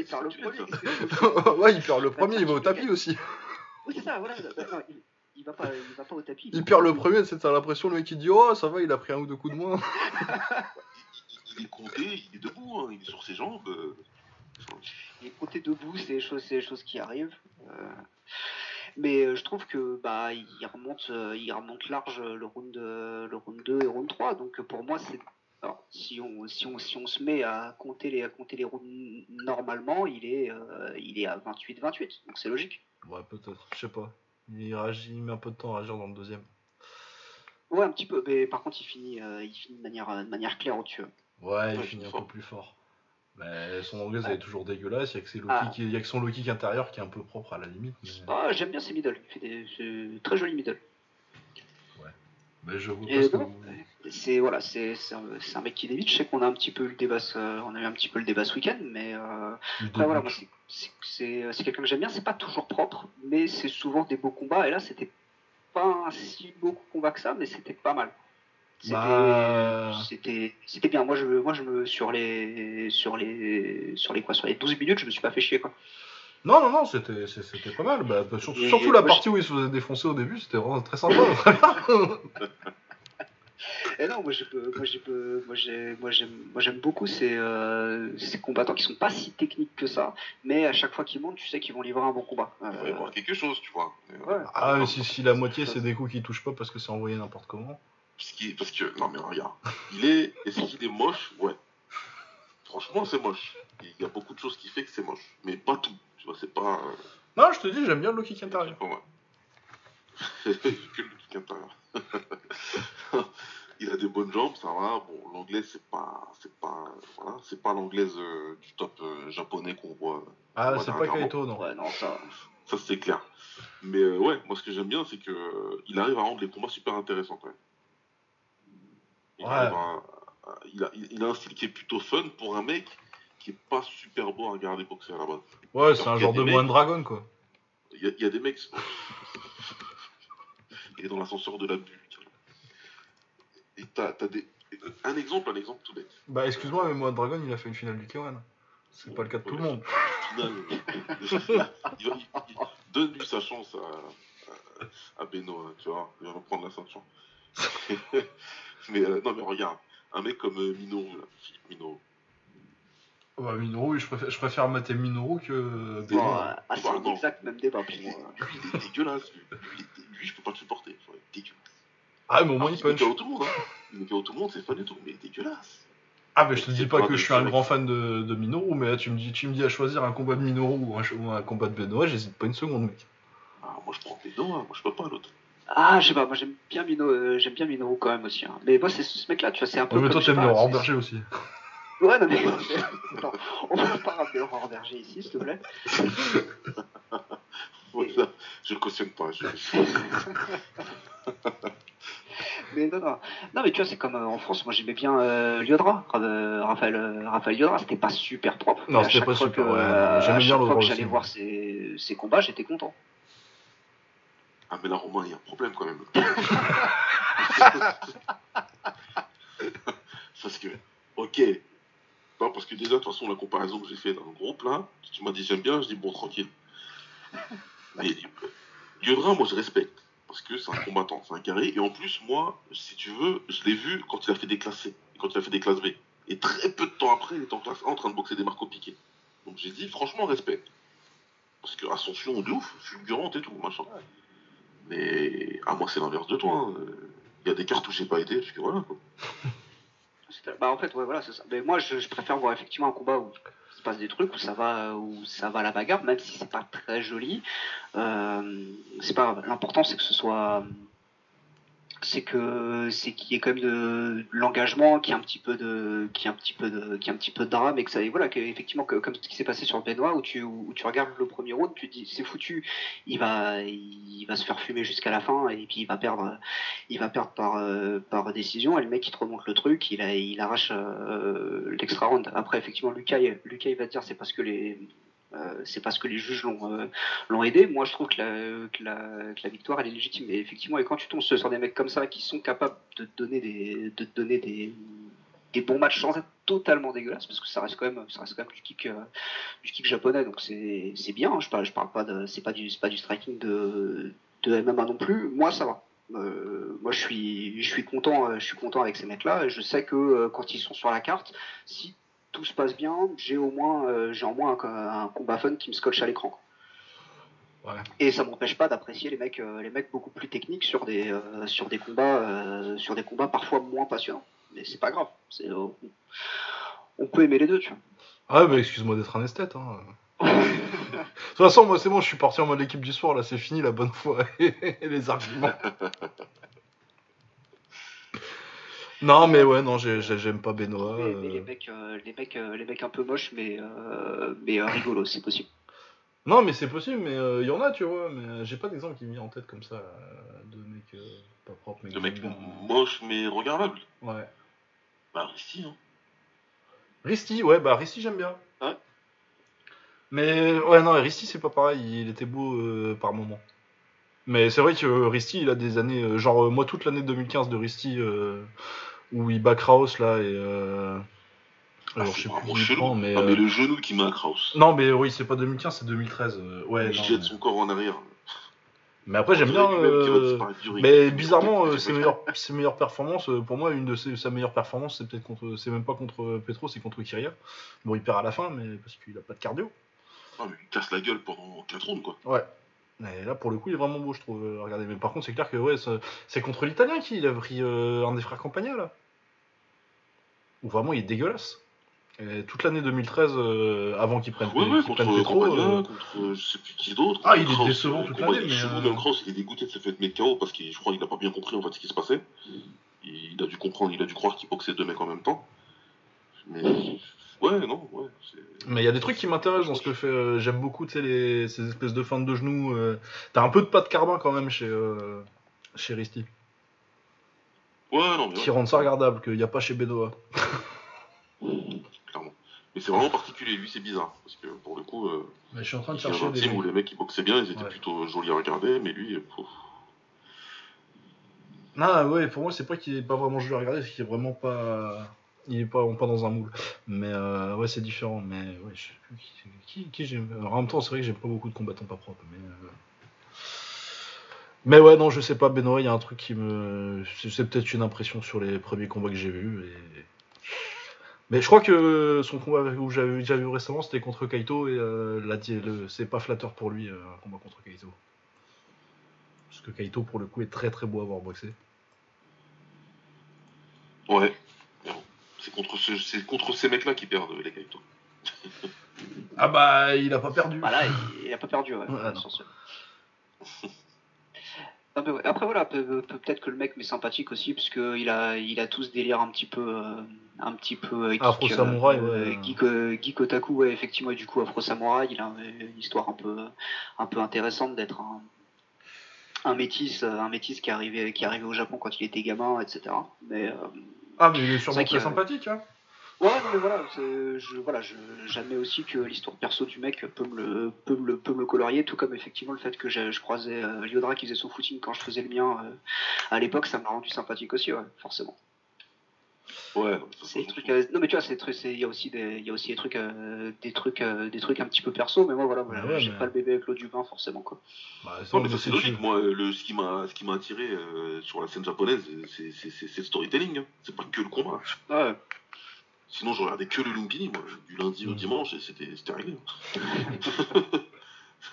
perd le premier. ouais, il perd le premier, il va au tapis aussi. Oui, c'est ça, voilà. non, il, il va pas, il va pas au tapis. Il perd le premier, c'est t'as l'impression le mec il dit oh ça va, il a pris un ou deux coups de moins. Il, il est compté, il est debout, hein, il est sur ses jambes. Il est côté debout, c'est des choses, c'est des choses qui arrivent. Euh, mais euh, je trouve que bah il remonte, euh, il remonte large euh, le round, euh, le round 2 et round 3. Donc euh, pour moi c'est alors, si on, si, on, si on se met à compter les, à compter les rounds normalement, il est, euh, il est à 28-28, donc c'est logique. Ouais, peut-être, je sais pas. Il, réagit, il met un peu de temps à réagir dans le deuxième. Ouais, un petit peu, mais par contre il finit, euh, il finit de manière, de manière claire au-dessus. Ouais, il finit un peu plus fort. Mais son anglaise elle est toujours dégueulasse, il y a que, ses Ah. y a que son low kick intérieur qui est un peu propre à la limite. Mais, Ah, j'aime bien ses middle, il fait des très joli middle. mais je vois pas Et ce que non, vous- c'est voilà, c'est un, mec qui débute. Je sais qu'on a un petit peu eu le débat, on a eu un petit peu le débat ce week-end, mais euh, après voilà, moi c'est c'est quelqu'un que j'aime bien. C'est pas toujours propre, mais c'est souvent des beaux combats. Et là, c'était pas un si beau combat que ça, mais c'était pas mal. C'était Bah. c'était bien. Moi je moi je me sur les sur les sur les quoi sur les 12 minutes, je me suis pas fait chier quoi. Non, non, non, c'était pas mal. Bah, surtout, Et- surtout la moi, partie où il se faisait défoncer au début, c'était vraiment très sympa. Et non, moi j'ai moi j'ai moi j'ai moi j'aime moi j'aime beaucoup ces euh, ces combattants qui sont pas si techniques que ça, mais à chaque fois qu'ils montent, tu sais qu'ils vont livrer un bon combat. Il va y Euh, avoir quelque chose, tu vois. Ouais. euh, ah, mais si, si la moitié c'est des coups qui touchent pas parce que c'est envoyé n'importe comment. Parce, qu'il- parce que, non mais regarde, il est, est-ce qu'il est moche? Ouais. Franchement, c'est moche. Il y a beaucoup de choses qui fait que c'est moche, mais pas tout. Tu vois, c'est pas. euh, Non, je te dis, j'aime bien le low kick intérieur. pas que le kick intérieur. il a des bonnes jambes, ça va. Bon, l'anglais, c'est pas, c'est pas, voilà, c'est pas l'anglaise euh, du top euh, japonais qu'on voit. Ah, c'est pas. Kaito, non. Ouais, non, ça. Ça, c'est clair. Mais euh, ouais, moi, ce que j'aime bien, c'est que euh, il arrive à rendre les combats super intéressants quand même. Il, Ouais. a, il- il a un style qui est plutôt fun pour un mec qui est pas super beau à regarder boxer à la base. Ouais, c'est un genre de moine dragon, quoi. Il y a, il y a des mecs. il est dans l'ascenseur de la bulle. Et t'as, des. Un exemple, un exemple tout bête. Bah, excuse-moi, mais moi, Dragon, il a fait une finale du K1. C'est pas le cas de tout le monde. Final, euh, il va- il- il- donne-lui sa chance à, à, à Beno, hein, tu vois. Il va reprendre la ceinture. mais euh, non, mais regarde, un mec comme euh, Minoru, là, Philippe Minoru. Bah, Minoru, je préfère, je préfère mater Minoru que Bon, Beno. euh, ah, c'est Bah, non. exact même débat pour moi. Lui, il est dégueulasse. Lui, lui, lui, je peux pas le supporter. Enfin, il est dégueulasse. Ah, mais au moins, Alors, il met punch. KO tout le monde, hein. Il met tout le monde, c'est fun et tout, mais il est dégueulasse. Ah, mais je te dis pas pas que je suis un grand fan de, de Minoru, mais là, tu me dis, tu me dis à choisir un combat de Minoru ou un, ou un combat de Benoît, j'hésite pas une seconde, mec. Ah, moi, je prends Beno, hein. moi, je peux pas l'autre. Ah, je sais pas, moi j'aime bien Mino, euh, j'aime bien Minoru quand même aussi. hein. Mais moi c'est ce mec-là, tu vois, c'est un peu. Ouais, mais comme, toi, t'aimes c'est- Berger aussi. Ouais, non mais. non, on va pas ramener Aurore Berger ici, s'il te plaît. Voilà, je cautionne pas. Je... Mais non, non. Non, mais tu vois, c'est comme euh, en France, moi j'aimais bien euh, Liodra, euh, Raphaël, euh, Raphaël Liodra, c'était pas super propre. Non, mais à c'était chaque pas fois super, que, ouais, j'aimais bien Liodra que j'allais voir ses, ses combats, j'étais content. Ah, mais là, Romain, il y a un problème quand même. parce que, ok. Non, parce que déjà, de toute façon, la comparaison que j'ai fait dans le groupe, là, tu m'as dit j'aime bien, je dis bon, tranquille. Mais Liodra, moi, je respecte. Parce que c'est un combattant, c'est un carré. Et en plus, moi, si tu veux, je l'ai vu quand il a fait des classes C, quand il a fait des classes B. Et très peu de temps après, il était en classe A en train de boxer des Marco Piquet. Donc j'ai dit, franchement, respect. Parce que Ascension de ouf, fulgurante et tout, machin. Mais à moi, c'est l'inverse de toi. hein. Il y a des cartes où j'ai pas été, parce que voilà. Bah en fait ouais voilà c'est ça. Mais moi je, préfère voir effectivement un combat où il se passe des trucs où ça va où ça va à la bagarre même si c'est pas très joli. Euh, c'est pas. L'important c'est que ce soit c'est que c'est qu'il y ait quand même de, l'engagement, qu'il y ait un petit peu de qui un petit peu de qui un petit peu de drame et que ça et voilà que effectivement que, comme ce qui s'est passé sur Benoît où tu où tu regardes le premier round tu te dis c'est foutu il va il va se faire fumer jusqu'à la fin et puis il va perdre il va perdre par, euh, par décision et le mec il te remonte le truc, il, a, il arrache euh, l'extra round. Après effectivement Lucas, Lucas il va te dire c'est parce que les c'est parce que les juges l'ont l'ont aidé. Moi, je trouve que la, victoire elle est légitime. Et effectivement, et quand tu tombes sur des mecs comme ça qui sont capables de te donner des de donner des bons matchs sans être totalement dégueulasse parce que ça reste quand même ça reste quand même du kick du kick japonais donc c'est bien hein. je parle parle pas de c'est pas du pas du striking de MMA non plus moi ça va euh, moi, je suis, je suis content, euh, je suis content avec ces mecs-là. Et je sais que euh, quand ils sont sur la carte, si tout se passe bien, j'ai au moins, j'ai au moins un, combat fun qui me scotche à l'écran. Et ça m'empêche pas d'apprécier les mecs, les mecs beaucoup plus techniques sur des, sur des combats, sur des combats parfois moins passionnants. Mais c'est pas grave. on peut aimer les deux, tu vois. Ah, mais excuse-moi d'être un esthète. Hein. de toute façon, moi c'est bon, je suis parti en mode équipe du soir, là c'est fini la bonne foi et les arguments. non, mais ouais, non, j'aime pas Benoît. Mais, euh. les, mecs, euh, les, mecs, euh, les mecs un peu moches, mais, mais rigolo, c'est possible. Non, mais c'est possible, mais il y en a, tu vois, mais j'ai pas d'exemple qui me vient en tête comme ça de mecs pas propres. Mais de mecs moches, mais regardables. Ouais. Bah, Risti, hein. Risti, ouais, bah Risti j'aime bien. Ouais. Mais ouais, non, Risti, c'est pas pareil. Il était beau euh, par moment. Mais c'est vrai que euh, Risti, il a des années. Euh, genre, moi, toute l'année 2015 de Risti, où il bat Kraus, là, et. Ah, alors, je sais plus prend, mais. mais le genou qui met Kraus. Non, mais oui, c'est pas 2015, c'est 2013. ouais, il jette son corps en arrière. Mais après, j'aime bien. mais bizarrement, ses, meilleures, ses meilleures performances, pour moi, une de ses, sa meilleure performance, c'est peut-être contre. C'est même pas contre Petro, c'est contre Kyria. Bon, il perd à la fin, mais parce qu'il a pas de cardio. Ah, mais il casse la gueule pendant 4 rounds, quoi. Ouais. Et là, pour le coup, il est vraiment beau, je trouve. Euh, regardez, mais par contre, c'est clair que ouais, c'est contre l'Italien qu'il a pris euh, un des frères Campagna, là. Où vraiment, il est dégueulasse. Et toute l'année 2013, euh, avant qu'il prenne, ouais, ouais, contre, Petro, contre je sais plus qui d'autre. Ah, il est décevant toute l'année. Mais euh... Cross, il est dégoûté de se fait mettre KO parce qu'il, je crois qu'il a pas bien compris en fait ce qui se passait. Il a dû comprendre, il a dû croire qu'il boxait deux mecs en même temps. Mais Ouais, non, ouais. Mais il y a des trucs qui m'intéressent dans ce que fait. Euh, j'aime beaucoup, tu sais, les... ces espèces de feintes de genoux. Euh. T'as un peu de pas de carbone quand même chez, euh, chez Risty. Ouais, non, mais. Qui rend ça regardable, qu'il n'y a pas chez Benoît. Clairement. Mais c'est vraiment particulier, lui, c'est bizarre. Parce que pour le coup. mais je suis en train de chercher. un team où les mecs ils boxaient bien, ils étaient plutôt jolis à regarder, mais lui. Non, ouais, pour moi, c'est pas qu'il est pas vraiment joli à regarder, c'est qu'il est vraiment pas il est pas, pas dans un moule. Mais euh, ouais, c'est différent. Mais ouais, je sais plus qui, qui, j'aime. En même temps, c'est vrai que j'aime pas beaucoup de combattants pas propres. Mais, euh, mais ouais, non, je sais pas, Benoît, il y a un truc qui me. C'est peut-être une impression sur les premiers combats que j'ai vus. Et... Mais je crois que son combat où j'avais déjà vu récemment, c'était contre Kaito. Et euh, le... c'est pas flatteur pour lui, un combat contre Kaito. Parce que Kaito, pour le coup, est très très beau à voir boxer. Ouais, c'est contre, ce, contre ces mecs-là qui perdent les Kaito. ah bah, il a pas perdu. Voilà, il, a pas perdu, ouais. Après voilà, peut-être que le mec m'est sympathique aussi parce qu'il a, il a tout ce délire un petit peu, euh, un petit peu. Euh, Afro samouraï, euh, ouais. Geek, otaku, ouais, effectivement. Et du coup, Afro samouraï, il a une histoire un peu, un peu intéressante d'être un, un métis, un métis qui est arrivé, qui arrivé au Japon quand il était gamin, etc. Mais ah, mais il est sûrement très sympathique, hein. Ouais, mais voilà, je, voilà, j'admets aussi que l'histoire perso du mec peut me le, peut me le, peut me colorier, tout comme effectivement le fait que je, croisais euh, Liodra qui faisait son footing quand je faisais le mien euh, à l'époque, ça m'a rendu sympathique aussi, ouais, forcément. Ouais. C'est trucs. Euh, non mais tu vois, c'est il y a aussi des, il y a aussi des trucs, euh, des trucs, euh, des trucs un petit peu perso. Mais moi voilà, j'ai pas le bébé avec l'eau du bain forcément quoi. Bah, c'est logique. Moi, le, ce qui m'a, ce qui m'a attiré sur la scène japonaise, c'est le storytelling. Hein. C'est pas que le combat. Ouais. Sinon, je regardais que le Lumpini, moi, du lundi au mm. dimanche, et c'était réglé.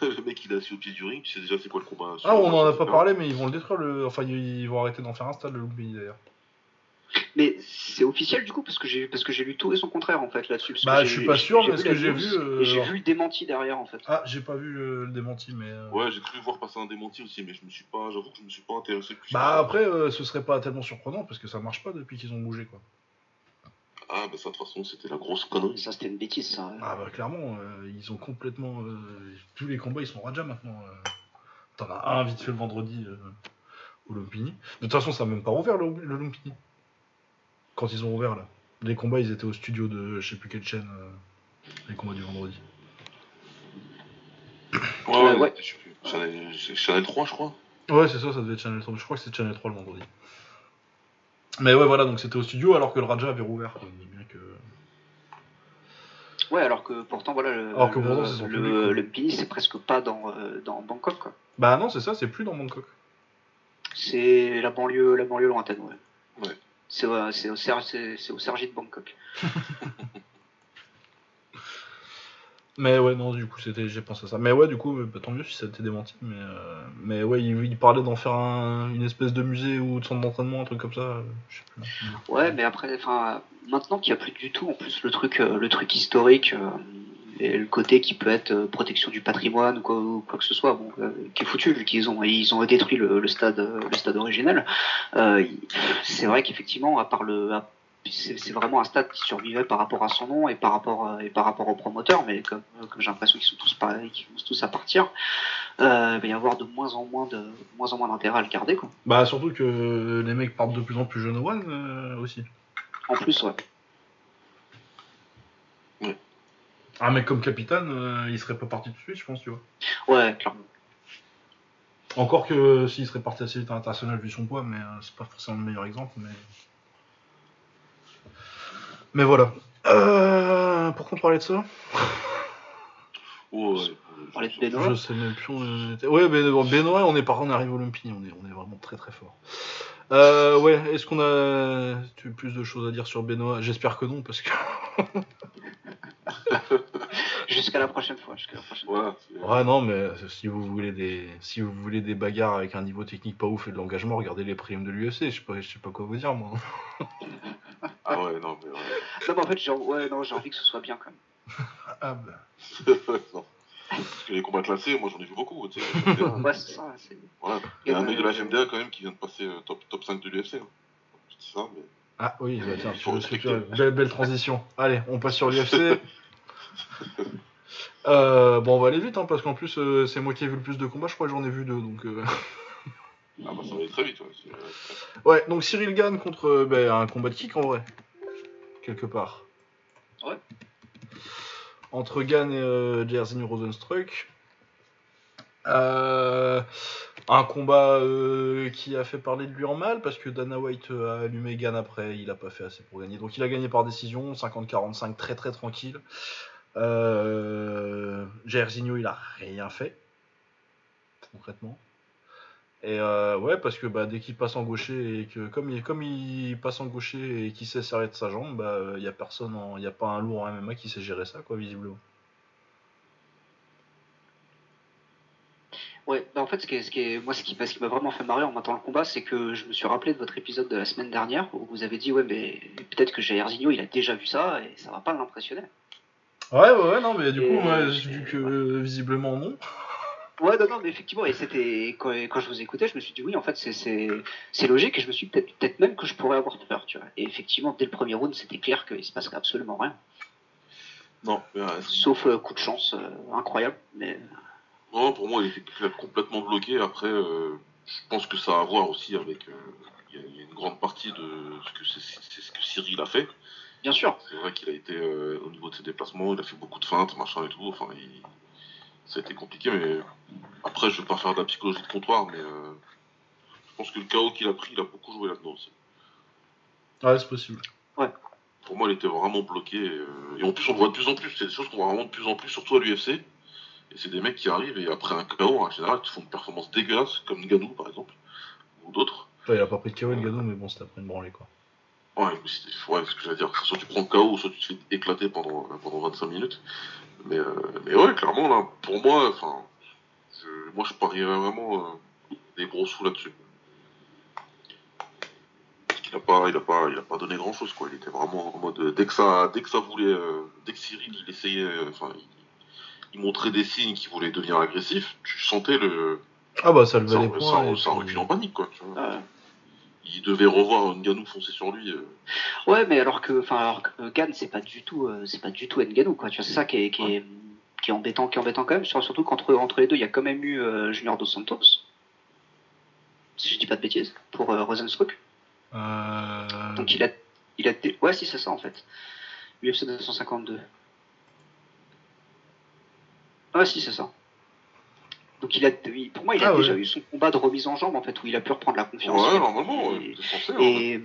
le mec il est assis au pied du ring, tu sais déjà c'est quoi le combat. Ah, on en a pas parlé, mais ils vont le détruire, le... enfin ils vont arrêter d'en faire un stade le Lumpini d'ailleurs. Mais c'est officiel du coup parce que j'ai parce que j'ai lu tout et son contraire en fait là-dessus. Bah je suis pas sûr mais ce que j'ai vu. Euh, j'ai vu le démenti derrière en fait. Ah j'ai pas vu le, démenti mais. Euh, ouais j'ai cru voir passer un démenti aussi mais je me suis pas j'avoue que je me suis pas intéressé plus. Bah après euh, ce serait pas tellement surprenant parce que ça marche pas depuis qu'ils ont bougé quoi. Ah bah ça de toute façon c'était la grosse connerie. Ça c'était une bêtise ça. Ah bah clairement ils ont complètement tous les combats ils sont Raja maintenant. T'en as un vite fait le vendredi au Lumpini. De toute façon ça a même pas ouvert le, le Lumpini quand ils ont ouvert là. Les combats, ils étaient au studio de je sais plus quelle chaîne, euh, les combats du vendredi. Ouais, Euh, ouais, ouais. je sais plus. Channel, Channel 3, je crois. Ouais, c'est ça, ça devait être Channel 3. Je crois que c'est Channel 3 le vendredi. Mais ouais, voilà, donc c'était au studio alors que le Raja avait rouvert. quoi. On dit bien que... Ouais, alors que pourtant, voilà, le, Alors que le, pourtant, c'est son le, public, quoi. le Bini, c'est presque pas dans, euh, dans Bangkok, quoi. Bah non, c'est ça, c'est plus dans Bangkok. C'est la banlieue, la banlieue lointaine, ouais. Ouais. C'est euh, c'est au, c'est au Sergi de Bangkok. Mais ouais, non, du coup, c'était, j'ai pensé à ça. Mais ouais, du coup, bah, tant mieux si ça a été démenti. Mais, euh, mais ouais, il, il parlait d'en faire un- une espèce de musée ou de centre d'entraînement, un truc comme ça. euh. Ouais, mais après, maintenant qu'il n'y a plus du tout, en plus, le truc, euh, le truc historique euh, et le côté qui peut être euh, protection du patrimoine ou quoi, que ce soit, bon, euh, qui est foutu vu qu'ils ont, ils ont détruit le, stade, euh, le stade originel. Euh, c'est vrai qu'effectivement, à part le, c'est vraiment un stade qui survivait par rapport à son nom et par rapport à- et par rapport aux promoteurs, mais comme, euh, comme j'ai l'impression qu'ils sont tous pareils, qu'ils vont tous à partir, euh, il va y avoir de moins en moins de, de moins en moins d'intérêt à le garder, quoi. Bah, surtout que les mecs partent de plus en plus jeunes au One euh, aussi. En plus, ouais. Un mec comme Capitaine, euh, il serait pas parti tout de suite, je pense, tu vois. Ouais, clairement. Encore que s'il serait parti assez vite à l'international vu son poids, mais euh, c'est pas forcément le meilleur exemple. Mais, mais voilà. Euh, pourquoi on parlait de ça Ouais, ouais. On parlait de Benoît. Je sais même plus. où On était. Ouais, ben, bon, Benoît, on est par on arrive au Olympie, on est, on est vraiment très très fort. Euh, ouais, est-ce qu'on a tu plus de choses à dire sur Benoît? J'espère que non, parce que. Jusqu'à la prochaine fois. Jusqu'à la prochaine fois. Voilà, c'est- Ouais, non, mais si vous voulez des, si vous voulez des bagarres avec un niveau technique pas ouf et de l'engagement, regardez les primes de l'UFC. Je sais pas, je sais pas quoi vous dire, moi. Ah ouais, non, mais ouais. Non, mais en fait, j'ai ouais, non, j'ai envie que ce soit bien quand même. Ah, bah. non. Parce que les combats classés, moi j'en ai vu beaucoup. Tu sais, Ouais, c'est ça. c'est- voilà. Il y a un mec de la GMDA quand même qui vient de passer euh, top, top 5 de l'UFC. Hein. Je dis ça, mais. Ah oui, bah, tiens, faut respecter. Belle, belle transition. Allez, on passe sur l'UFC. Euh, bon, on va aller vite, hein, parce qu'en plus, euh, c'est moi qui ai vu le plus de combats. Je crois que j'en ai vu deux. Donc, euh. Ah bah ça va aller très vite. Ouais. Donc Cyril Gann contre euh, ben, un combat de kick en vrai. Quelque part. Ouais. Entre Gann et euh, Rosenstruck. Euh, un combat euh, qui a fait parler de lui en mal parce que Dana White a allumé Gann après, il a pas fait assez pour gagner. Donc il a gagné par décision, 50-45, très très tranquille. Euh, Jairzinho, il a rien fait, concrètement. Et euh, ouais, parce que bah, dès qu'il passe en gaucher et que comme il, comme il passe en gaucher et qu'il sait s'arrêter de sa jambe, bah il y a personne, il y a pas un lourd en MMA qui sait gérer ça quoi visiblement. Ouais, bah en fait, ce qui est, ce qui est, moi, ce qui, ce qui m'a vraiment fait marrer en matant le combat, c'est que je me suis rappelé de votre épisode de la semaine dernière où vous avez dit, ouais, mais peut-être que Jairzinho, il a déjà vu ça et ça va pas l'impressionner. Ouais ouais ouais non mais du Et coup ouais, c'est- vu que euh, visiblement non. Ouais, non, non, mais effectivement, et c'était quand, quand je vous écoutais, je me suis dit oui, en fait, c'est logique, et je me suis dit, peut-être peut-être même que je pourrais avoir peur, tu vois. Et effectivement, dès le premier round, c'était clair qu'il se passerait absolument rien, Non, mais, euh, sauf euh, coup de chance euh, incroyable. Mais non, pour moi il était complètement bloqué. Après, je pense que ça a à voir aussi avec. Il y, a- il y a une grande partie de ce que c'est ce que Cyril a fait. bien sûr, C'est vrai qu'il a été au niveau de ses déplacements, il a fait beaucoup de feintes, machin et tout. Enfin, il- ça a été compliqué, mais après, je vais pas faire de la psychologie de comptoir, mais euh, je pense que le chaos qu'il a pris, il a beaucoup joué là-dedans aussi. Ouais c'est possible. Pour moi, il était vraiment bloqué. euh, et en plus, on le voit de plus en plus. C'est des choses qu'on voit vraiment de plus en plus, surtout à l'UFC. Et c'est des mecs qui arrivent et après un KO, en général, qui font une performance dégueulasse, comme Ngannou par exemple, ou d'autres. Ouais, il a pas pris de KO mais bon c'était après une branlée quoi. Ouais, ouais, ce que j'allais dire, c'est soit tu prends le KO, soit tu te fais éclater pendant, pendant 25 minutes. Mais, euh, mais ouais, clairement, là, pour moi, enfin, je, moi je parierais vraiment euh, des gros sous là-dessus. Parce qu'il a pas, il a pas, il a pas donné grand chose, quoi. Il était vraiment en mode, euh, dès que ça, dès que ça voulait, euh, dès que Cyril, il essayait, enfin, il, il montrait des signes qu'il voulait devenir agressif, tu sentais le, Ah bah ça levait ça, les ça, points. ça en panique, quoi. tu vois. euh, Il devait revoir Ngannou foncer sur lui. euh, ouais, mais alors que, enfin, alors que Gann, c'est pas du tout, euh, c'est pas du tout Ngannou, quoi. Tu vois, c'est ça qui est, qui est, qui est embêtant, qui est embêtant quand même. sur- Surtout qu'entre entre les deux, il y a quand même eu euh, Junior Dos Santos, si je dis pas de bêtises, pour euh, Rosenstruck. Euh, Donc il a, il a, dé- ouais, si c'est ça en fait. UFC 252. Ah si c'est ça. Donc il a, pour moi, il a Ah, déjà ouais. eu son combat de remise en jambe en fait, où il a pu reprendre la confiance. Ouais, normalement, Et- ouais, c'est censé. hein. Et,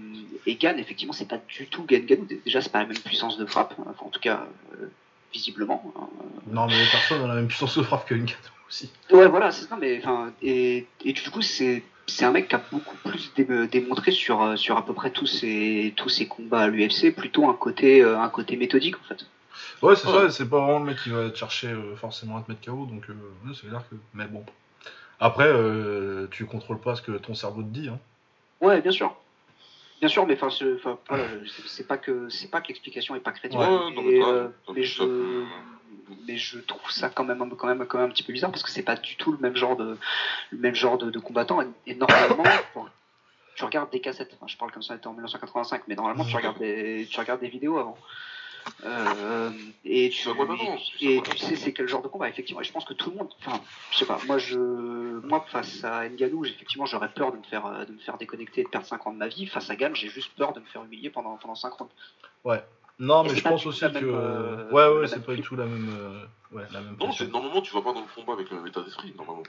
et Gann, effectivement, c'est pas du tout Gann Gann. Déjà, c'est pas la même puissance de frappe, enfin, en tout cas, euh, visiblement. hein. Non, mais personne n'a la même puissance de frappe que Ngannou aussi. Ouais, voilà, c'est ça, mais enfin, et, et du coup, c'est c'est un mec qui a beaucoup plus dé- démontré sur, euh, sur à peu près tous ses, tous ses combats à l'UFC, plutôt un côté, euh, un côté méthodique en fait. Ouais, c'est Ouais. ça, c'est pas vraiment le mec qui va te chercher euh, forcément à te mettre KO, donc euh, ouais, c'est clair que. Mais bon. Après, euh, tu contrôles pas ce que ton cerveau te dit. Hein. Ouais, bien sûr. Bien sûr, mais enfin, c'est- voilà, pas que c'est pas que l'explication est pas crédible, Ouais, non, mais euh, je mais je trouve ça quand même quand même quand même un petit peu bizarre parce que c'est pas du tout le même genre de le même genre de, de combattant et, et normalement tu regardes des cassettes enfin, je parle comme ça était en 1985 mais normalement tu regardes des tu regardes des vidéos avant Euh, et tu, sais et tu c'est quel genre de combat effectivement et je pense que tout le monde enfin je sais pas moi je moi face à Ngannou effectivement j'aurais peur de me faire euh, de me faire déconnecter et de perdre 5 ans de ma vie face à Gann j'ai juste peur de me faire humilier pendant pendant 5 rounds Non, Et mais je pense aussi que. même, euh, ouais, ouais, c'est pas du tout la même. euh, Ouais, la même Non, c'est- normalement, tu vas pas dans le combat avec le même état d'esprit, normalement.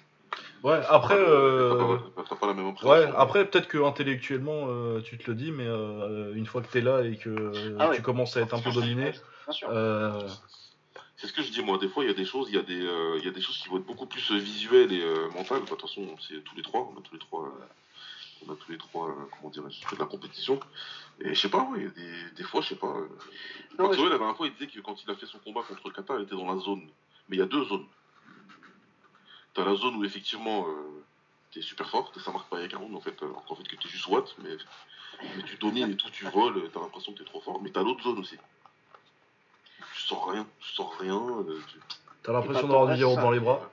Ouais, après. Euh, pas- T'as pas la même impression. Ouais, après peut-être que intellectuellement euh, tu te le dis, mais euh, une fois que t'es là et que euh, Ah ouais. tu commences à être un peu dominé, bien sûr C'est ce que je dis moi. Des fois, il y a des choses, il y a des, euh, il y a des choses qui vont être beaucoup plus visuelles et euh, mentales. De toute façon, c'est tous les trois. On a tous les trois. euh, on a tous les trois. euh, comment dirais-je de la compétition. Et je sais pas. A des, des fois, je sais pas. euh, Non, Maxwell, je- la dernière fois, il disait que quand il a fait son combat contre le Qatar, il était dans la zone. Mais il y a deux zones. T'as la zone où effectivement euh, t'es super fort, et ça marque pas avec un round en fait, alors qu'en fait que t'es juste Watt, mais, mais tu domines et tout, tu voles, t'as l'impression que t'es trop fort. Mais t'as l'autre zone aussi. Tu sors rien, tu sors rien, euh, tu- t'as l'impression d'avoir du reste, dans les bras.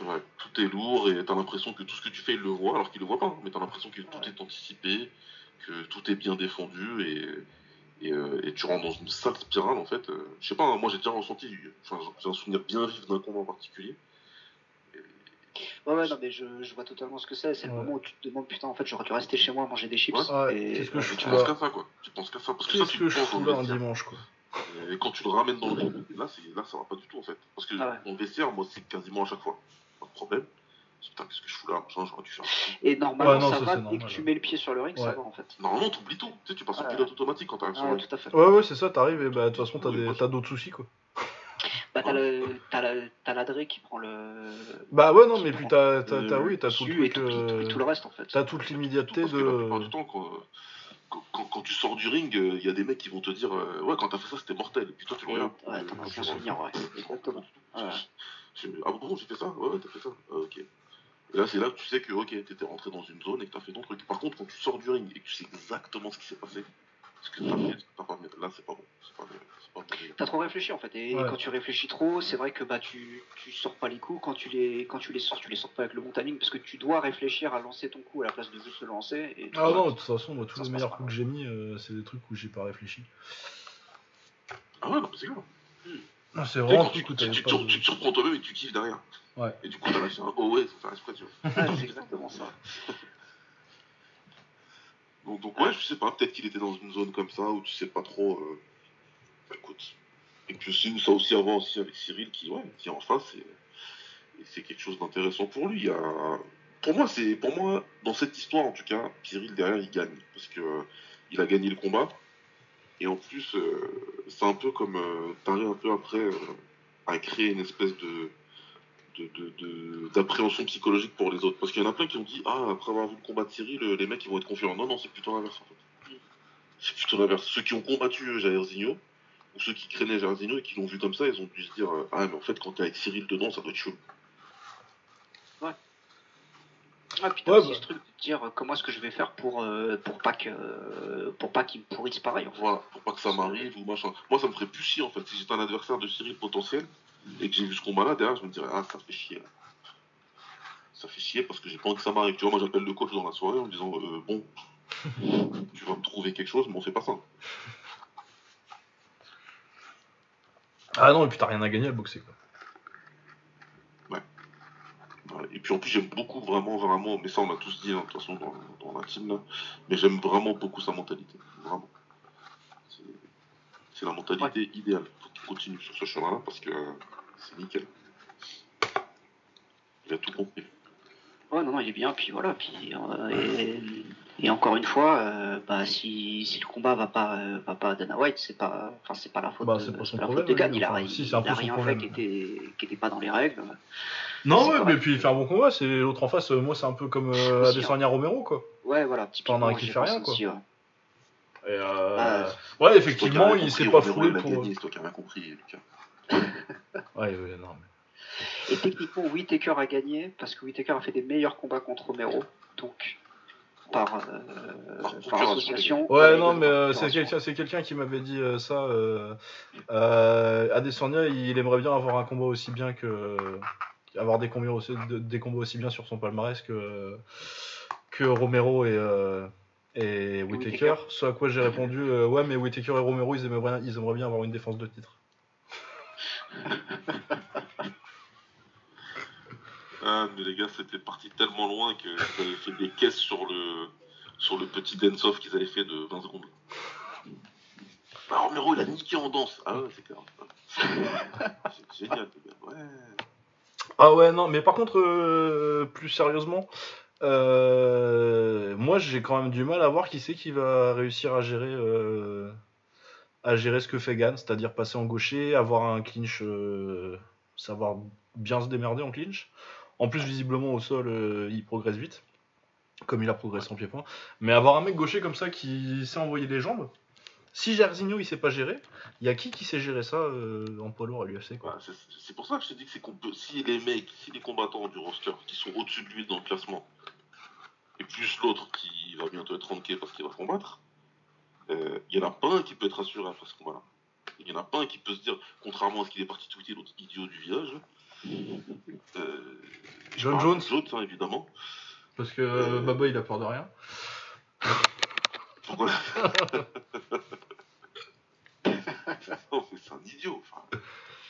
Ouais, tout est lourd et t'as l'impression que tout ce que tu fais, il le voit, alors qu'il le voit pas. hein, mais t'as l'impression que tout est anticipé, que tout est bien défendu et, et, euh, et tu rentres dans une sale spirale en fait. euh, je sais pas, hein, moi j'ai déjà ressenti, enfin, j'ai un souvenir bien vif d'un combat en particulier. Ouais, ouais, non, mais je, je vois totalement ce que c'est. C'est le Ouais. moment où tu te demandes, putain, en fait, j'aurais dû rester chez moi manger des chips. Ouais, et... qu'est-ce que je Et tu penses qu'à ça quoi, tu penses qu'à ça, parce que ça tu que le je fous le là un dimanche quoi Et quand tu le ramènes dans le ring, là, c'est, là ça va pas du tout en fait. Parce que Ah ouais. dans le vestiaire, moi c'est quasiment à chaque fois. Pas de problème. Je Putain, qu'est-ce que je fous là j'aurais dû faire. ça. Et normalement, Ouais, non, ça ça, va c'est dès normal, que tu ouais. mets le pied sur le ring, ça Ouais. va en fait. Normalement, t'oublies tout. Tu sais, tu passes en Ouais. pilote automatique quand t'arrives sur Ah, le ouais, ring. Ouais, ouais, c'est ça, t'arrives et bah de toute façon t'as des- d'autres soucis quoi. T'as la, qui prend le. Bah ouais, non, mais puis t'as, t'as, le- t'as- oui, t'as tout euh, tout le reste en fait. T'as toute l'immédiateté que la plupart de. du temps, quand, quand, tu sors du ring, il y a des mecs qui vont te dire euh, Ouais, quand t'as fait ça, c'était mortel. Et puis toi, tu le regardes. ouais, t'en as tu- souvenir, ouais. Exactement. Ah bon, j'ai fait ça? Ouais, ouais, t'as fait ça. Ah, ok. Et là, c'est là que tu sais que, ok, t'étais rentré dans une zone et que t'as fait ton truc. Par contre, quand tu sors du ring et que tu sais exactement ce qui s'est passé, ce que pas là, c'est pas bon. C'est pas, c'est pas bon. T'as trop réfléchi en fait, et Ouais. quand tu réfléchis trop, c'est vrai que bah tu, tu sors pas les coups, quand tu les quand tu les sors, tu les sors pas avec le bon timing parce que tu dois réfléchir à lancer ton coup à la place de juste le lancer. Et Ah non, de toute façon, moi, tous les meilleurs coups que j'ai mis, euh, c'est des trucs où j'ai pas réfléchi. Ah ouais, c'est. Non, c'est vraiment tu, où tu, tu, pas tu, de- tu te surprends toi-même et tu kiffes derrière. Ouais. Et du coup, t'as lâché un oh ouais, sans faire exprès, tu vois. C'est exactement ça. Donc, donc ouais, je sais pas, peut-être qu'il était dans une zone comme ça où tu sais pas trop. euh, Écoute. Et puis aussi, ça aussi à voir aussi avec Cyril qui, ouais, qui est en face et, et c'est quelque chose d'intéressant pour lui. Pour moi, c'est pour moi, dans cette histoire en tout cas, Cyril derrière il gagne. Parce que euh, il a gagné le combat. Et en plus, euh, c'est un peu comme euh, t'arrives un peu après à créer une espèce de de- de- de- d'appréhension psychologique pour les autres. Parce qu'il y en a plein qui ont dit Ah, après avoir vu le combat de Cyril, euh, les mecs ils vont être confiants. Non, non, c'est plutôt l'inverse en fait. C'est plutôt l'inverse. Ceux qui ont combattu euh, Jairzinho, ou ceux qui craignaient Jairzinho et qui l'ont vu comme ça, ils ont dû se dire euh, Ah, mais en fait, quand t'es avec Cyril dedans, ça doit être chaud. Ah, puis t'as Ouais, aussi bah. ce truc de dire comment est-ce que je vais faire pour euh, pour pas que euh, pour pas qu'il me pourrisse pareil. En fait. Voilà, pour pas que ça m'arrive ou machin. Moi, ça me ferait plus chier en fait. Si j'étais un adversaire de Cyril potentiel et que j'ai vu ce combat-là, derrière, je me dirais Ah, ça fait chier. Ça fait chier parce que j'ai pas envie que ça m'arrive. Tu vois, moi, j'appelle le coach dans la soirée en me disant euh, Bon, tu vas me trouver quelque chose, mais on fait pas ça. Ah non, et puis t'as rien à gagner à boxer quoi. Ouais, Et puis en plus, j'aime beaucoup vraiment, vraiment, mais ça on a tous dit hein, de toute façon dans, dans la team là, mais j'aime vraiment beaucoup sa mentalité. Vraiment. C'est- C'est la mentalité idéale. Continue sur ce chemin-là parce que c'est nickel. Il a tout compris. Ouais, non, non, il est bien. Puis voilà. Puis, euh, et, et encore une fois, euh, bah, si, si le combat va pas, euh, va pas à Dana White, c'est pas, enfin, c'est pas la faute Bah, de, c'est pas son la faute problème, de Gann. lui, Il a, enfin, il, si, c'est un il peu a rien problème. fait qui était, qui était pas dans les règles. Non, ouais, mais puis il fait un bon combat. C'est l'autre en face. moi, c'est un peu comme euh, Aussi, Adesanya Romero, quoi. Ouais, voilà. Typiquement, T'en as un qui fait rien, quoi. aussi, ouais. Et euh, Bah, ouais, qui effectivement, il s'est pas foulé il a pour. toi qui as rien compris, Lucas. Ouais, ouais, non. mais- Et techniquement, Whitaker a gagné parce que Whitaker a fait des meilleurs combats contre Romero. Donc, par, euh, Par association. Ouais, non, mais euh, c'est quelqu'un, qui m'avait dit euh, ça. Euh, euh, Adesanya, il aimerait bien avoir un combat aussi bien que avoir des combats aussi, de- des combats aussi bien sur son palmarès que que Romero et euh, et Whittaker. Whittaker. Ce à quoi j'ai répondu, euh, ouais, mais Whittaker et Romero, ils aimeraient, bien- ils aimeraient bien avoir une défense de titre. Ah, mais les gars, c'était parti tellement loin qu'ils avaient fait des caisses sur le, sur le petit dance-off qu'ils avaient fait de 20 secondes. Bah, Romero, il a niqué en danse. Ah ouais, c'est clair. C'est génial, les gars. Ouais. Ah ouais, non, mais par contre, euh, plus sérieusement, euh, moi j'ai quand même du mal à voir qui c'est qui va réussir à gérer, euh, à gérer ce que fait Gann, c'est-à-dire passer en gaucher, avoir un clinch, euh, savoir bien se démerder en clinch. En plus, visiblement au sol, il progresse vite, comme il a progressé en pied-point. Mais avoir un mec gaucher comme ça qui sait envoyer les jambes, si Jairzinho il sait pas gérer, il y a qui qui sait gérer ça euh, en poids lourd à l'UFC quoi. C'est c'est pour ça que je te dis que c'est qu'on peut. Si les mecs, si les combattants du roster qui sont au-dessus de lui dans le classement, et plus l'autre qui va bientôt être ranké parce qu'il va combattre, euh, il y en a pas un qui peut être assuré après ce combat-là. Il y en a pas un qui peut se dire, contrairement à ce qu'il est parti tweeter l'autre idiot du village. Euh, John Jones. Jones, hein, évidemment. Parce que euh, Baba il a peur de rien. Pourquoi? c'est un idiot. Enfin,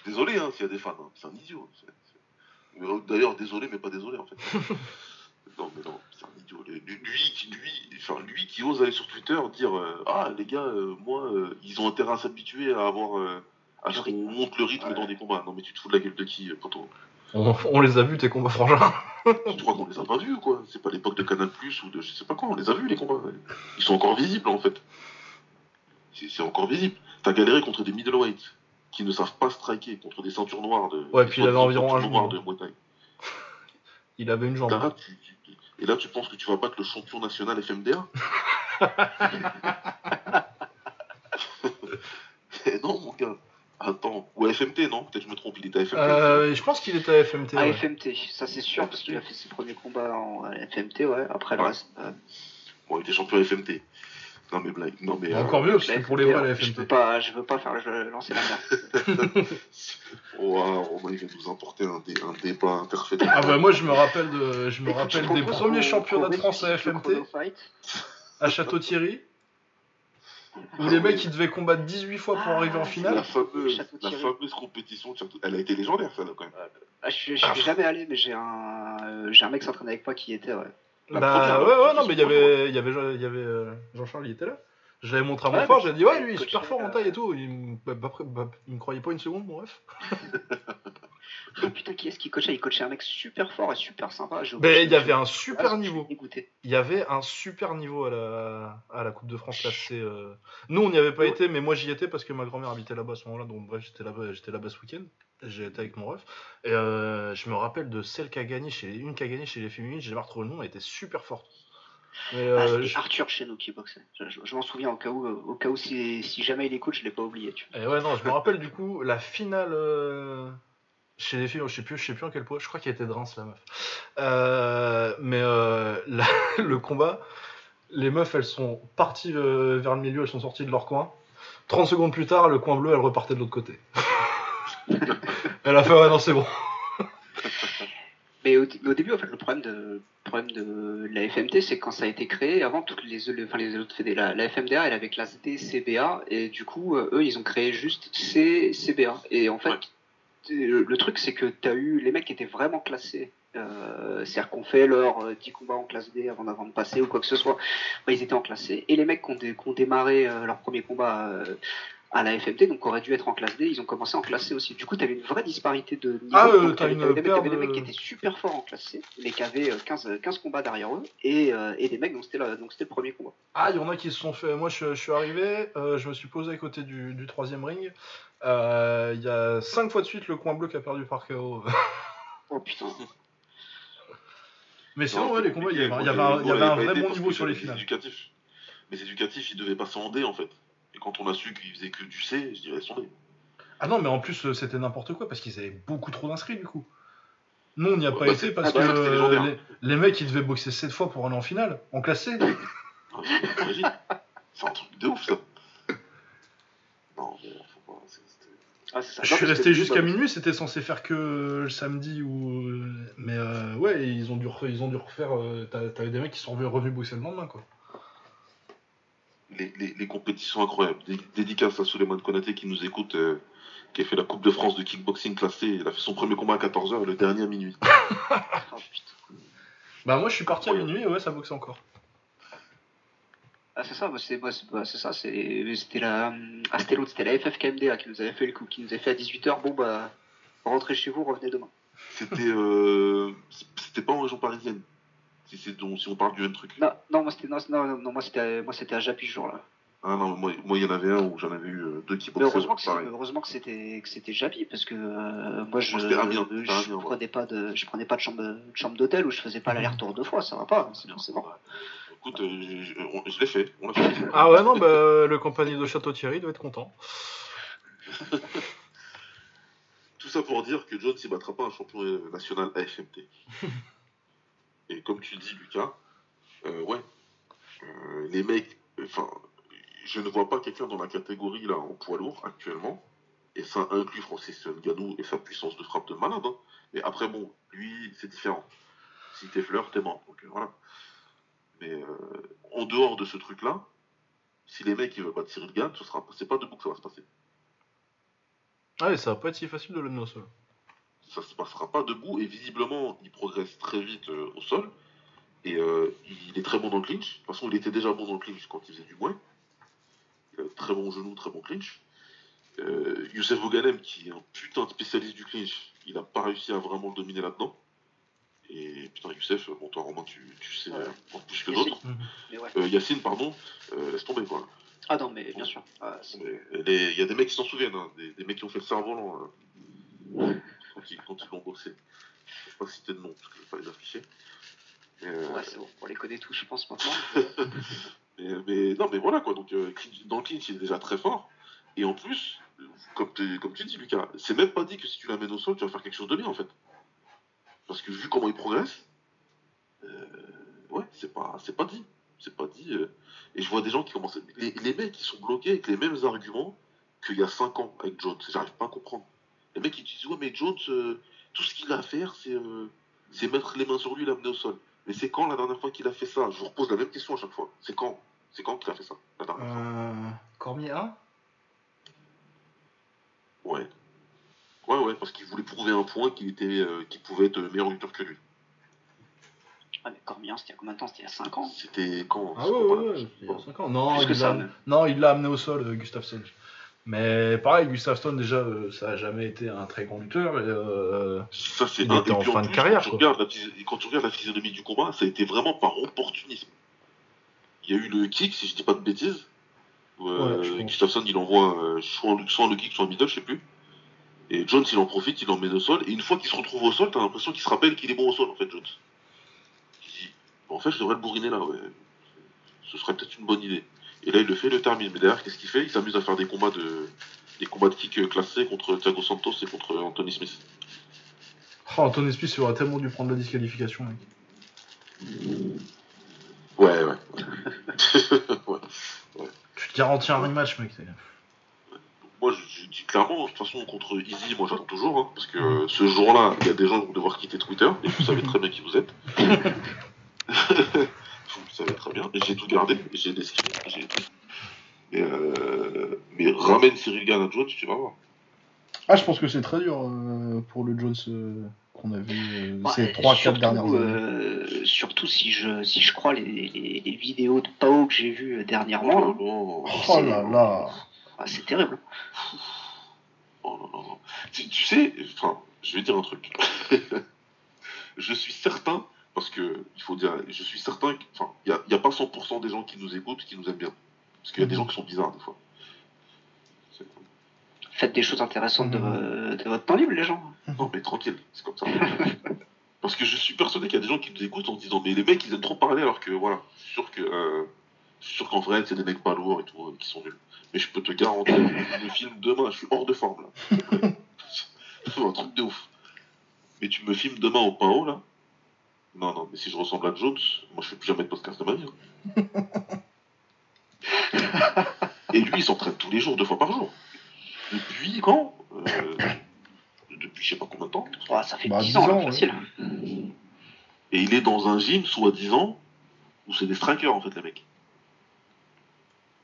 désolé hein, s'il y a des fans, hein, c'est un idiot. C'est- c'est- mais, euh, D'ailleurs, désolé, mais pas désolé en fait. non, mais non, c'est un idiot. Lui, lui, qui- lui, enfin, lui qui ose aller sur Twitter dire euh, Ah, les gars, euh, moi, euh, ils ont intérêt à s'habituer à avoir. euh, à ce qu'on monte le rythme Ouais. dans des combats. Non, mais tu te fous de la gueule de qui, euh, poto On, on les a vus tes combats frangins. Tu crois qu'on les a pas vus, quoi? C'est pas l'époque de Canal Plus ou de je sais pas quoi, on les a vus, les combats. Ils sont encore visibles, en fait. C'est c'est encore visible. T'as galéré contre des middleweight qui ne savent pas striker, contre des ceintures noires de. Ouais, puis il avait environ un de Muay Thai. Il avait une jambe. Là, tu- tu- et là, tu penses que tu vas battre le champion national FMDA Eh non, mon gars. Attends. Ou à FMT, non? Peut-être que je me trompe, il était à FMT. Euh, je pense qu'il était à FMT. ouais. AFMT, ça c'est sûr, parce qu'il a fait ses premiers combats en FMT, ouais. Après le Ouais. reste. euh, Bon, il était champion FMT. Non, mais blague. Non, mais. euh, Encore mieux, parce que la pour les vrais, la Je veux FMT. pas, je veux pas faire le, lancer la merde. Oh, ah, Romain, il va nous importer un, dé- un débat interfédéral. Ah bah moi je me rappelle de, je me rappelle je des premiers championnats de France à FMT à Château-Thierry où les mecs ils devaient combattre 18 fois pour Ah, arriver en La finale. fameuse, Château la Thierry. fameuse compétition, de Château- elle a été légendaire, ça, là, quand même. Ah, je, je suis jamais allé, mais j'ai un, euh, j'ai un mec qui s'entraîne avec moi qui y était, ouais. La Bah ouais ouais non mais il y avait, il y avait, il y avait euh, Jean-Charles il était là. Je l'avais montré à mon Ouais, frère, j'ai dit ouais lui il est super fort en taille et tout. Il, me- bah, bah, bah, il me croyait pas une seconde mon ref. Oh, putain, qui est-ce qui coachait? Il coachait un mec super fort et super sympa. j'ai Mais il y avait un super Ah, niveau. Il y avait un super niveau à la, à la Coupe de France là. c'est, euh, Nous on n'y avait pas Ouais. été, mais moi j'y étais parce que ma grand-mère habitait là-bas à ce moment-là. Donc bref, j'étais là-bas, j'étais là-bas ce week-end. J'ai été avec mon ref. Et euh, je me rappelle de celle qui a gagné chez une qui a gagné chez les féminines. J'ai pas retrouvé le nom. Elle était super forte. Mais, Ah, euh, je- Arthur chez nous qui boxait. Je, je- je m'en souviens au cas où, euh, au cas où si, si jamais il écoute, je l'ai pas oublié. Tu vois. Et ouais non, je me rappelle du coup la finale. euh, Chez les filles, je sais plus, je sais plus en quel poids. Je crois qu'elle était de Reims la meuf. Euh, mais la- le combat, les meufs, elles sont parties vers le milieu, elles sont sorties de leur coin. 30 secondes plus tard, le coin bleu, elle repartait de l'autre côté. elle a fait ouais non c'est bon. Mais au, début, en fait, le problème de, problème de la FMT, c'est que quand ça a été créé, avant, toutes les, les- enfin, les autres fédés, la, la FMDA, elle avait classe D, CBA, et du coup, euh, eux, ils ont créé juste C, CBA. Et en fait, Ouais. le, le truc, c'est que tu as eu les mecs qui étaient vraiment classés. Euh, C'est-à-dire qu'on fait leurs euh, 10 combats en classe D avant, avant de passer ou quoi que ce soit. Bah, ils étaient en classe C. Et les mecs qui ont, dé- qui ont démarré euh, leur premier combat euh, à la FMT, donc aurait dû être en classe D, ils ont commencé en classe C aussi. Du coup, tu avais une vraie disparité de niveau. Ah, euh, t'as t'avais- une t'avais des mecs- paire t'avais des de- mecs qui étaient super forts en classe C, mais qui avaient euh, 15, 15 combats derrière eux, et, euh, et des mecs dont c'était la- donc c'était le premier combat. Ah, il y en a qui se sont fait. Moi, je, je suis arrivé, euh, je me suis posé à côté du, du troisième ring. Euh, Il y a cinq fois de suite le coin bleu qui a perdu par KO. Oh putain. Mais sinon, Non, ouais, les combats, il y avait, un, vrai pas bon niveau sur les finales. C'est éducatif. Mais c'est éducatif, il devait passer en D en fait. Et quand on a su qu'il faisait que du C, je dirais son D. Ah non, mais en plus, euh, c'était n'importe quoi parce qu'ils avaient beaucoup trop d'inscrits du coup. Nous, on n'y a Ouais, pas bah, été parce ah, que les, les mecs, ils devaient boxer 7 fois pour aller en finale, en classe C. Ah, T'imagines C'est un truc de ouf ça. Non, mais faut pas. c'est- c'était- Ah, ça. Je suis resté jusqu'à minuit, c'était censé faire que le samedi ou. euh, Mais euh, ouais, ils ont dû, refaire, ils ont dû refaire. euh, t'as- T'avais des mecs qui sont revenus, revenus boxer le lendemain, quoi. Les, les, les compétitions incroyables. Dé- Dédicace à Suleiman Konaté qui nous écoute, euh, qui a fait la Coupe de France de kickboxing classée. Il a fait son premier combat à 14h et le dernier à minuit. oh, putain. Bah, moi, je suis parti à minuit et ouais, ça boxe encore. Ah, c'est ça, bah, c'est bah, c'est- bah, c'est ça, c'est- c'était la. Ah, c'était l'autre, c'était la FFKMD là, qui nous avait fait le coup, qui nous avait fait à 18h. Bon, bah, rentrez chez vous, revenez demain. C'était euh, c'était pas en région parisienne. Si, si on parle du même truc. Non, non, moi c'était non, non, non, non, moi c'était à- moi c'était à Japi ce jour-là. Ah non, moi moi, il y en avait un où j'en avais eu euh, deux qui Mais boxaient. heureusement que heureusement que c'était que c'était Japi parce que euh, moi je je, ouais. prenais pas de je prenais pas de chambre de chambre d'hôtel où je faisais pas l'aller-retour deux fois, ça va pas, c'est forcément. Écoute, euh, je, je- on- je l'ai fait. On l'a fait. Ah ouais, non, bah, le compagnie de Château-Thierry doit être content. Tout ça pour dire que John ne battra pas un champion national AFMT. Et comme tu dis, Lucas, euh, ouais, euh, les mecs, enfin, je ne vois pas quelqu'un dans la catégorie là en poids lourd actuellement, et ça inclut Francis Ngannou et sa puissance de frappe de malade. hein. Mais après, bon, lui, c'est différent. Si t'es fleur, t'es mort. Donc euh, voilà. Mais en dehors de ce truc-là, si les mecs ils veulent battre Cyril Gann, ce sera, c'est pas debout que ça va se passer. Ouais, ça va pas être si facile de le mener au sol. Ça se passera pas debout et visiblement il progresse très vite euh, au sol et euh, il est très bon dans le clinch. De toute façon, il était déjà bon dans le clinch quand il faisait du moins. Il a très bon genou, très bon clinch. Euh, Youssef Boganem, qui est un putain de spécialiste du clinch, il n'a pas réussi à vraiment le dominer là-dedans. Et putain, Youssef, bon, toi, Romain, tu, tu sais Ouais. encore plus que d'autres. Ouais. Euh, Yacine, pardon, euh, laisse tomber quoi. Ah non, mais bien sûr. Ah, Il y a des mecs qui s'en souviennent, hein, des, des mecs qui ont fait le cerf-volant hein, quand ils quand ils l'ont boxé. Je vais pas citer de nom parce que je vais pas les afficher. Euh, ouais, c'est bon, on les connaît tous, je pense maintenant. mais, mais- non, mais voilà quoi. Donc euh, dans le clinch, il est déjà très fort. Et en plus, comme, tu- comme tu dis, Lucas, c'est même pas dit que si tu l'amènes au sol, tu vas faire quelque chose de bien en fait. Parce que vu comment il progresse, euh, ouais, c'est pas, c'est pas dit. C'est pas dit. et je vois des gens qui commencent. à- Les, les mecs, qui sont bloqués avec les mêmes arguments qu'il y a 5 ans avec Jones. J'arrive pas à comprendre. Les mecs, ils disent Ouais, mais Jones, euh, tout ce qu'il a à faire, c'est euh, c'est mettre les mains sur lui et l'amener au sol. Mais c'est quand la dernière fois qu'il a fait ça? Je vous repose la même question à chaque fois. C'est quand? C'est quand qu'il a fait ça La dernière fois? Euh... Cormier 1 Ouais. Ouais, ouais, parce qu'il voulait prouver un point qu'il était, euh, qu'il pouvait être meilleur lutteur que lui. Ah, mais Cormier, c'était il y a combien de temps? C'était il y a 5 ans? C'était quand? Ah ouais, ouais, ouais, il y a 5 ans. Non, il l'a- même. non, il l'a amené au sol, euh, Gustafsson. Mais pareil, Gustafsson, déjà, euh, ça a jamais été un très grand lutteur. et, euh, Ça, c'est Il un- était en fin de carrière, Quand tu, quoi. regardes la, quand tu regardes la physionomie du combat, ça a été vraiment par opportunisme. Il y a eu le kick, si je dis pas de bêtises. euh, Ouais. Gustafsson, il envoie euh, soit, le, soit le kick, soit le middle, je sais plus. Et Jones, il en profite, il l'emmène au sol. Et une fois qu'il se retrouve au sol, t'as l'impression qu'il se rappelle qu'il est bon au sol, en fait, Jones. Il dit, en fait, je devrais le bourriner là, ouais. Ce serait peut-être une bonne idée. Et là, il le fait, le termine. Mais derrière, qu'est-ce qu'il fait? Il s'amuse à faire des combats de, des combats de kick classés contre Thiago Santos et contre Anthony Smith. Oh, Anthony Smith il aurait tellement dû prendre la disqualification. mec. Ouais, ouais. ouais. Tu te garantis un rematch, mec. Moi, je, je dis clairement, de toute façon, contre Easy, moi j'attends toujours, hein, parce que euh, ce jour-là, il y a des gens qui vont devoir quitter Twitter, et vous savez très bien qui vous êtes. vous le savez très bien, j'ai tout gardé, j'ai des j'ai tout. Mais, euh, mais ramène Cyril Gann à Jones, tu vas voir. Ah, je pense que c'est très dur euh, pour le Jones euh, qu'on a vu euh, Ouais, ces 3-4 surtout, dernières années. surtout si je, si je crois les, les, les vidéos de Pao que j'ai vues dernièrement. là. Oh, Oh là là Ah, c'est terrible. Oh non, non, non. Tu, tu sais, enfin, je vais dire un truc. je suis certain, parce que, il faut dire, je suis certain qu'il n'y a, y a pas 100% des gens qui nous écoutent qui nous aiment bien. Parce qu'il y a des Mhm. gens qui sont bizarres, des fois. Faites des choses intéressantes de, Mhm. de votre temps libre, les gens. Non, mais tranquille, c'est comme ça. Parce que je suis persuadé qu'il y a des gens qui nous écoutent en se disant, mais les mecs, ils aiment trop parler, alors que, voilà, je suis sûr que, euh, je suis sûr qu'en vrai, c'est des mecs pas lourds et tout, euh, qui sont nuls. Mais je peux te garantir, le film demain, je suis hors de forme, là. C'est un truc de ouf. Mais tu me filmes demain au PAO, là Non, non, mais si je ressemble à Jones, moi, je fais plus jamais de podcast de ma vie. hein. et lui, il s'entraîne tous les jours, deux fois par jour. Depuis quand Euh, Depuis je sais pas combien de temps. Ouais, ça fait Bah, 10 10 ans, là, ans, ouais. facile. Et il est dans un gym, soi-disant, où c'est des strikers, en fait, les mecs.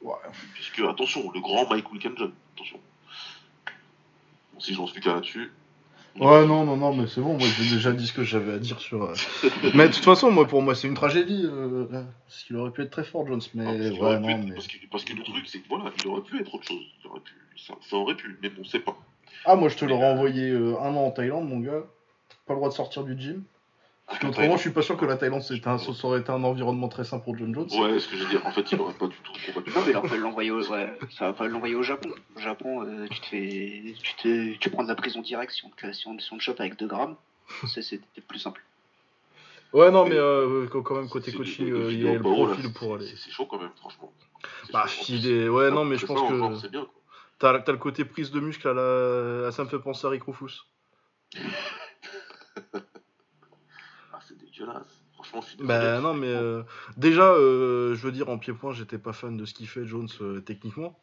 Ouais. Puisque, attention, le grand Mike Wilkinson, attention. Bon, si j'en suis qu'à là-dessus. Ouais, non, non, non, mais c'est bon, moi j'ai déjà dit ce que j'avais à dire sur. euh, mais de toute façon, moi pour moi c'est une tragédie. euh, Parce qu'il aurait pu être très fort, Jones, mais Non, parce, qu'il ouais, aurait pu non, être- mais. parce, que, parce que le truc, c'est que voilà, il aurait pu être autre chose. Il aurait pu, ça, ça aurait pu, mais bon, c'est pas. Ah, moi je te l'aurais envoyé euh, un an en Thaïlande, mon gars. Pas le droit de sortir du gym. Parce qu'autrement, je suis pas sûr que la Thaïlande un, ça aurait été un environnement très sain pour John Jones. Ouais, ce que je veux dire, en fait, il aurait pas du tout combattu. Non, mais là, on peut l'envoyer au, ouais, ça va pas l'envoyer au Japon. Au Japon, euh, tu te fais, tu te, tu prends de la prison directe si on te, si on, si on te chope avec 2 grammes. C'est, c'était plus simple. Ouais, non, mais euh, quand même, côté coaching, euh, il y a le là, profil c'est- pour aller. C'est chaud quand même, franchement. Bah, il est. Ouais, non, mais je pense ça, que. T'as le côté prise de muscle à la. à ça me fait penser à Rick Rufus. Dégueulasse. Franchement, je suis désolé. Bah non, mais euh, déjà, euh, je veux dire, en pied-point, j'étais pas fan de ce qu'il fait, Jones, euh, techniquement.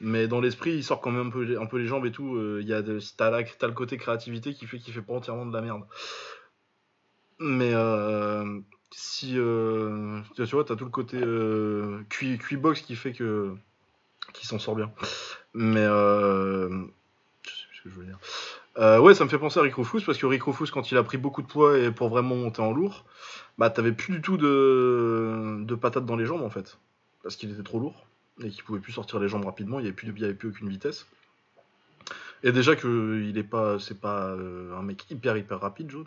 Mais dans l'esprit, il sort quand même un peu, les- un peu les jambes et tout. Il y a de, t'as, la- t'as le côté créativité qui fait qu'il fait pas entièrement de la merde. Mais si. tu vois, t'as tout le côté euh, QI, QI box qui fait que. qui s'en sort bien. Mais. Je sais plus ce que je veux dire. Euh, ouais, ça me fait penser à Rick Rufus parce que Rick Rufus, quand il a pris beaucoup de poids et pour vraiment monter en lourd, bah t'avais plus du tout de, de patates dans les jambes en fait. Parce qu'il était trop lourd et qu'il pouvait plus sortir les jambes rapidement, il n'y avait, plus avait plus aucune vitesse. Et déjà que il est pas, c'est pas euh, un mec hyper hyper rapide, Jones.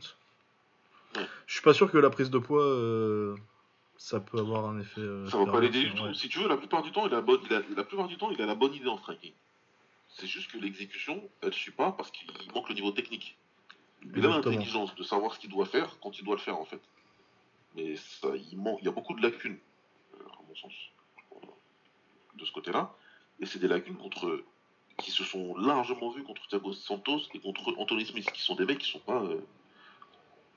Je suis pas sûr que la prise de poids, euh, ça peut avoir un effet. euh, Ça va pas l'aider du tout. ouais. Si tu veux, la plupart du temps, il a, la bonne, il a- la plupart du temps, il a la bonne idée en striking. C'est juste que l'exécution, elle suit pas parce qu'il manque le niveau technique. Il a l'intelligence de savoir ce qu'il doit faire quand il doit le faire, en fait. Mais ça, il, manque, il y a beaucoup de lacunes, euh, à mon sens, de ce côté-là. Et c'est des lacunes contre qui se sont largement vues contre Thiago Santos et contre Anthony Smith, qui sont des mecs qui sont pas. euh,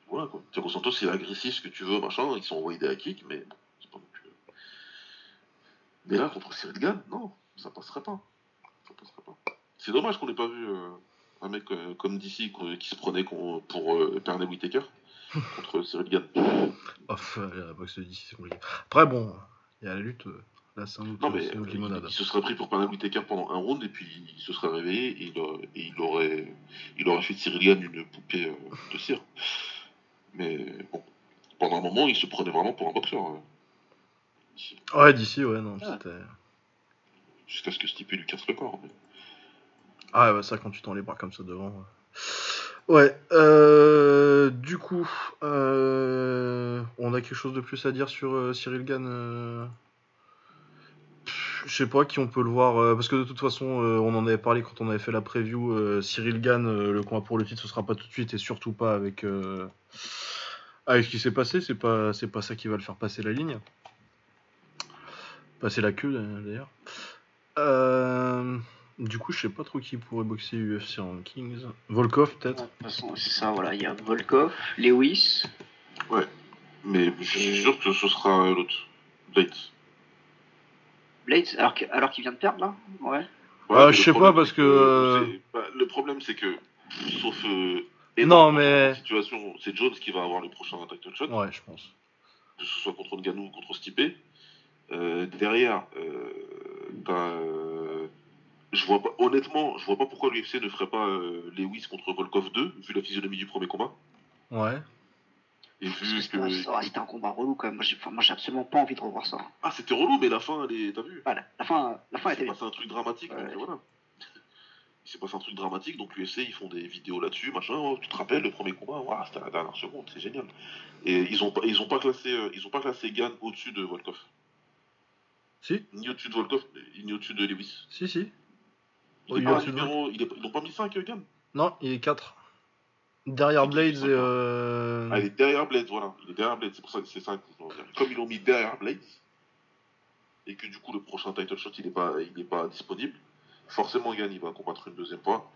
Voilà quoi. Thiago Santos, il est agressif, ce que tu veux, machin. Ils sont envoyés des kicks, mais bon, c'est pas non plus. euh. Mais là, contre Cyril Gann, non, ça passerait pas. Ça passerait pas. C'est dommage qu'on n'ait pas vu euh, un mec euh, comme DC qu'on- qui se prenait pour euh, Pernell Whitaker contre Cyril Gann. Off, euh, la boxe de DC, c'est compliqué. Après, bon, il y a la lutte. Là, c'est un autre, Non, mais c'est autre il, se serait pris pour Pernell Whitaker pendant un round et puis il se serait réveillé et il, aurait- et il aurait, il aurait fait de Cyril Gann une poupée de cire. Mais bon, pendant un moment, il se prenait vraiment pour un boxeur. Ouais, d'ici, ouais, non, Ah. c'était. Jusqu'à ce que Stipe lui casse le corps. mais- Ah, ouais, ça, quand tu tends les bras comme ça devant. Ouais, euh, du coup, euh, on a quelque chose de plus à dire sur euh, Cyril Gann Je sais pas qui on peut le voir, parce que de toute façon, on en avait parlé quand on avait fait la preview. Cyril Gann, le combat pour le titre, ce sera pas tout de suite et surtout pas avec, avec ce qui s'est passé. C'est pas, pas ça qui va le faire passer la ligne. Passer la queue d'ailleurs. Euh, du coup, je sais pas trop qui pourrait boxer UFC Rankings. Volkov, peut-être? De toute façon, c'est ça, voilà. Il y a Volkov, Lewis. Mais je suis sûr que ce sera l'autre. Blade. Blades, alors que- alors qu'il vient de perdre là? Ouais. Ah, mais je sais pas, parce c'est que, euh, c'est- bah, le problème, c'est que, sauf. euh, Non, mais- Situation, c'est Jones qui va avoir le prochain title shot, Ouais, je pense. que ce soit contre Ngannou ou contre Stipe. Euh, derrière, euh, t'as, euh, je vois pas, honnêtement, je vois pas pourquoi l'UFC ne ferait pas euh, Lewis contre Volkov 2, vu la physionomie du premier combat. Ouais. Et vu que que. c'était un combat relou quand même. Moi, j'ai enfin, moi, j'ai absolument pas envie de revoir ça. Ah, c'était relou, mais la fin, elle est. T'as vu? Voilà, la fin, la fin Il était passé un truc dramatique, donc voilà. Il s'est passé un truc dramatique, donc l'UFC, ils font des vidéos là-dessus, machin. Oh, tu te rappelles, le premier combat, Ouah, c'était à la dernière seconde, c'est génial. Et ils ont pas, ils ont pas classé, euh, ils ont pas classé Gann au-dessus de Volkov. Si, Ni au-dessus de Volkov, ni au-dessus de Lewis. si, si. Il Oh, est il est pas numéro, il est- ils n'ont pas mis 5 Gann. Non, il est 4. Derrière Blades et. ça Euh... Ah, il est derrière Blades, voilà. Il est derrière Blades, c'est pour ça que c'est 5. Comme ils l'ont mis derrière Blades, et que du coup le prochain title shot il est pas, il est pas disponible, forcément Gann il va combattre une deuxième fois.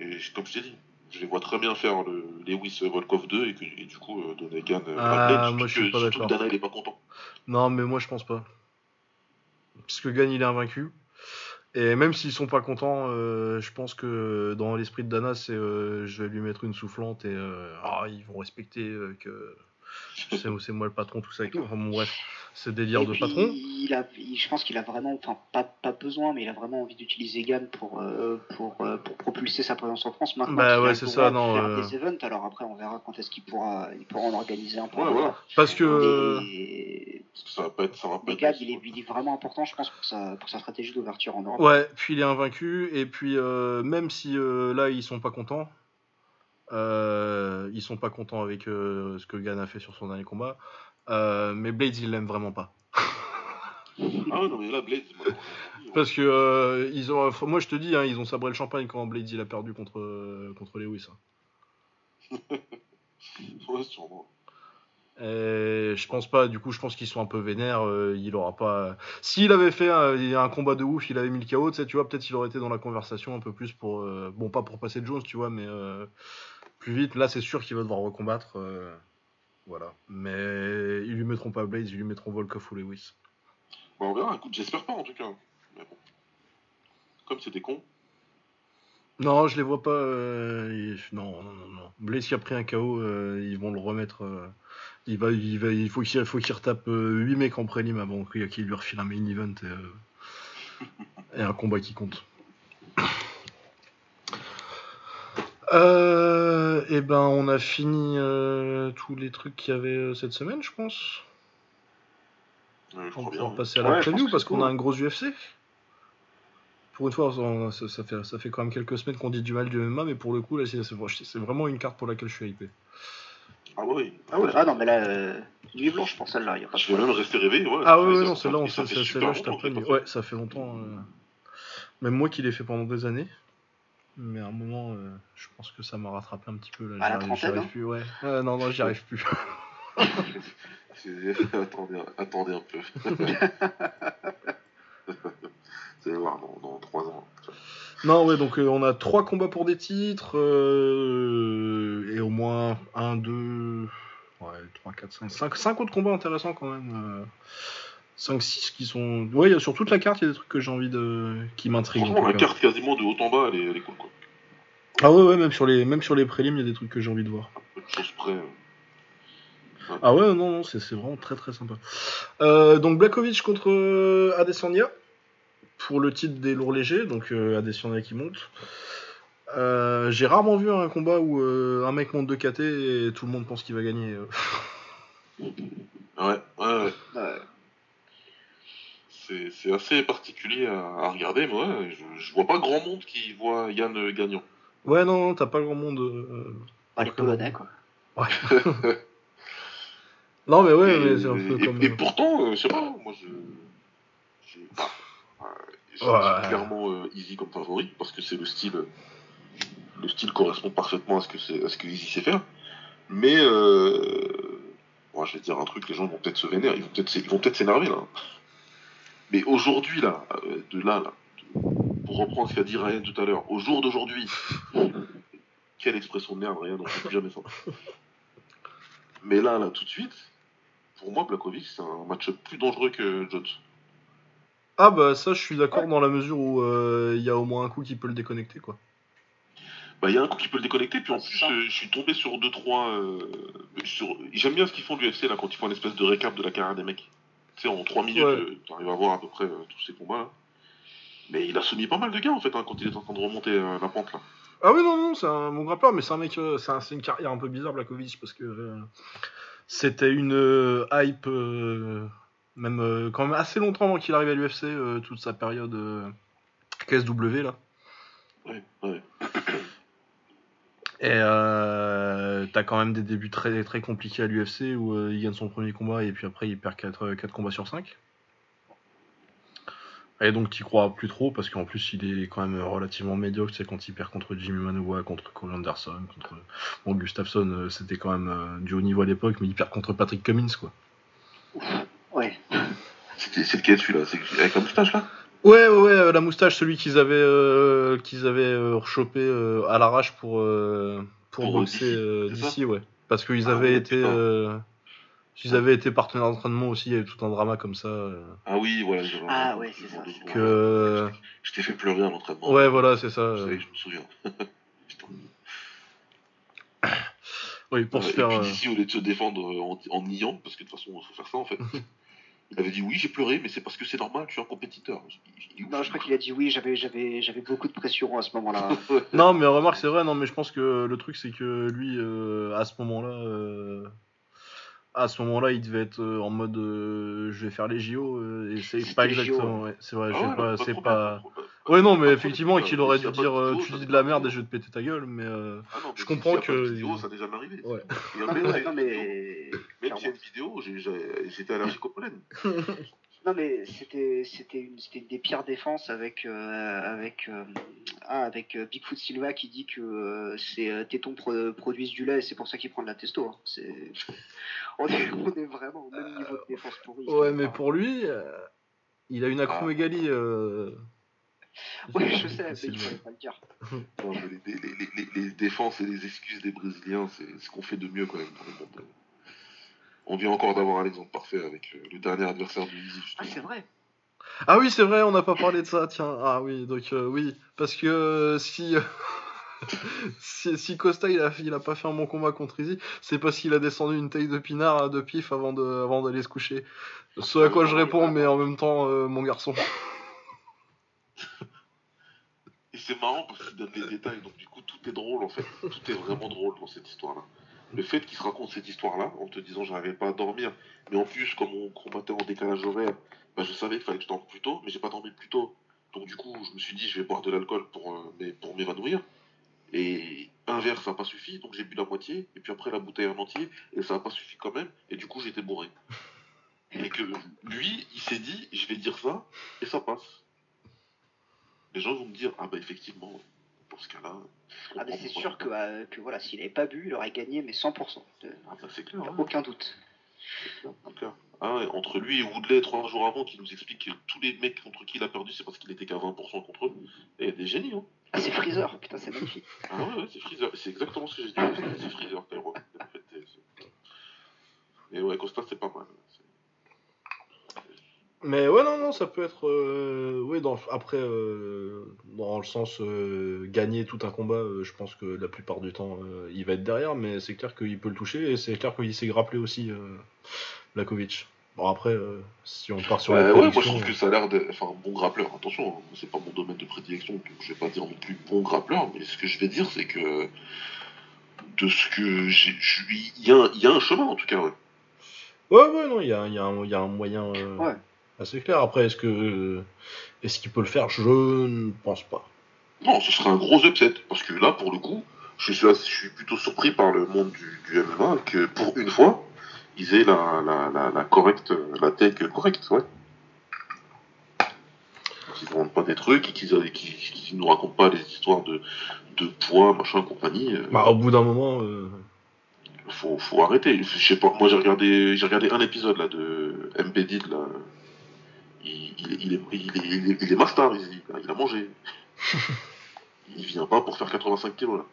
Et comme je t'ai dit, je les vois très bien faire le Lewis Volkov 2 et, que, et du coup euh, donner Gann euh, Ah, à Blades. surtout moi, je suis que- pas d'accord. Dana il est pas content. Non, mais moi je pense pas. Parce que Gagne il est invaincu. Et même s'ils sont pas contents, euh, je pense que dans l'esprit de Dana, c'est euh, je vais lui mettre une soufflante et euh, ah, ils vont respecter que c'est moi le patron, tout ça. bref, c'est délire Et de puis, patron. Il a, il- je pense qu'il a vraiment, enfin pas, pas besoin, mais il a vraiment envie d'utiliser Gann pour, euh, pour, euh, pour propulser sa présence en France. Maintenant Bah ouais, c'est ça, non, faire euh. des events, alors après on verra quand est-ce qu'il pourra, il pourra en organiser un peu. Ouais, voilà. Parce que. Et, Parce que ça va pas être, ça va pas être Gann, il est, il est vraiment important, je pense, pour sa, pour sa stratégie d'ouverture en Europe. Ouais, puis il est invaincu, et puis euh, même si euh, là ils sont pas contents, euh, ils sont pas contents avec euh, ce que Gann a fait sur son dernier combat, euh, mais Blades il l'aime vraiment pas. Ah non mais là Blades. moi, Parce que euh, ils ont, moi je te dis, hein, ils ont sabré le champagne quand Blades il a perdu contre, euh, contre Lewis. hein. Ouais, sûrement. Et je pense pas, du coup je pense qu'ils sont un peu vénères, euh, il aura pas... S'il avait fait un, un combat de ouf, il avait mis le KO, tu sais, tu vois, peut-être il aurait été dans la conversation un peu plus pour... bon, pas pour passer Jones, tu vois, mais plus vite. Là c'est sûr qu'il va devoir recombattre. Voilà. Mais ils lui mettront pas Blades, ils lui mettront Volkov ou Lewis. Bon, on verra, écoute, j'espère pas en tout cas. Mais bon. Comme c'était con. Non, je les vois pas. euh, Non, non, non, non. Blaze qui a pris un KO, euh, ils vont le remettre. euh, Il va, il va, il faut qu'il, faut qu'il retape 8 mecs en prélim avant qu'il qu'il lui refile un main event et, et un combat qui compte. Euh, et ben, on a fini euh, tous les trucs qu'il y avait euh, cette semaine, je pense. Euh, je On crois va bien. passer à la Ouais, je preview pense que parce c'est qu'on cool. a un gros UFC. Pour une fois, on- ça, ça fait, ça fait quand même quelques semaines qu'on dit du mal du MMA, mais pour le coup, là, c'est c'est- c'est vraiment une carte pour laquelle je suis hypé. Ah ouais. Ah, ouais, ah non, mais là, euh, nuit blanche pour celle-là, il y a pas de Je vais même rester rêvé. Ouais, Ah Ouais, non, celle-là, on sait- celle-là, je t'apprends. pas Ouais, ça fait longtemps. euh, Même moi qui l'ai fait pendant des années. Mais à un moment, euh, je pense que ça m'a rattrapé un petit peu. Là, À la J'y arrive- j'y trentaine, arrive plus, ouais. Ouais, non, non, j'y arrive plus. Attendez, attendez un peu. Vous allez voir dans, dans 3 ans. Non, ouais, donc euh, on a trois combats pour des titres, euh, et au moins 1, 2, ouais, 3, 4, 5, 5, 5 autres combats intéressants quand même. 5, 6 qui sont. Ouais, sur toute la carte, il y a des trucs que j'ai envie de. qui m'intriguent. Franchement, la cas. carte quasiment de haut en bas, elle est, elle est cool quoi. Ah ouais, ouais, même sur les, même sur les prélims, il y a des trucs que j'ai envie de voir. Peu de choses près. euh. Ah ouais, non, non, c'est c'est vraiment très très sympa. Euh, donc Blakovic contre euh, Adesanya pour le titre des lourds légers, donc euh, Adesanya qui monte. Euh, J'ai rarement vu un combat où euh, un mec monte de KT et tout le monde pense qu'il va gagner. euh. Ouais, ouais, ouais. Ouais. C'est assez particulier à, à regarder, mais ouais, je, je vois pas grand monde qui voit Yann euh, gagnant. Ouais, non, non, t'as pas grand monde. euh, Pas les Ok. Polonais, quoi. Non, mais ouais, mais c'est un peu et- comme. et pourtant, euh, je sais pas, moi je. je- ah, euh, j'ai Ouais. clairement euh, Easy comme favori parce que c'est le style. Le style correspond parfaitement à ce que, c'est- à ce que Easy sait faire. Mais. Euh, moi, je vais te dire un truc, les gens vont peut-être se vénérer, ils vont peut-être ils vont peut-être s'énerver là. Mais aujourd'hui, là, euh, de là, là, de- pour reprendre ce qu'a dit Ryan tout à l'heure, au jour d'aujourd'hui, quelle expression de merde, Ryan, on ne plus jamais ça. Mais là, là, tout de suite, pour moi, Blakovic, c'est un match-up plus dangereux que Jones. Ah bah ça, je suis d'accord dans la mesure où euh, il y a au moins un coup qui peut le déconnecter, quoi. Bah, il y a un coup qui peut le déconnecter, puis en plus, euh, je suis tombé sur 2-3. Euh, sur... J'aime bien ce qu'ils font de l'UFC, là, quand ils font une espèce de récap de la carrière des mecs. Tu sais, en 3 minutes, Ouais. tu arrives à voir à peu près euh, tous ces combats-là. Mais il a soumis pas mal de gars, en fait, hein, quand il est en train de remonter euh, la pente, là. Ah oui, non, non, c'est un bon grappeur, mais c'est un mec, euh, c'est un- une carrière un peu bizarre, Blakovic, parce que euh, C'était une euh, hype, euh, même euh, quand même assez longtemps avant qu'il arrive à l'UFC, euh, toute sa période euh, KSW là. Ouais, ouais. Et euh, t'as quand même des débuts très, très compliqués à l'UFC où euh, il gagne son premier combat et puis après il perd 4, combats sur 5. Et donc t'y crois plus trop parce qu'en plus il est quand même relativement médiocre, c'est quand il perd contre Jimmy Manoa, contre Corey Anderson, contre bon Gustafsson, euh, c'était quand même euh, du haut niveau à l'époque, mais il perd contre Patrick Cummins quoi. Ouais. C'était- C'est lequel celui-là? C'est avec la moustache là? Ouais ouais ouais, euh, la moustache, celui qu'ils avaient euh, qu'ils avaient euh, rechopé euh, à l'arrache pour euh, pour, Pour, boxer euh, d'ici ouais, parce qu'ils Ah avaient ouais, été ils avaient été partenaires d'entraînement aussi, il y avait tout un drama comme ça. Ah oui, voilà. Ah ouais, c'est ça. Que- Je t'ai fait pleurer à l'entraînement. Ouais, voilà, c'est ça. Je, sais, je me souviens. Oui, pour se faire. Et puis ici, au lieu de se défendre en, en niant, parce que de toute façon, il faut faire ça en fait. il avait dit oui, j'ai pleuré, mais c'est parce que c'est normal, je suis un compétiteur. Il. Non, je crois qu'il a dit oui, j'avais, j'avais, j'avais beaucoup de pression à ce moment-là. Non, mais remarque, c'est vrai, non, mais je pense que le truc, c'est que lui, euh, à ce moment-là, euh, à ce moment-là, il devait être euh, en mode euh, je vais faire les JO, euh, et c'est pas exactement, ouais, c'est vrai, Ah ouais, pas, c'est pas. Ouais, non, mais effectivement, qu'il aurait dû dire vidéo, tu dis de la merde de et je vais te péter ta gueule, mais. euh, Ah non, mais Je si- comprends pas de que- vidéo, ça a déjà m'arrivé. Ouais. Et non, mais. Même s'il y a une vidéo, j'étais allergique au pollen. Non, mais c'était, c'était, une, des pires défenses avec, euh, avec, euh, ah, avec euh, Bigfoot Silva qui dit que euh, ses tétons pro- produisent du lait et c'est pour ça qu'il prend de la testo. hein. C'est... On, est, on est vraiment au même niveau de défense pourrie. Ouais, mais pour lui, euh, il a une Ah. acromégalie. Euh... Ouais, je sais, mais il fallait pas le dire. Non, mais les, les- les- les- les défenses et les excuses des Brésiliens, c'est ce qu'on fait de mieux quand même dans le monde. On vient encore d'avoir un exemple parfait avec euh, le dernier adversaire du Easy. Ah, c'est vrai. Ah oui, c'est vrai, on n'a pas parlé de ça, tiens. Ah oui, donc euh, oui, parce que euh, si, si si Costa il a il a pas fait un bon combat contre Izzy, c'est parce qu'il a descendu une taille de pinard euh, de pif avant de avant d'aller se coucher. Ce à quoi je réponds, mais en même temps, euh, mon garçon. Et c'est marrant parce qu'il donne les détails, donc du coup tout est drôle en fait. Tout est vraiment drôle dans cette histoire-là. Le fait qu'il se raconte cette histoire-là en te disant j'arrivais pas à dormir, mais en plus comme on combattait en décalage horaire, bah, je savais qu'il fallait que je dorme plus tôt, mais j'ai pas dormi plus tôt. Donc du coup je me suis dit je vais boire de l'alcool pour, euh, mais- pour m'évanouir. Et un verre ça n'a pas suffi, donc j'ai bu la moitié, et puis après la bouteille en entier, et ça n'a pas suffi quand même, et du coup j'étais bourré. Et que lui, il s'est dit je vais dire ça, et ça passe les gens vont me dire ah bah effectivement dans ce cas-là je Ah, mais c'est sûr que, euh, que voilà, s'il avait pas bu, il aurait gagné, mais 100%. Euh, ah bah c'est clair, hein, Aucun doute. clair. Ah ouais, entre lui et Woodley trois jours avant qui nous explique que tous les mecs contre qui il a perdu c'est parce qu'il était qu'à 20% contre eux et il y a des génies hein. Ah, c'est Freezer, putain, c'est magnifique. ah ouais, ouais c'est Freezer c'est exactement ce que j'ai dit c'est Freezer c'est- et ouais Costa c'est pas mal Mais ouais, non, non, ça peut être. euh, oui, dans, après, euh, dans le sens euh, gagner tout un combat, euh, je pense que la plupart du temps, euh, il va être derrière, mais c'est clair qu'il peut le toucher et c'est clair qu'il s'est grappelé aussi, euh, Lakovic. Bon, après, euh, si on part sur la ouais, moi je trouve que ça a l'air d'être enfin, un bon grappleur. Attention, hein, c'est pas mon domaine de prédilection, donc je vais pas dire non plus bon grappleur, mais ce que je vais dire, c'est que de ce que j'ai. je lui- Il y, a un- il y a un chemin en tout cas, ouais. Ouais, ouais, non, il y a, y a y a un moyen euh, Ouais. Assez clair. Après, est-ce que est-ce qu'il peut le faire? Je ne pense pas. Non, ce serait un gros upset, parce que là, pour le coup, je suis, assez- je suis plutôt surpris par le monde du, du MMA que pour une fois, ils aient la, la, la, la correcte, la tech correcte, ouais. Qu'ils ne vendent pas des trucs et qu'ils qu'ils nous racontent pas les histoires de, de poids, machin, compagnie. euh, Bah, au bout d'un moment, euh, faut, faut arrêter. Je sais pas, moi j'ai regardé, j'ai regardé un épisode là de MPD là. Il, il, est- il, est, il, est, il, est, il est master, il, il a mangé. il vient pas pour faire 85 kilos là.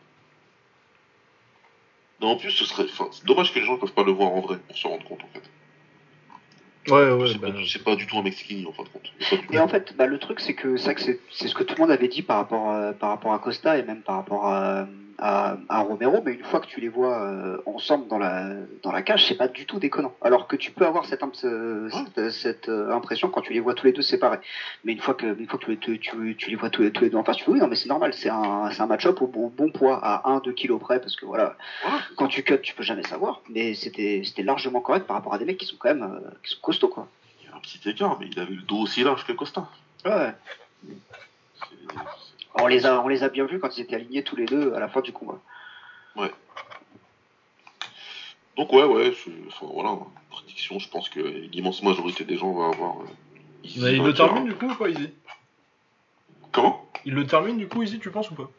Non, en plus, ce serait. c'est dommage que les gens ne peuvent pas le voir en vrai pour se rendre compte en fait. ouais, ouais, c'est, bah, pas, c'est pas du tout un Mexicain en fin de compte. Et en fait, bah, le truc, c'est que que c'est c'est ce que tout le monde avait dit par rapport, à, par rapport à Costa et même par rapport à, à, à Romero, mais une fois que tu les vois euh, ensemble dans la, dans la cage, c'est pas du tout déconnant. Alors que tu peux avoir cette, cette, cette, euh, impression quand tu les vois tous les deux séparés. Mais une fois que, une fois que tu, tu, tu les vois tous les, tous les deux en face, tu fais oui, non, mais c'est normal, c'est un, un match-up au, bon- poids, à 1-2 kilos près, parce que voilà, quand tu cut, tu peux jamais savoir, mais c'était c'était largement correct par rapport à des mecs qui sont quand même euh, qui sont costauds, quoi. Il y a un petit écart, mais il avait le dos aussi large que Costa. Ouais. On les a, on les a bien vus quand ils étaient alignés tous les deux à la fin du combat. Donc ouais, ouais, je- enfin voilà, prédiction, je pense que l'immense majorité des gens va avoir. euh, Izzy Mais il le termine du coup ou pas, Easy Comment? Il le termine du coup, Easy, tu penses ou pas?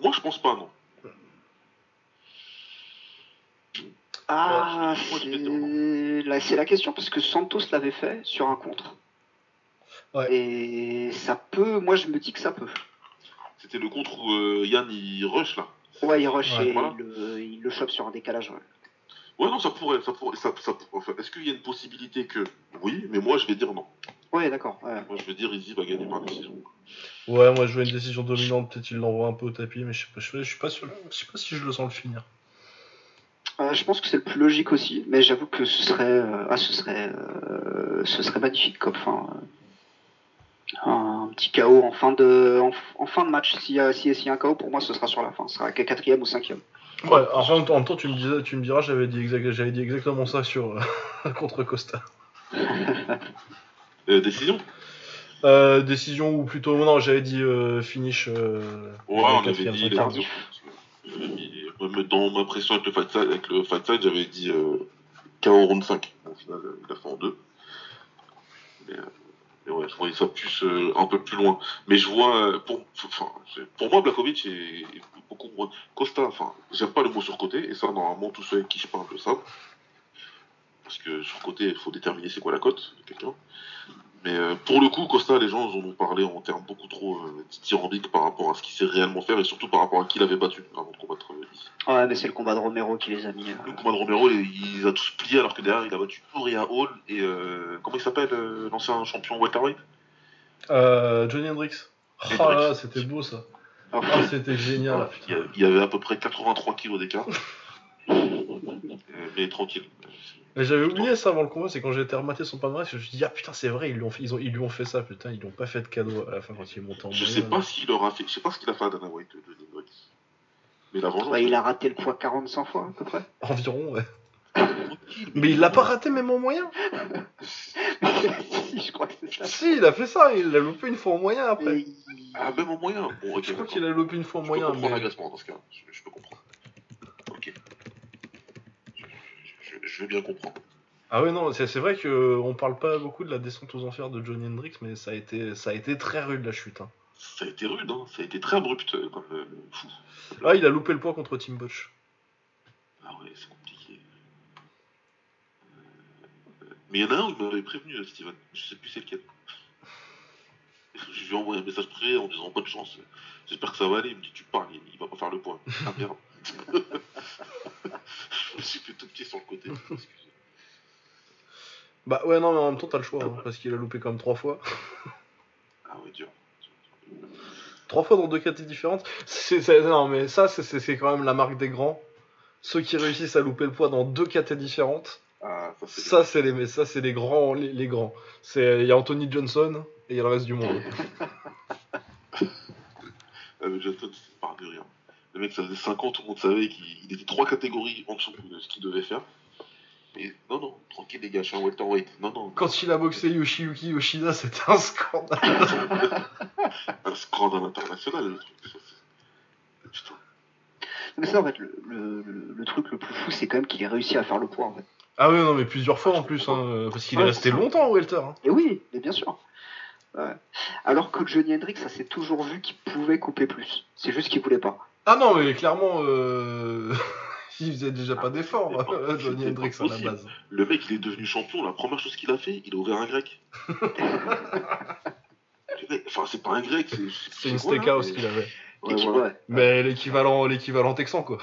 Moi je pense pas, non. Ah, Ouais, la, c'est la question parce que Santos l'avait fait sur un contre. Ouais. Et ça peut, moi je me dis que ça peut. C'était le contre où euh, Yann il rush là. Ouais, il rush Ouais, et voilà. il, le- il le chope sur un décalage. ouais. Ouais, non, ça pourrait. Ça pourrait ça, ça- enfin, Est-ce qu'il y a une possibilité que. Oui, mais moi je vais dire non. Ouais, d'accord. ouais. Moi je vais dire Izzy va gagner par décision. Ouais, moi je vois une décision dominante, peut-être il l'envoie un peu au tapis, mais je sais pas, je, je suis pas sûr, je sais pas si je le sens le finir. Euh, je pense que c'est le plus logique aussi, mais j'avoue que ce serait, euh, ah, ce serait, euh, ce serait magnifique comme fin. Un petit KO en fin de, en, en fin de match. S'il y, a- s'il y a- un KO, pour moi, ce sera sur la fin. Ce sera qu'à quatrième ou cinquième. Ouais, en même temps, tu me, disais, tu me diras, j'avais dit, exact- j'avais dit exactement ça sur euh, contre Costa. Euh, décision? Euh, décision ou plutôt, non, j'avais dit euh, finish. Euh, Ouais, on avait dit. même Dans ma pression avec le fight side, avec le fight side j'avais dit euh, KO round 5. Au final, il a fait en 2. Mais, euh, ouais, je voyais ça plus, euh, un peu plus loin. Mais je vois, euh, pour, pour moi, Blakovic est, est beaucoup moins. Costa, enfin, j'aime pas le mot surcoté, et ça, normalement, tous ceux avec qui je parle le savent. Parce que surcoté, il faut déterminer c'est quoi la cote de quelqu'un. Mais euh, pour le coup, Costa, les gens en ont parlé en termes beaucoup trop euh, dithyrambiques par rapport à ce qu'il sait réellement faire et surtout par rapport à qui il avait battu avant de combattre euh. Ouais, mais c'est le combat de Romero qui les a mis. euh, Le combat de Romero, il, il les a tous pliés alors que derrière, il a battu Uriah Hall et euh, comment il s'appelle euh, l'ancien champion welterweight? Euh, Johnny Hendrix. Et Oh là c'était beau ça. oh, Ah, c'était génial. il, y a- il y avait à peu près 83 kilos d'écart. Mais tranquille. Mais j'avais oublié ça avant le combat, c'est quand j'ai été rematé son palmarès, je me suis dit, ah putain, c'est vrai, ils, lui ont fait- ils, ont, ils lui ont fait ça, putain, ils lui ont pas fait de cadeau à la fin quand il est monté en Je sais pas s'il leur a fait, je sais pas ce qu'il a fait à Dana White de Hendrix. Mais la vengeance. ouais, il a raté le poids 40 100 fois à peu près. Environ, ouais. Mais il l'a pas raté même en moyen si, je crois que c'est ça. Si, il a fait ça, il l'a loupé une fois en moyen après. Ah, même en moyen. Bon, ok. Je crois qu'il a loupé une fois en Je moyen. peux comprendre mais- l'agacement dans ce cas. Je, je peux comprendre. Ok. Je, je- bien comprendre. Ah ouais, non, c'est c'est vrai qu'on parle pas beaucoup de la descente aux enfers de Johnny Hendrix, mais ça a été, ça a été très rude la chute. hein. Ça a été rude, hein. ça a été très abrupt euh, comme euh, fou. Ah, il a loupé le poids contre Tim Butch. Ah ouais, c'est compliqué. Euh, Mais il y en a un où il m'avait prévenu, euh, Steven. Je sais plus c'est lequel. Je lui ai envoyé un message privé en disant bonne chance. J'espère que ça va aller. Il me dit tu parles, il, va pas faire le point. Ah merde. Je me suis fait tout petit sur le côté. Bah ouais, non, mais en même temps, t'as le choix, hein, parce qu'il a loupé comme trois fois. Ah ouais, dur. Trois fois dans deux catégories différentes. C'est, c'est- non, mais ça, c'est, quand même la marque des grands. Ceux qui réussissent à louper le poids dans deux catégories différentes, Ah, ça c'est. les, mais ça, c'est les grands, les, les grands. C'est, il y a Anthony Johnson et il y a le reste du monde. Avec Johnson, c'est par de rien. Le mec, ça faisait 5 ans, tout le monde savait qu'il il était trois catégories en dessous de ce qu'il devait faire. Mais non, non, tranquille les gars, je suis un welterweight. Non, non, Quand il a boxé Yoshiyuki Yoshida, c'était un scandale. un scandale international, le truc. Putain. Mais ça, en fait, le, le- le- le truc le plus fou, c'est quand même qu'il ait réussi à faire le poids, en fait. Ah ouais, non, mais plusieurs fois en plus, hein, parce qu'il est resté longtemps au welter. hein. Et oui, mais bien sûr. Ouais. Alors que Johnny Hendrix, ça s'est toujours vu qu'il pouvait couper plus. C'est juste qu'il voulait pas. Ah non, mais clairement, euh... il faisait déjà pas pas- euh, Johnny Hendrix à la base. Le mec, il est devenu champion. La première chose qu'il a fait, il a ouvert un grec. Enfin, c'est pas un grec, c'est. C'est une quoi, là, steakhouse mais- qu'il avait. Ouais, voilà. Mais l'équivalent, l'équivalent texan, quoi.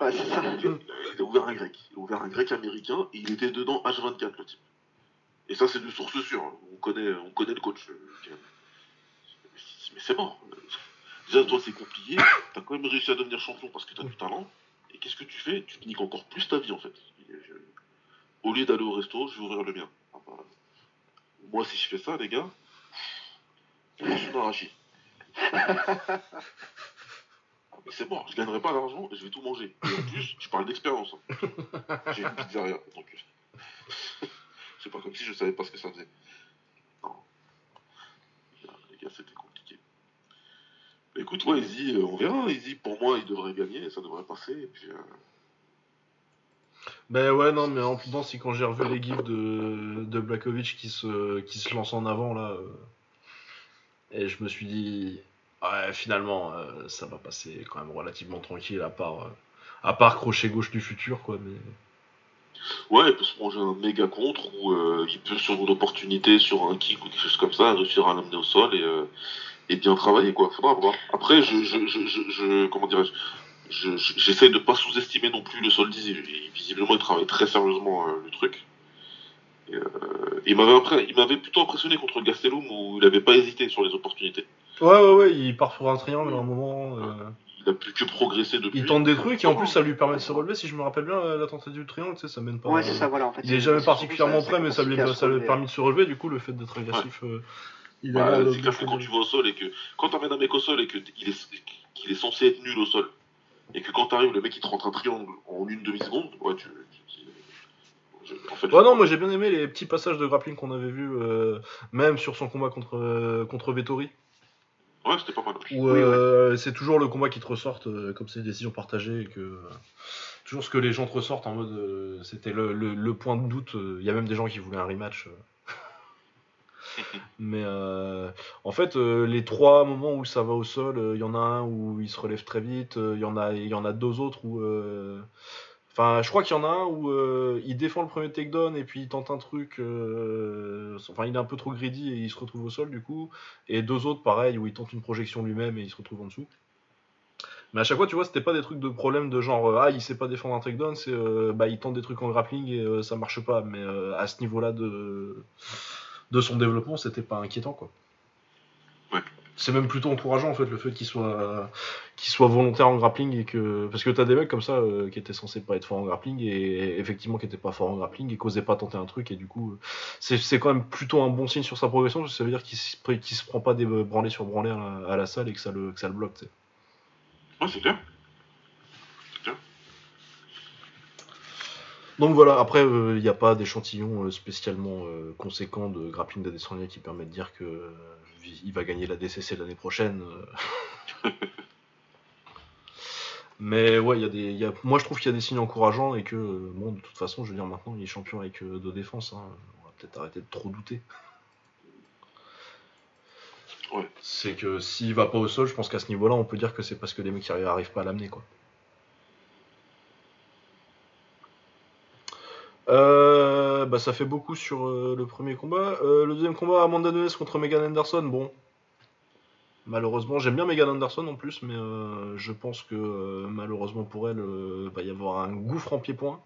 Ouais, c'est ça. Il a ouvert un grec. Il a ouvert un grec américain et il était dedans H24, le type. Et ça, c'est de source sûre. On connaît, on connaît le coach. euh, Mais c'est mort. Déjà, toi, c'est compliqué. T'as quand même réussi à devenir champion parce que t'as du talent. Et qu'est-ce que tu fais? Tu te niques encore plus ta vie, en fait. Au lieu d'aller au resto, je vais ouvrir le mien. Ah bah, moi, si je fais ça, les gars, je suis d'arracher. c'est bon, je gagnerai pas d'argent et je vais tout manger. Et en plus, je parle d'expérience. Hein. J'ai une pizzeria, donc c'est pas comme si je savais pas ce que ça faisait. Non. Les gars, c'était compliqué. Mais écoute, ouais, Izzy, euh, on verra. Izzy, pour moi, il devrait gagner, ça devrait passer. Et puis, euh, Ben ouais, non, mais en plus, c'est quand j'ai revu les gifs de, de Blakovic qui se, qui se lance en avant, là. euh, et je me suis dit, ouais, finalement, euh, ça va passer quand même relativement tranquille, à part, à part crochet gauche du futur, quoi. Mais... Ouais, il peut se manger un méga contre ou il peut sur une opportunité, sur un kick ou quelque chose comme ça, réussir à l'amener au sol et, euh, et bien travailler quoi. Faudra voir. Après, je, je, je, je, je- comment dirais-je, je- je- j'essaie de pas sous-estimer non plus le sol d'Izzy. Il- Visiblement, il travaille très sérieusement euh, le truc. Et, euh, il m'avait impré- il m'avait plutôt impressionné contre Gastelum où il avait pas hésité sur les opportunités. Ouais, ouais, ouais, il part pour un triangle à un moment. euh, Il a plus que progresser depuis. Il tente des trucs et en plus ça lui permet de se relever. Si je me rappelle bien, euh, la tentative du triangle, tu sais, ça mène pas. Ouais, c'est ça, voilà. En fait, Il est jamais particulièrement prêt, mais ça lui, a permis de se relever. Du coup, le fait d'être agressif, euh, il a de- c'est clair que quand tu vas au sol et que quand t'amènes un mec au sol et que t- il est, qu'il est censé être nul au sol et que quand t'arrives le mec il te rentre un triangle en une demi seconde, ouais tu, en fait, Ouais, non, moi j'ai bien aimé les petits passages de grappling qu'on avait vus, euh, même sur son combat contre, euh, contre Vettori. ouais c'était pas mal. Où euh, c'est toujours le combat qui te ressorte, euh, comme c'est des décisions partagées, et que euh, toujours ce que les gens te ressortent en mode euh, c'était le, le- le point de doute. euh, Il y a même des gens qui voulaient un rematch. Euh. Mais euh, en fait, euh, les trois moments où ça va au sol, euh, il y en a un où il se relève très vite, euh, il y en a, y en a deux autres où. euh, Enfin, je crois qu'il y en a un où euh, il défend le premier takedown et puis il tente un truc. euh, Enfin, il est un peu trop greedy et il se retrouve au sol du coup. Et deux autres, pareil, où il tente une projection lui-même et il se retrouve en dessous. Mais à chaque fois, tu vois, c'était pas des trucs de problème de genre euh, ah il sait pas défendre un takedown, c'est euh, bah il tente des trucs en grappling et euh, ça marche pas. Mais euh, à ce niveau-là de de son développement, c'était pas inquiétant quoi. Ouais. C'est même plutôt encourageant en fait le fait qu'il soit qu'il soit volontaire en grappling et que parce que t'as des mecs comme ça euh, qui étaient censés pas être forts en grappling et effectivement qui étaient pas forts en grappling et qui osaient pas tenter un truc et du coup euh, c'est c'est quand même plutôt un bon signe sur sa progression parce que ça veut dire qu'il se, prend pas des branlés sur branlés à la, à la salle et que ça le que ça le bloque. tu sais. Ouais c'est clair. Donc voilà, après, il n'y a pas d'échantillon euh, spécialement euh, conséquent de grappling d'Adesanya qui permet de dire que euh, il va gagner la DCC l'année prochaine. euh. Mais ouais, il y a des, il y a- moi je trouve qu'il y a des signes encourageants et que, euh, bon, de toute façon, je veux dire, maintenant il est champion avec euh, deux défenses. hein. On va peut-être arrêter de trop douter. Ouais. C'est que s'il va pas au sol, je pense qu'à ce niveau-là, on peut dire que c'est parce que les mecs qui arrivent, arrivent pas à l'amener, quoi. Bah, ça fait beaucoup sur euh, le premier combat. Euh, le deuxième combat, Amanda Nunes contre Megan Anderson. Bon, malheureusement, j'aime bien Megan Anderson en plus, mais euh, je pense que euh, malheureusement pour elle, euh, va y avoir un gouffre en pied-point.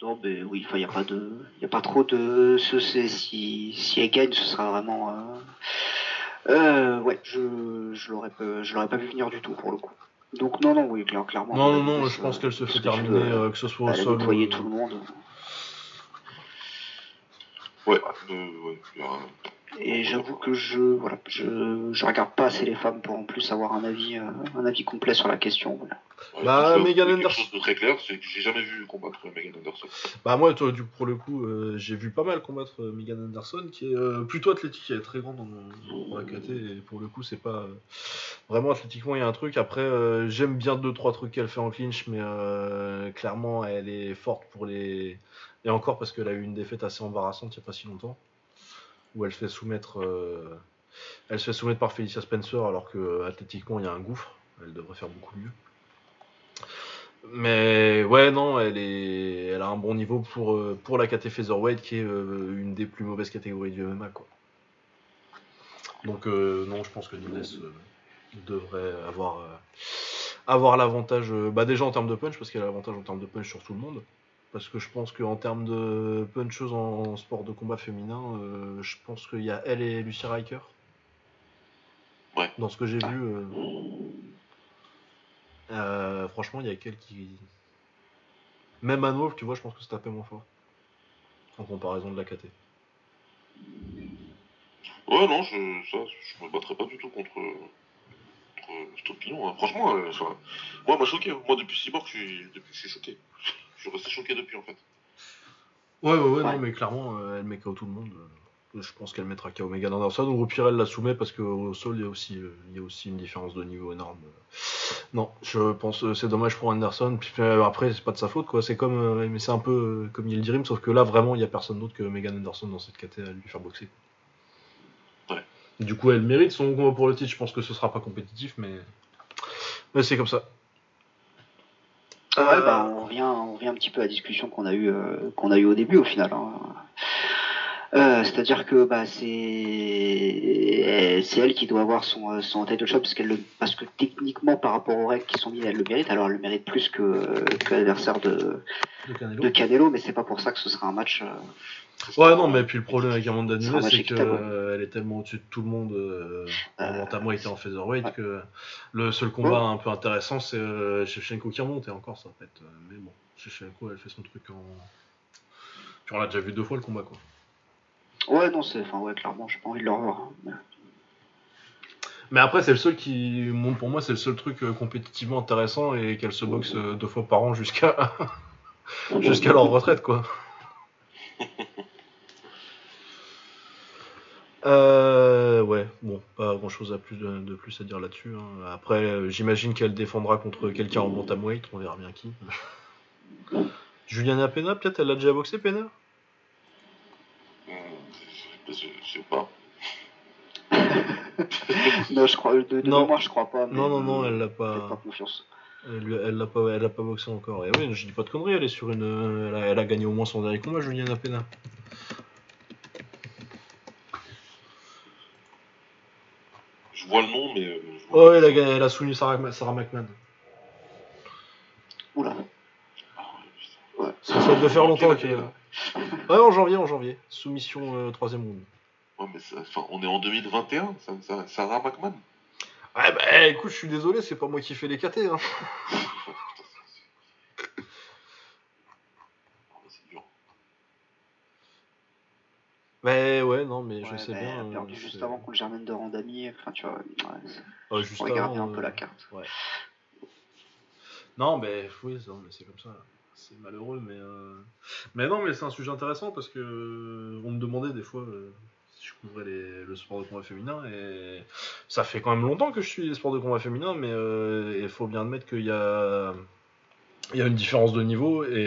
Non, mais oui, il n'y a pas de, il a pas trop de, ce, si, si elle gagne, ce sera vraiment, euh, euh, ouais, je, je l'aurais pas vu venir du tout pour le coup. Donc non, non, oui, clair- clairement. Non, non, non, Nunes, je pense euh, qu'elle se fait terminer, euh, que ce soit au elle a sol. euh, tout le monde. Ouais. euh, ouais, Et j'avoue que je, voilà, je, je regarde pas assez les femmes pour en plus avoir un avis, euh, un avis complet sur la question. Voilà. ouais, Bah, Megan quelque Anderson- chose de très clair, c'est que j'ai jamais vu combattre Megan Anderson. Bah moi, toi, du, pour le coup, euh, j'ai vu pas mal combattre euh, Megan Anderson, qui est euh, plutôt athlétique, elle est très grande dans, dans la KT, et pour le coup, c'est pas... euh, vraiment, athlétiquement, il y a un truc. Après, euh, j'aime bien deux, trois trucs qu'elle fait en clinch, mais euh, clairement, elle est forte pour les... Et encore parce qu'elle a eu une défaite assez embarrassante il y a pas si longtemps, où elle se fait soumettre... euh, Elle se fait soumettre par Felicia Spencer, alors que euh, athlétiquement, il y a un gouffre. Elle devrait faire beaucoup mieux. Mais ouais, non, elle, est, elle a un bon niveau pour, euh, pour la KT Featherweight, qui est une des plus mauvaises catégories du MMA. Quoi. Donc, non, je pense que Nunes devrait avoir, avoir l'avantage, bah, déjà en termes de punch, parce qu'elle a l'avantage en termes de punch sur tout le monde. Parce que je pense qu'en termes de puncheuse en, sport de combat féminin, euh, je pense qu'il y a elle et Lucy Riker. Ouais. Dans ce que j'ai vu, euh, euh, franchement, il y a quelques qui. Même à Nov, tu vois, je pense que c'est tapé moins fort. En comparaison de la KT. Ouais, non, je, ça, je me battrais pas du tout contre, contre cette opinion. hein. Franchement, ça- moi, m'a choqué. Moi, depuis Cyborg, je suis, depuis, je suis choqué. Suis resté choqué depuis, en fait. Ouais, ouais, ouais, Ouais. non, mais clairement, euh, elle met KO tout le monde. Euh, Je pense qu'elle mettra KO Megan Anderson, ou au pire, elle la soumet parce qu'au sol, il y, a aussi, euh, il y a aussi une différence de niveau énorme. Non, je pense que c'est dommage pour Anderson. Puis euh, après, c'est pas de sa faute, quoi. C'est comme, euh, mais c'est un peu euh, comme il Dream, sauf que là, vraiment, il y a personne d'autre que Megan Anderson dans cette KT à lui faire boxer. Ouais. Du coup, elle mérite son combat pour le titre. Je pense que ce sera pas compétitif, mais, mais c'est comme ça. Ouais, Euh, bah, on revient, on revient un petit peu à la discussion qu'on a eu, euh, qu'on a eu au début au final. hein. Euh, C'est-à-dire que bah, c'est c'est elle qui doit avoir son, euh, son title shot parce, qu'elle le, parce que techniquement par rapport aux règles qui sont mises elle le mérite alors elle le mérite plus que, euh, que l'adversaire de, de Canelo. de Canelo mais c'est pas pour ça que ce sera un match euh, Ouais, non, mais puis le problème avec Amanda Nunes, c'est qu'elle est tellement au-dessus de tout le monde euh, en Euh, bantamweight et en featherweight ouais. que le seul combat un peu intéressant, c'est euh, Shevchenko qui remonte, et encore, ça peut être. euh, mais bon, Shevchenko, elle fait son truc en. Puis on l'a déjà vu deux fois le combat, quoi. Ouais non c'est enfin ouais clairement j'ai pas envie de le revoir hein. Mais- Mais après, c'est le seul qui. Pour moi, c'est le seul truc euh, compétitivement intéressant et qu'elle se boxe euh, deux fois par an jusqu'à jusqu'à leur retraite, quoi. Euh, ouais, bon, pas grand chose à plus de, de plus à dire là-dessus. hein. Après, euh, j'imagine qu'elle défendra contre quelqu'un en bantamweight, on verra bien qui. Juliana Pena, peut-être, elle a déjà boxé Pena? Je, je- sais pas. non je crois de, de Non. mémoire je crois pas mais Non, non, non, elle l'a pas pas. confiance Elle, lui- elle l'a pas, elle a pas boxé encore. Et oui, je dis pas de conneries, elle est sur une. Elle a, elle a gagné au moins son dernier combat, Juliana Pena. Je vois le nom, mais. euh, je vois Oh, elle a, gagné- elle a soumis Sarah, Sarah McMahon. oula Ah, ouais. Ça, ça devait faire longtemps qu'elle. Ouais, en janvier, en janvier. Soumission euh, troisième round. Ouais, mais ça- enfin, on est en 2021, ça, ça, Sarah McMahon. Ouais, bah écoute, je suis désolé, c'est pas moi qui fais les KT. Hein. C'est- Ah, c'est dur. Mais ouais, non, mais je Ouais, sais bah, bien. euh, perdu juste c'est- avant contre Germaine de Randami enfin tu vois ouais, Ouais, juste avant, un peu euh, la carte Non, mais oui, non, mais c'est comme ça. C'est malheureux, mais. euh, Mais non, mais c'est un sujet intéressant parce que euh, on me demandait des fois euh, si je couvrais les- le sport de combat féminin et ça fait quand même longtemps que je suis les sports de combat féminin, mais euh, il faut bien admettre qu'il y a il y a une différence de niveau et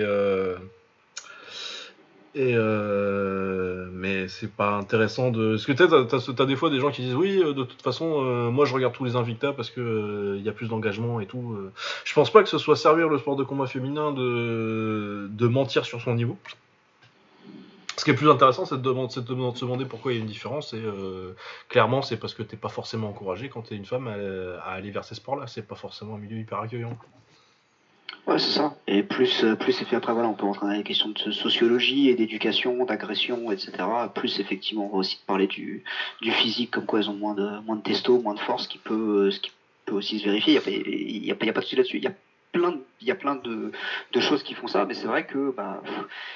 euh, mais c'est pas intéressant de parce que t'as- t'as des fois des gens qui disent oui euh, de toute façon euh, moi je regarde tous les Invicta parce que il y a plus d'engagement et tout je pense pas que ce soit servir le sport de combat féminin de, mentir sur son niveau. Ce qui est plus intéressant c'est de, de se demander pourquoi il y a une différence et clairement c'est parce que t'es pas forcément encouragé quand t'es une femme à, à aller vers ces sports là c'est pas forcément un milieu hyper accueillant Ouais, c'est ça. Et plus, euh, plus et puis après, voilà, on peut rentrer dans les questions de sociologie et d'éducation, d'agression, etc. Plus, effectivement, on va aussi parler du, du physique, comme quoi elles ont moins de, moins de testo, moins de force, qui peut, euh, ce qui peut aussi se vérifier. Il n'y a, a, a pas de souci là-dessus. Il y a plein, il y a plein de, de choses qui font ça, mais c'est vrai que bah,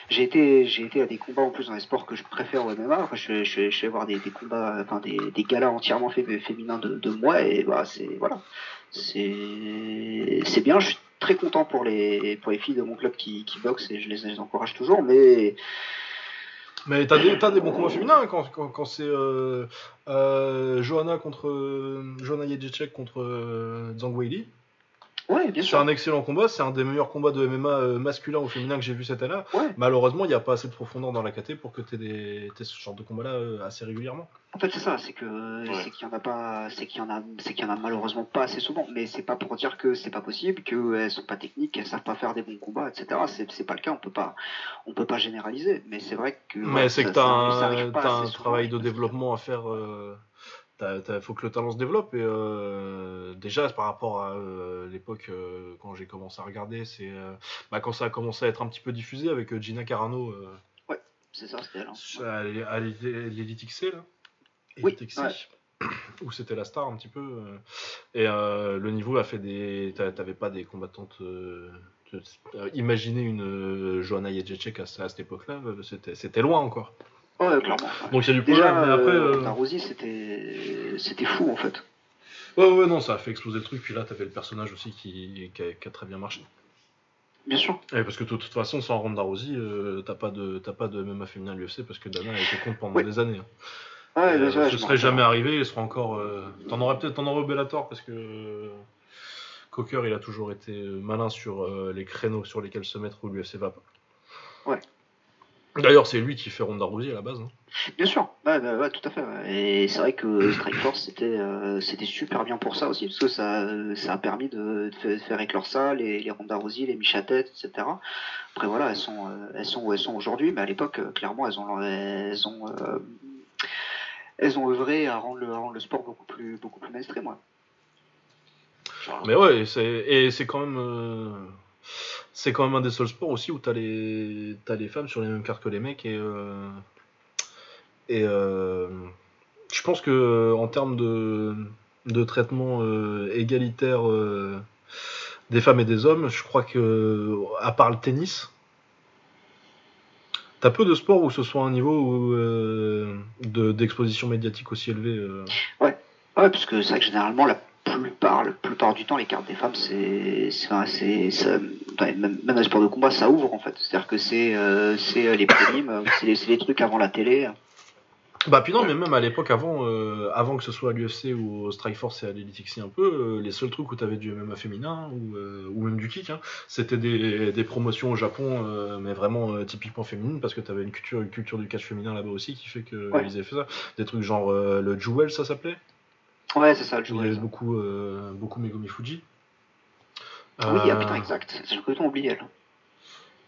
j'ai été, été à des combats en plus dans les sports que je préfère au MMA. Enfin, je, je, je allé voir des, combats, enfin des, des galas entièrement fé- féminins de, moi, et bah, c'est voilà, c'est bien. Très content pour les pour les filles de mon club qui, qui boxent et je les, encourage toujours, mais Mais t'as des, t'as des bons combats féminins hein, quand, quand, c'est euh, euh, Johanna contre Johanna Jędrzejczyk contre euh, Zhang Weili. Ouais, bien C'est un excellent combat, c'est un des meilleurs combats de MMA euh, masculin ou féminin que j'ai vu cette année. Ouais. Malheureusement, il n'y a pas assez de profondeur dans la KT pour que tu aies, ce genre de combat-là euh, assez régulièrement. En fait, c'est ça, c'est que Ouais. c'est qu'il y en a pas, c'est qu'il y en a, c'est qu'il y en a malheureusement pas assez souvent. Mais c'est pas pour dire que c'est pas possible, qu'elles sont pas techniques, qu'elles savent pas faire des bons combats, etc. C'est c'est pas le cas. On peut pas, on peut pas généraliser. Mais c'est vrai que. Mais ouais, c'est ça- que as ça un, arrive pas t'as assez un travail de développement à faire. Il faut que le talent se développe. Et euh, déjà, par rapport à euh, l'époque euh, quand j'ai commencé à regarder, c'est bah, quand ça a commencé à être un petit peu diffusé avec Gina Carano euh, C'est ça, c'était elle. à l'é- à l'é- l'Elite XC. Là. Oui, XC. ouais. où c'était la star un petit peu. Et le niveau a fait des. t'a- T'avais pas des combattantes. Imaginez une Joanna Jędrzejczyk à, à cette époque-là, c'était loin encore. Ouais, clairement. ouais. Donc il y a du problème, Déjà, mais après. euh, euh, c'était c'était fou en fait. Ouais, ouais, non, ça a fait exploser le truc. Puis là, t'avais le personnage aussi qui, qui, a, qui a très bien marché. Bien sûr. Ouais, parce que de toute façon, sans Ronda Rousey, euh, t'as pas de t'as pas de MMA féminin à l'UFC parce que Dana a été contre pendant Oui. des années. hein. Ouais, euh, ce serait jamais arrivé, il sera encore. euh, T'en aurais peut-être t'en aurais au Bellator parce que Cocker il a toujours été malin sur euh, les créneaux sur lesquels se mettre où l'UFC va pas. Ouais. D'ailleurs, c'est lui qui fait Ronda Rousey à la base. hein. Bien sûr, ouais, ouais, ouais, tout à fait. Et c'est vrai que Strikeforce c'était euh, c'était super bien pour ça aussi, parce que ça, ça a permis de, de fa- de faire éclore ça, les, les Ronda Rousey, les Michatet, etc. Après voilà, elles sont, euh, elles sont où elles sont aujourd'hui, mais à l'époque, euh, clairement, elles ont, elles ont, euh, elles ont œuvré à rendre le, à rendre le sport beaucoup plus, beaucoup plus mainstream. Ouais. Mais ouais, et c'est et c'est quand même euh, c'est quand même un des seuls sports aussi où t'as les t'as les femmes sur les mêmes cartes que les mecs et euh, et euh, je pense que en termes de de traitement euh, égalitaire des femmes et des hommes, je crois que à part le tennis, t'as peu de sports où ce soit un niveau euh, de d'exposition médiatique aussi élevé. euh. Ouais, parce que c'est vrai que généralement, la plupart, la plupart du temps, les cartes des femmes, c'est, c'est, même, même dans les sports de combat, ça ouvre en fait. C'est-à-dire que c'est, euh, c'est euh, les euh, c'est les, c'est les trucs avant la télé. Bah puis non, mais même à l'époque avant, euh, avant que ce soit à l'UFC ou au Strikeforce et à l'Elitixi un peu, euh, les seuls trucs où t'avais du MMA féminin ou, euh, ou même du kick, hein, c'était des, des promotions au Japon, mais vraiment typiquement féminines, parce que t'avais une culture, une culture du catch féminin là-bas aussi qui fait que Ouais. ils avaient fait ça. Des trucs genre le Jewel, ça s'appelait? Ouais, c'est ça le Il jeu. y avait beaucoup, euh, beaucoup Megumi Fuji. Oui, Euh, ah, putain, exact. C'est le coton oublié. elle.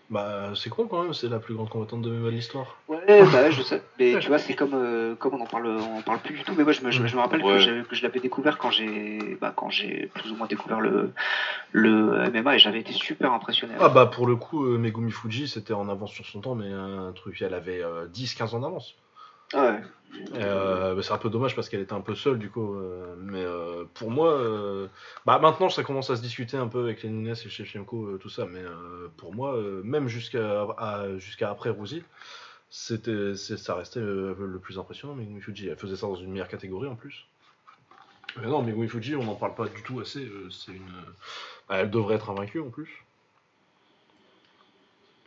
Bah c'est con quand même, c'est la plus grande combattante de MMA de l'histoire. Ouais, bah ouais, je sais. Mais tu vois, c'est comme, euh, comme on en parle, on en parle plus du tout. Mais moi, je me, je, me- je me rappelle Ouais. que, je l'avais découvert quand j'ai, bah, quand j'ai plus ou moins découvert le, le MMA et j'avais été super impressionné. Ah bah pour le coup, euh, Megumi Fuji c'était en avance sur son temps, mais un truc, elle avait 10-15 ans d'avance. Ouais. Euh, bah, c'est un peu dommage parce qu'elle était un peu seule du coup. euh, mais euh, pour moi, bah maintenant ça commence à se discuter un peu avec les Nunes et Shevchenko, tout ça. Mais pour moi, même jusqu'à après c'est- ça restait le plus impressionnant. Megumi Fuji, elle faisait ça dans une meilleure catégorie en plus. Mais non, Megumi Fuji, on n'en parle pas du tout assez. bah, elle devrait être invaincue en plus.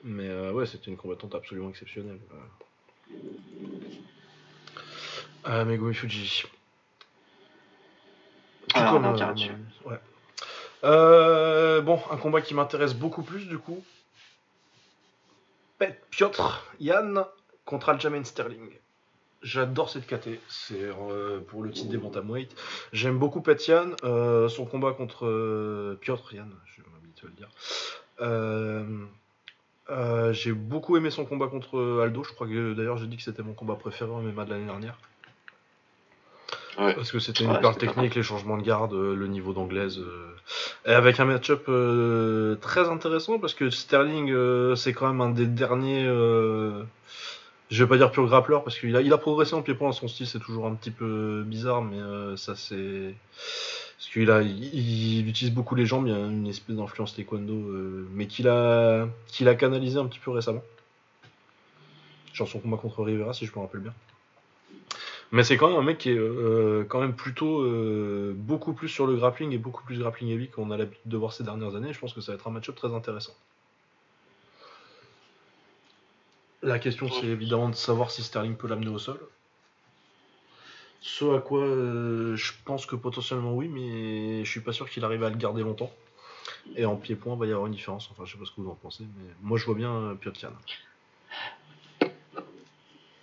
Mais ouais, c'était une combattante absolument exceptionnelle. Euh, Megumi Fuji. Tout Alors, comme, on en euh, ouais. Euh, bon, un combat qui m'intéresse beaucoup plus du coup. Piotr Yann contre Aljamain Sterling. J'adore cette KT, c'est euh, pour le titre des bantamweight. J'aime beaucoup Pet Yann, euh, son combat contre Piotr Yann, je m'habitue à le dire. Euh, j'ai beaucoup aimé son combat contre Aldo, je crois que d'ailleurs j'ai dit que c'était mon combat préféré en MMA de l'année dernière. Ouais. Parce que c'était une Ouais, perle technique, les changements de garde, euh, le niveau d'anglaise. euh, et avec un match-up euh, très intéressant parce que Sterling, c'est quand même un des derniers. je vais pas dire pur grappleur parce qu'il a, il a progressé en pied-point. Son style, c'est toujours un petit peu bizarre, mais ça, c'est. Parce qu'il a, il, il utilise beaucoup les jambes, il y a une espèce d'influence taekwondo, euh, mais qu'il a, qu'il a canalisé un petit peu récemment. Genre son combat contre Rivera, si je me rappelle bien. Mais c'est quand même un mec qui est euh, quand même plutôt euh, beaucoup plus sur le grappling et beaucoup plus grappling heavy qu'on a l'habitude de voir ces dernières années. Je pense que ça va être un match-up très intéressant. La question c'est évidemment de savoir si Sterling peut l'amener au sol. Ce à quoi euh, je pense que potentiellement oui, mais je suis pas sûr qu'il arrive à le garder longtemps. Et en pied-point, il va y avoir une différence. Enfin, je sais pas ce que vous en pensez, mais moi je vois bien euh, Piotr Yan.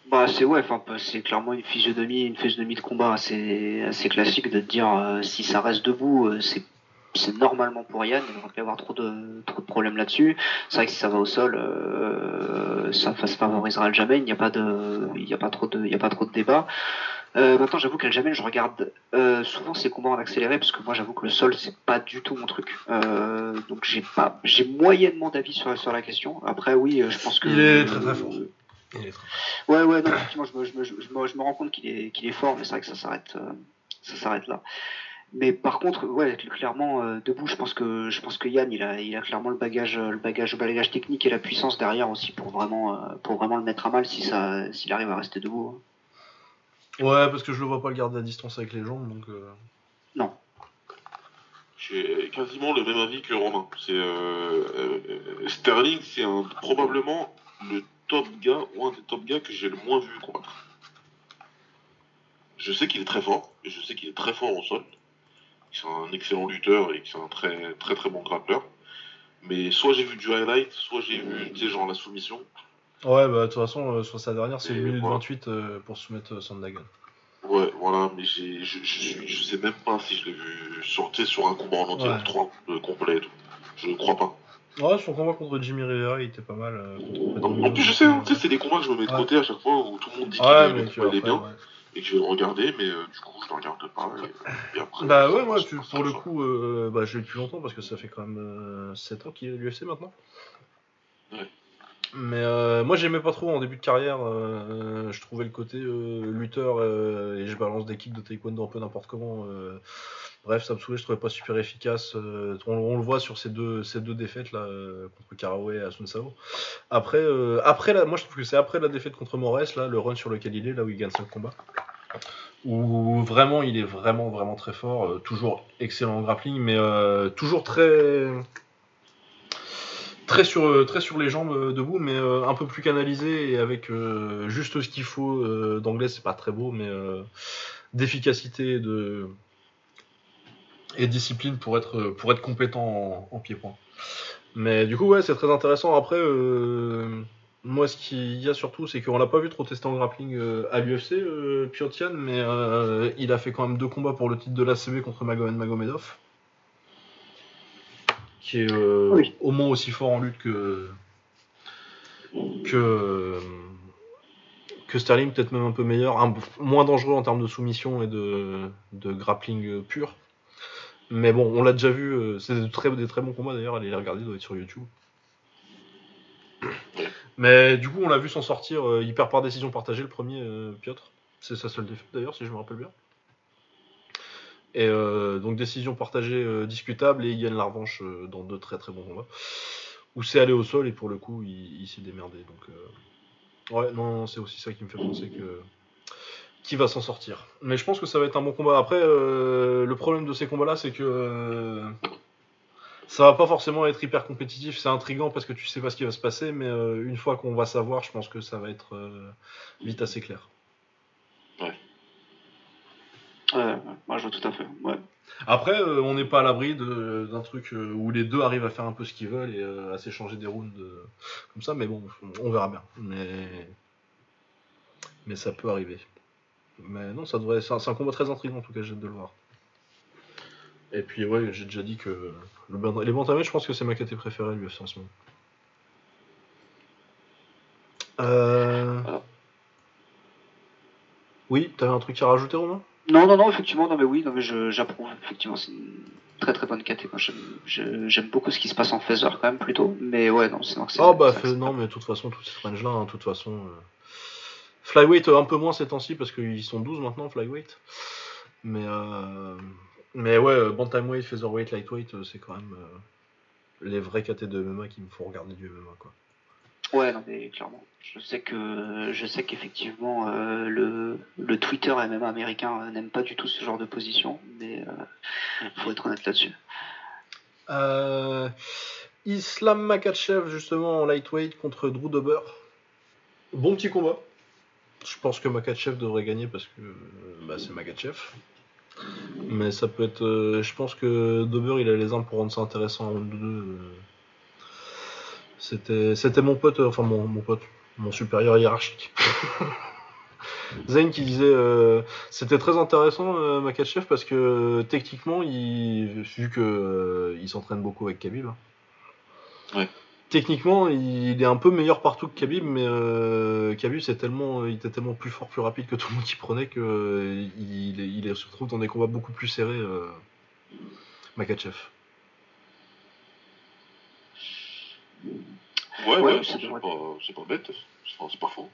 Bah c'est ouais, c'est clairement une physionomie, une physionomie de combat assez assez classique de dire euh, si ça reste debout, euh, c'est normalement pour Yann, il ne devrait pas y avoir trop de trop de problèmes là-dessus. C'est vrai que si ça va au sol, euh, ça, ça favorisera jamais. Il n'y a pas de, il y a pas trop de, il y a pas trop de débat. Euh, maintenant, j'avoue qu'Aljamain, je regarde euh, souvent ses combats en accéléré parce que moi, j'avoue que le sol, c'est pas du tout mon truc. Euh, donc j'ai pas, j'ai moyennement d'avis sur sur la question. Après, oui, je pense que Il est très, très fort. Il est très Ouais, ouais, non, effectivement, je me, je me, je me, je me rends compte qu'il est, qu'il est fort, mais c'est vrai que ça s'arrête, ça s'arrête là. Mais par contre, ouais, clairement, euh, debout, je pense que je pense que Yann, il a, il a clairement le bagage, le bagage, le bagage technique et la puissance derrière aussi pour vraiment, euh, pour vraiment le mettre à mal si ça, s'il arrive à rester debout. Ouais, parce que je le vois pas le garder à distance avec les jambes, donc. euh, Non. J'ai quasiment le même avis que Romain. C'est euh, euh, Sterling, c'est un- probablement le top gars ou un des top gars que j'ai le moins vu combattre. Je sais qu'il est très fort, et je sais qu'il est très fort au sol. C'est un excellent lutteur et que c'est un très très très bon grappleur. Mais soit j'ai vu du highlight, soit j'ai vu, tu sais, genre la soumission. Ouais, bah de toute façon, euh, sur sa dernière, c'est Et 1 minute voilà. 28 euh, pour soumettre euh, Sandagan. Ouais, voilà, mais j'ai, je, je, je sais même pas si je l'ai vu sais, sur un combat en entier, Ouais. 3 complet et tout. Je ne crois pas. Ouais, son combat contre Jimmy Rivera, il était pas mal. euh, En, plus, je sais, hein, sais, c'est des combats que je me mets de Ouais. côté à chaque fois où tout le monde dit Ouais, le que combat, il est bien ouais. et que je vais le regarder, mais euh, du coup, je le regarde pas. Et, et après, Bah ouais, moi, tu- pour le coup, euh, bah, je l'ai depuis longtemps parce que ça fait quand même 7 ans qu'il est à l'UFC maintenant. Ouais. Mais euh, moi, j'aimais pas trop en début de carrière. euh, je trouvais le côté euh, lutteur euh, et je balance des kicks de taekwondo un peu n'importe comment. euh, bref, ça me saoulait, je trouvais pas super efficace. euh, on, on le voit sur ces deux, ces deux défaites là contre Caraway et Asun Sao. Après, après la, moi, je trouve que c'est après la défaite contre Moraes, là, le run sur lequel il est, là où il gagne 5 combats où vraiment il est vraiment vraiment très fort, toujours excellent en grappling, mais toujours très très sur euh, très sur les jambes euh, debout, mais euh, un peu plus canalisé et avec juste ce qu'il faut. D'anglais c'est pas très beau, mais d'efficacité de et discipline pour être pour être compétent en, en pied-point. Mais du coup ouais c'est très intéressant. Après moi, ce qu'il y a surtout, c'est qu'on l'a pas vu trop tester en grappling à l'UFC, euh, mais il a fait quand même deux combats pour le titre de l'ACB contre Magomed Magomedov, qui est euh, Oui. au moins aussi fort en lutte que que que Sterling, peut-être même un peu meilleur, un- moins dangereux en termes de soumission et de, de grappling pur. Mais bon, on l'a déjà vu, euh, c'est des très, des très bons combats d'ailleurs, allez les regarder, doit être sur YouTube. Mais du coup, on l'a vu s'en sortir. euh, il perd par décision partagée le premier, Piotr. C'est sa seule défaite d'ailleurs, si je me rappelle bien. Et euh, donc, décision partagée euh, discutable et il gagne la revanche euh, dans deux très très bons combats. Où c'est allé au sol et pour le coup, il, s'est démerdé. Donc, ouais, non, c'est aussi ça qui me fait penser que. Qui va s'en sortir. Mais je pense que ça va être un bon combat. Après, le problème de ces combats-là, c'est que. euh, ça va pas forcément être hyper compétitif, c'est intriguant parce que tu sais pas ce qui va se passer, mais une fois qu'on va savoir, je pense que ça va être vite assez clair. Moi je vois tout à fait. Ouais. Après, euh, on n'est pas à l'abri d'un truc euh, où les deux arrivent à faire un peu ce qu'ils veulent et euh, à s'échanger des rounds comme ça, mais bon, on verra bien. Mais, mais ça peut arriver. Mais non, ça devrait. C'est un, combat très intriguant en tout cas, j'ai hâte de le voir. Et puis ouais, j'ai déjà dit que le, les bantamweight, je pense que c'est ma catégorie préférée l'UFC en ce moment. Euh... Voilà. Oui, t'avais un truc à rajouter, Romain? Non, non, non, effectivement, non, mais oui, non, mais j'approuve. Effectivement, c'est une très très bonne caté. J'aime- beaucoup ce qui se passe en phaser quand même plutôt. Mais ouais, non, c'est Oh bah fait- non mais de toute façon tout ce range là hein, de toute façon euh, Flyweight euh, un peu moins ces temps-ci parce qu'ils sont 12 maintenant Flyweight mais euh, mais ouais euh, Bantamweight, Featherweight, Lightweight c'est quand même euh, les vrais KT de MMA qu'il me faut regarder du MMA quoi. Ouais, non, mais clairement. Je sais que je sais qu'effectivement euh, le, le Twitter MMA américain euh, n'aime pas du tout ce genre de position, mais euh, faut être honnête là-dessus. Euh, Islam Makachev justement en lightweight contre Drew Dober. Bon petit combat. Je pense que Makachev devrait gagner parce que bah, c'est Makachev. Mais ça peut être. euh, je pense que Dober il a les armes pour rendre ça intéressant en round 2. C'était, c'était mon pote, euh, enfin mon, mon pote, mon supérieur hiérarchique. Zayn qui disait euh, c'était très intéressant euh, Makachev parce que euh, techniquement il vu que il s'entraîne beaucoup avec Khabib. hein. Ouais. Techniquement il est un peu meilleur partout que Khabib mais euh, Khabib c'est tellement il était tellement plus fort plus rapide que tout le monde qui prenait que il, il se retrouve dans des combats beaucoup plus serrés Makachev. Ouais, Ouais, c'est pas, bête. C'est pas, faux.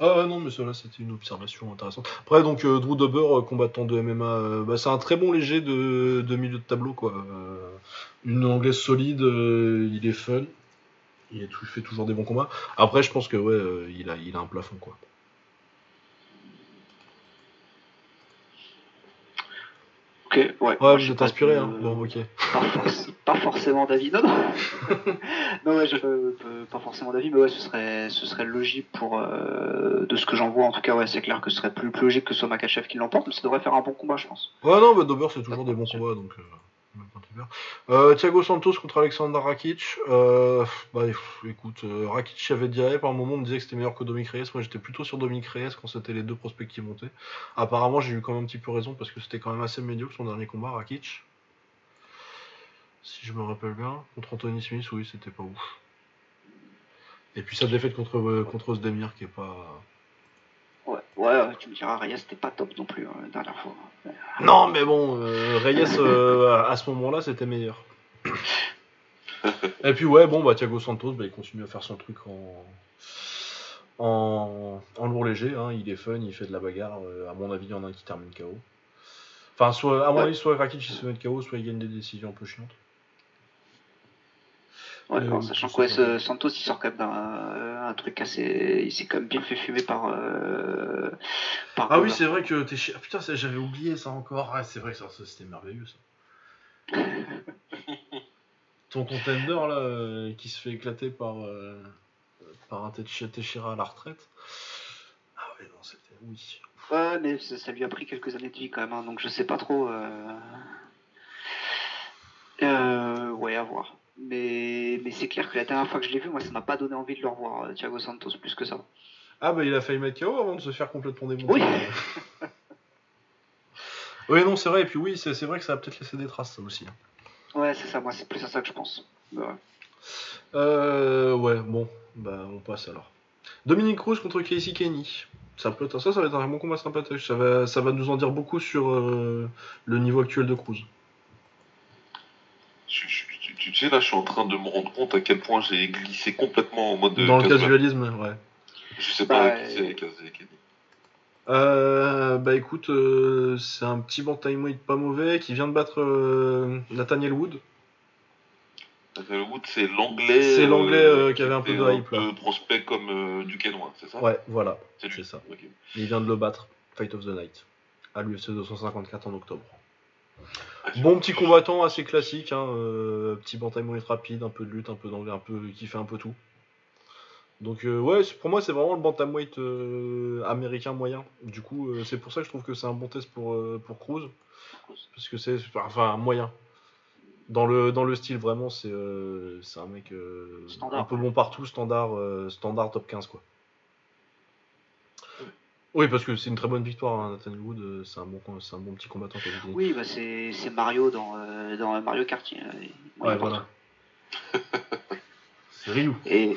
Ah non, mais ça là, c'était une observation intéressante. Après, donc, euh, Drew Dober, euh, combattant de MMA, euh, bah, c'est un très bon léger de, de milieu de tableau, quoi. Euh, une anglaise solide, il est fun, il, est tout- il fait toujours des bons combats. Après, je pense que, ouais, il, a, il a un plafond, quoi. Ok, ouais. Inspiré, de- hein. Bon, ok. pas, forc- pas forcément d'avis. Non, non. non, ouais, je, euh, pas forcément d'avis, mais ouais, ce serait, ce serait logique pour euh, de ce que j'en vois. En tout cas, ouais, c'est clair que ce serait plus, plus logique que ce soit Makachev qui l'emporte, mais ça devrait faire un bon combat, je pense. Ouais, non, bah, Dober, c'est toujours des bons combats, donc. Euh, Thiago Santos contre Alexander Rakic. Euh, bah, écoute, euh, Rakic avait diarrhée. Par un moment, on me disait que c'était meilleur que Dominic Reyes. Moi, j'étais plutôt sur Dominic Reyes quand c'était les deux prospects qui montaient. Apparemment, j'ai eu quand même un petit peu raison parce que c'était quand même assez médiocre son dernier combat, Rakic. Si je me rappelle bien, contre Anthony Smith, oui, c'était pas ouf. Et puis sa défaite contre, contre Ozdemir qui est pas. Ouais, tu me diras, Reyes, c'était pas top non plus, hein, la dernière fois. Non, mais bon, euh, Reyes euh, à ce moment-là, c'était meilleur. Et puis ouais, bon, bah Thiago Santos, bah, il continue à faire son truc en en, en lourd léger. hein. Il est fun, il fait de la bagarre. euh, à mon avis, il y en a un qui termine KO. Enfin, soit, à mon Ouais. avis, soit Rakic il se met KO, soit il gagne des décisions un peu chiantes. Ouais, Euh, alors, sachant que ouais, ce- Santos, il sort quand même d'un un truc assez. Il s'est quand même bien fait fumer par. euh, par Ah oui, c'est vrai que t'es chi- ah, Putain, j'avais oublié ça encore. Ah, c'est vrai que ça, c'était merveilleux ça. Ton contender là, euh, qui se fait éclater par, euh, par un Teixeira à la retraite. Ah ouais, non, c'était. Oui. Ouais, mais ça, ça lui a pris quelques années de vie quand même, hein, donc je sais pas trop. Euh... Euh, ouais, à voir. Mais, mais c'est clair que la dernière fois que je l'ai vu, moi, ça m'a pas donné envie de le revoir, euh, Thiago Santos, plus que ça. Ah bah il a failli mettre KO avant de se faire complètement démonter. Oui. oui, non, c'est vrai. Et puis oui, c'est c'est vrai que ça a peut-être laissé des traces ça aussi. hein. Ouais, c'est ça, moi, c'est plus à ça que je pense. Ouais. Euh, ouais, bon, bah on passe alors. Dominique Cruz contre Casey Kenny. Ça peut être ça, ça va être un bon combat sympathique. Ça va, ça va nous en dire beaucoup sur euh, le niveau actuel de Cruz. Je- je- tu, sais, là, je suis en train de me rendre compte à quel point j'ai glissé complètement en mode. Dans le casual. casualisme, ouais. Je sais pas Bah, qui c'est Kazé Kenny. Euh, bah écoute, euh, c'est un petit bantamweight pas mauvais qui vient de battre euh, Nathaniel Wood. Nathaniel Wood, c'est l'anglais. C'est l'anglais, euh, qui avait un peu de hype, là. peu prospect comme euh, du Quénois, c'est ça? Ouais, voilà, c'est ça. Il vient de le battre, Fight of the Night, à l'UFC 254 en octobre. Bon petit combattant assez classique, hein, euh, petit bantamweight rapide, un peu de lutte, un peu d'anglais, un peu qui fait un peu tout. Donc euh, ouais, pour moi c'est vraiment le bantamweight euh, américain moyen. Du coup euh, c'est pour ça que je trouve que c'est un bon test pour euh, pour Cruz, parce que c'est enfin moyen. Dans le dans le style vraiment c'est c'est un mec un peu bon partout, standard standard top 15 quoi. Oui parce que c'est une très bonne victoire hein, Nathaniel Wood, euh, c'est un bon c'est un bon petit combattant. Oui, bah, c'est Mario dans, euh, dans Mario Kart. euh, il- Ouais il voilà. c'est Ryu. Et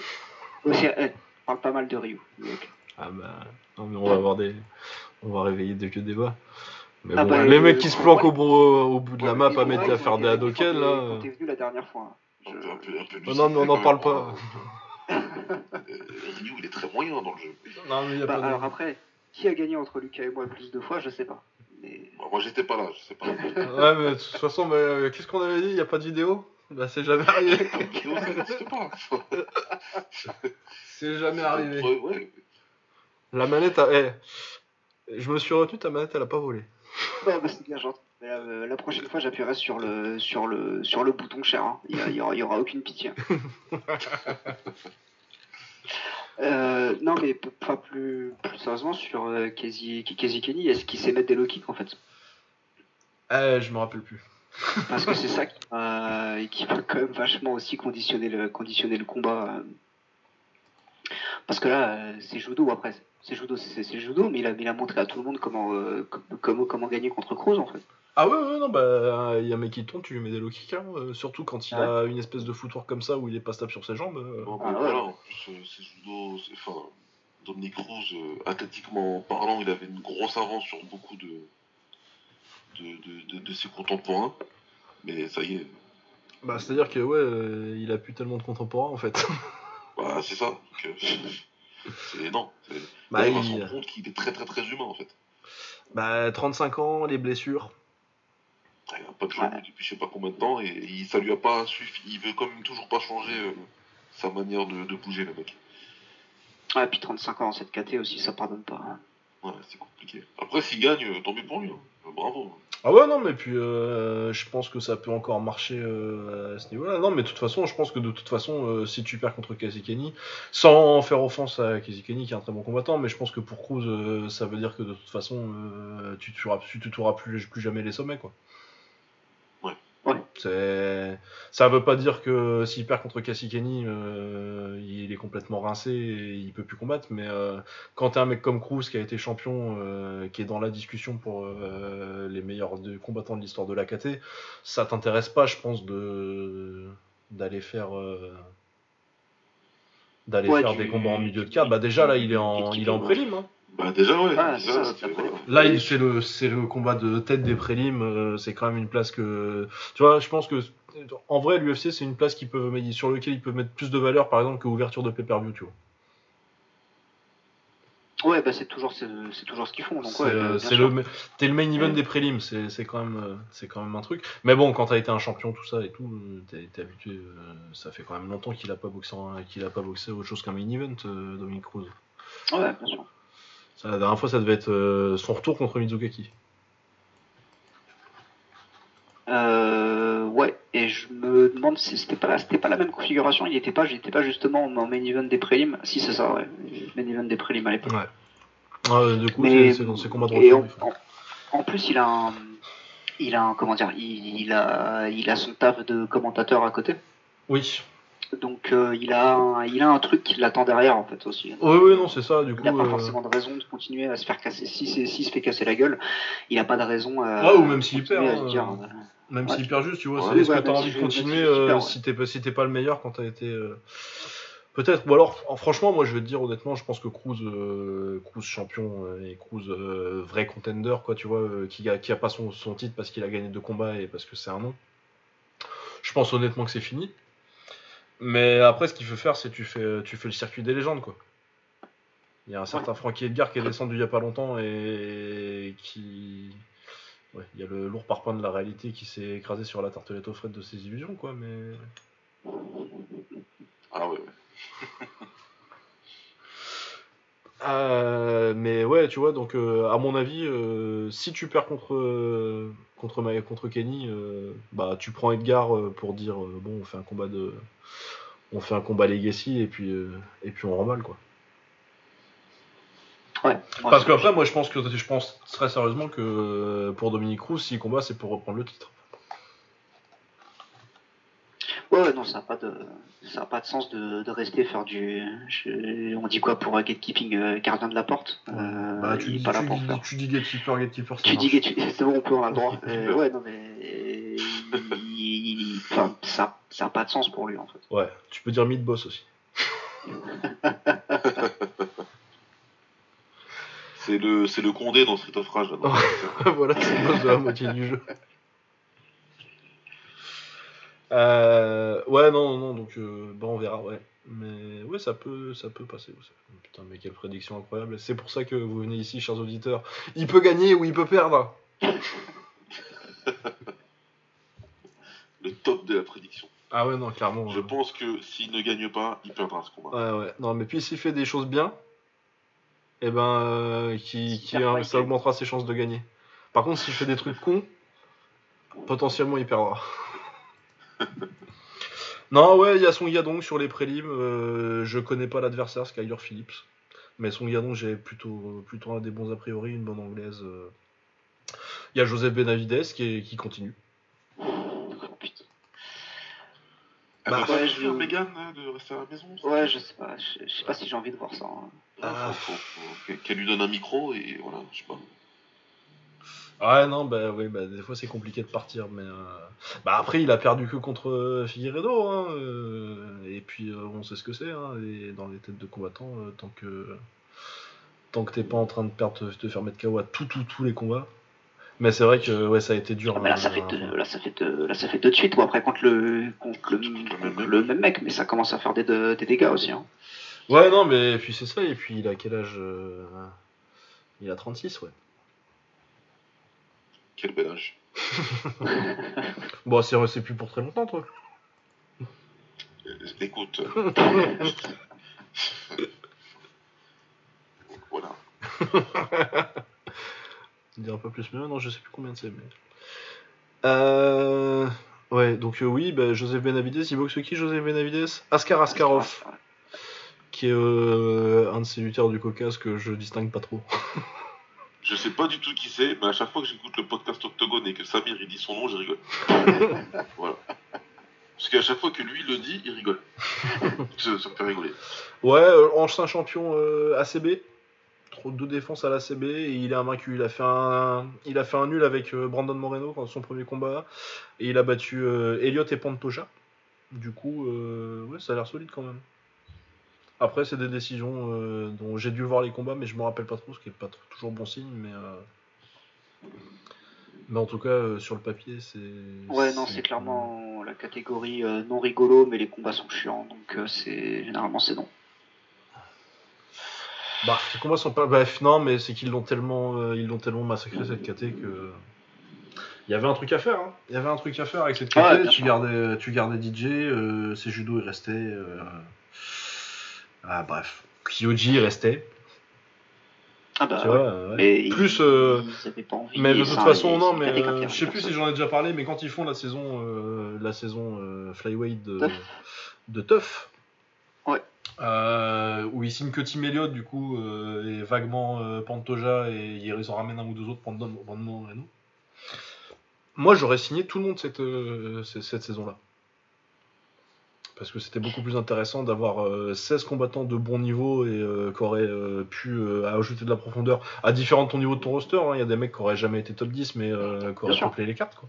aussi, elle parle pas mal de Ryu. donc. Ah bah, non mais on va avoir des, on va réveiller des vieux débats. Mais Ah bon, bah, les euh, mecs qui se planquent au, bon- au bout de la map à mettre ouais, à ils ont faire été des Hadoken là. t'es- Quand t'es venu la dernière fois. hein. Un Je- peu, un peu, un peu Oh non, mais on n'en parle pas. Euh, Ryu, il est très moyen dans le jeu. Non mais y a Bah, pas de- alors après, qui a gagné entre Lucas et moi plus de fois, je sais pas. Mais... Moi, j'étais pas là, je sais pas. Ouais mais de toute façon, mais, euh, qu'est-ce qu'on avait dit? Il y a pas de vidéo? Bah c'est jamais arrivé. Vidéo, ça n'existe pas. c'est jamais arrivé. Ouais, ouais. La manette a, eh, je me suis retenu, ta manette elle a pas volé. Non, bah, c'est bien gentil. La, euh, la prochaine fois, j'appuierai sur le, sur le, sur le bouton cher. hein. Il, y a- il y aura, il y aura aucune pitié. Euh, non, mais pas plus, plus sérieusement sur euh, Casey, Kenny, est-ce qu'il sait mettre des low kicks en fait? Eh, je me rappelle plus. Parce que c'est ça qui, euh, qui peut quand même vachement aussi conditionner le, conditionner le combat. euh. Parce que là, euh, c'est judo après. C'est judo, c'est judo, mais il a, il a montré à tout le monde comment, euh, com- comment, comment gagner contre Cruz en fait. Ah ouais, ouais, non, bah, il y a un mec qui tombe, tu lui mets des low kicks, hein, euh, surtout quand il a une espèce de footwork comme ça où il est pas stable sur ses jambes. euh. Ah, ouais. voilà, en plus, euh, c'est judo, c'est- enfin, Dominique Cruz, euh, athlétiquement parlant, il avait une grosse avance sur beaucoup de, de, de, de- de ses contemporains. Mais ça y est, Bah, c'est-à-dire que, ouais, euh, il a plus tellement de contemporains en fait. bah, c'est ça. Donc, euh, C'est non. c'est- Bah, on va se il- rendre compte qu'il est très très très humain en fait. bah, 35 ans, les blessures. Il n'a pas de jambes depuis je sais pas combien de temps et il, ça lui a pas suffi. Il veut quand même toujours pas changer euh, sa manière de, de bouger le mec. Ah, puis 35 ans, cette KT aussi, ça pardonne pas. hein. Ouais, c'est compliqué. Après, s'il gagne, euh, tant mieux pour lui. hein. Euh, Bravo. Ah ouais, non, mais puis euh, je pense que ça peut encore marcher euh, à ce niveau-là. Non, mais de toute façon, je pense que de toute façon, euh, si tu perds contre Kazikani, sans faire offense à Kazikani, qui est un très bon combattant, mais je pense que pour Cruz, euh, ça veut dire que de toute façon, euh, tu tueras, tu tueras plus, plus jamais les sommets, quoi. Ouais. C'est... Ça veut pas dire que s'il perd contre Kazikani, euh, il est complètement rincé et il peut plus combattre, mais euh, quand t'es un mec comme Cruz qui a été champion, euh, qui est dans la discussion pour euh, les meilleurs de- combattants de l'histoire de l'AKT, ça t'intéresse pas, je pense, de d'aller faire d'aller Ouais, faire des combats en milieu de carte. Bah déjà là, il est en il est en prélim. Hein. Bah, déjà, ouais. Déjà, ça, là, c'est c'est- après. voilà. Là, il- c'est le c'est le combat de tête des prélims. euh, c'est quand même une place que tu vois. Je pense que en vrai, l'UFC c'est une place qui peut sur lequel ils peuvent mettre plus de valeur, par exemple, que ouverture de pay-per-view, tu vois. Ouais, bah c'est toujours, c'est c'est toujours ce qu'ils font. Donc, C'est ouais, euh, le, t'es le main event Ouais. des prélims, c'est c'est quand même, euh, c'est quand même un truc. Mais bon, quand t'as été un champion, tout ça et tout, t'es t'es habitué. ça fait quand même longtemps qu'il a pas boxé, en- qu'il a pas boxé autre chose qu'un main event, Dominique Cruz. Ouais, bien sûr. Ça, la dernière fois, ça devait être euh, son retour contre Mizukaki. Euh, ouais, et je me demande si c'était pas, la- c'était pas la même configuration. Il était pas, j'étais pas justement en main event des prélims. Si, c'est ça, ouais. Main event des prélims à l'époque. Ouais. Euh, du coup, Mais- c'est c'est dans ses combats de Et retour. en, en- en plus, il a un, il a un, comment dire, il, il a, il a son taf de commentateur à côté. Oui. Donc, euh, il a, un, il a un truc qui l'attend derrière, en fait, aussi. Oui, oui, non, c'est ça. Du Il coup, n'a pas euh, forcément de raison de continuer à se faire casser. Si si se fait casser la gueule, il n'a pas de raison à. Ouais, ou même s'il perd, hein, dire, euh, euh, Même Ouais. s'il perd juste, tu vois, Ouais, c'est est-ce ouais, que t'as même envie de continuer si euh, t'es pas, si pas le meilleur quand t'as été. euh, Peut-être, ou alors, en- franchement, moi je vais te dire honnêtement, je pense que Cruz, euh, Cruz champion euh, et Cruz euh, vrai contender, quoi, tu vois, euh, qui, a, qui a pas son, son titre parce qu'il a gagné deux combats et parce que c'est un nom. Je pense honnêtement que c'est fini. Mais après, ce qu'il faut faire, c'est tu fais, tu fais le circuit des légendes, quoi. Il y a un certain Frankie Edgar qui est descendu il y a pas longtemps et qui. Ouais, il y a le lourd parpaing de la réalité qui s'est écrasé sur la tartelette aux frettes de ses illusions, quoi, mais. Ah ouais, ouais. Euh, mais ouais, tu vois, donc euh, à mon avis, euh, si tu perds contre euh, contre Ma- contre Kenny, euh, bah tu prends Edgar euh, pour dire euh, bon, on fait un combat de on fait un combat legacy et puis euh, et puis on remballe quoi. ouais. Parce qu'après, moi, je pense que je pense très sérieusement que pour Dominique Cruz, s'il combat, c'est pour reprendre le titre. Ouais, non, ça n'a pas de, ça a pas de sens de, de rester faire du, je- on dit quoi pour euh, gatekeeping, euh, gardien de la porte? Euh, bah, tu il dis, pas là pour dis, faire. tu dis gatekeeper, gatekeeper, ça Tu dis c'est bon, on peut, on a le droit. Euh, ouais, non mais, il- il- enfin, ça, ça a pas de sens pour lui en fait. Ouais, tu peux dire mid-boss aussi. C'est le, c'est le Condé dans Street of Rage. Voilà, c'est le boss de la moitié du jeu. Euh, ouais, non, non, donc euh, bah, on verra, ouais. Mais ouais, ça peut, ça peut passer. ça- Putain, mais quelle prédiction incroyable. C'est pour ça que vous venez ici, chers auditeurs. Il peut gagner ou il peut perdre. le top de la prédiction. Ah ouais, non, clairement. Je euh, pense que s'il ne gagne pas, il perdra ce combat. Ouais, ouais. Non, mais puis s'il fait des choses bien, eh ben, euh, qui, hein, ça augmentera ses chances de gagner. Par contre, s'il fait des trucs cons, potentiellement il perdra. non, ouais, il y a son Yadong sur les prélims. euh, je connais pas l'adversaire, Skyler Phillips. Mais son Yadong, j'ai plutôt, plutôt des bons a priori, une bonne anglaise. euh. Il y a Joseph Benavides qui, est- qui continue. Oh. Elle Bah, ouais, je- de rester à la maison Ouais, je sais pas, je, je sais pas si j'ai envie de voir ça. hein. Ah, faut, faut- faut qu'elle lui donne un micro et voilà, je sais pas. Ouais, non, bah, oui, bah, des fois c'est compliqué de partir, mais euh, bah, après il a perdu que contre euh, Figueredo, hein, euh, et puis euh, on sait ce que c'est, hein, et dans les têtes de combattants, euh, tant que tant que t'es pas en train de perdre, te, te faire mettre KO à tout, tout, tous les combats. Mais c'est vrai que ouais, ça a été dur. Ah, mais là, ça fait deux, là, ça fait deux, là, ça fait deux de suite. Ou après contre le, contre le, contre le même mec, mais ça commence à faire des, des dégâts aussi. Hein. Ouais, non, mais puis c'est ça, et puis il a quel âge Il a 36, ouais. Quel bel âge. Bon, c'est c'est plus pour très longtemps, toi. Euh, Écoute. voilà. On dirait pas plus, mais non, je sais plus combien c'est, mais. Euh... Ouais, donc euh, oui, bah, Joseph Benavides, il boxe qui, Joseph Benavides? Askar Askarov, qui est euh, un de ces lutteurs du Caucase que je distingue pas trop. Je sais pas du tout qui c'est, mais à chaque fois que j'écoute le podcast Octogone et que Samir il dit son nom, je rigole. voilà. Parce qu'à chaque fois que lui le dit, il rigole. ça, ça me fait rigoler. Ouais, euh, ancien champion euh, ACB. Trop de défense à l'ACB et il est invaincu. Il a fait un, il a fait un nul avec euh, Brandon Moreno dans son premier combat et il a battu euh, Elliott et Pantoja. Du coup, euh, ouais, ça a l'air solide quand même. Après, c'est des décisions euh, dont j'ai dû voir les combats, mais je me rappelle pas trop, ce qui est pas toujours bon signe. Mais, euh, mais en tout cas, euh, sur le papier, c'est. Ouais, non, c'est clairement la catégorie non rigolo, mais les combats sont chiants, donc c'est généralement c'est non. Bah, les combats sont pas. Bref, non, mais c'est qu'ils l'ont tellement, ils l'ont tellement massacré cette KT que. Il y avait un truc à faire. Hein. Il y avait un truc à faire avec cette KT. Ouais, bien tu, sûr. gardais, tu gardais DJ, ses judo il restait. Euh, Ah, bref. Kyoji restait. Ah bah, tu ouais. vois, euh, ouais. Mais Plus, euh, envie. Mais de toute façon, non, mais euh, je sais plus si j'en ai déjà parlé, mais quand ils font la saison, euh, la saison euh, flyweight de, Tough. de Tough, Ouais. euh, où ils signent que Tim Elliott du coup euh, et vaguement euh, Pantoja et ils en ramènent un ou deux autres Brandon Brandon Moreno. Moi, j'aurais signé tout le monde cette, euh, cette, cette saison-là. Parce que c'était beaucoup plus intéressant d'avoir euh, 16 combattants de bon niveau et euh, qui auraient euh, pu euh, ajouter de la profondeur à différents ton niveau de ton roster. hein. Il y a des mecs qui auraient jamais été top 10 mais euh, qui auraient peuplé les cartes. Quoi.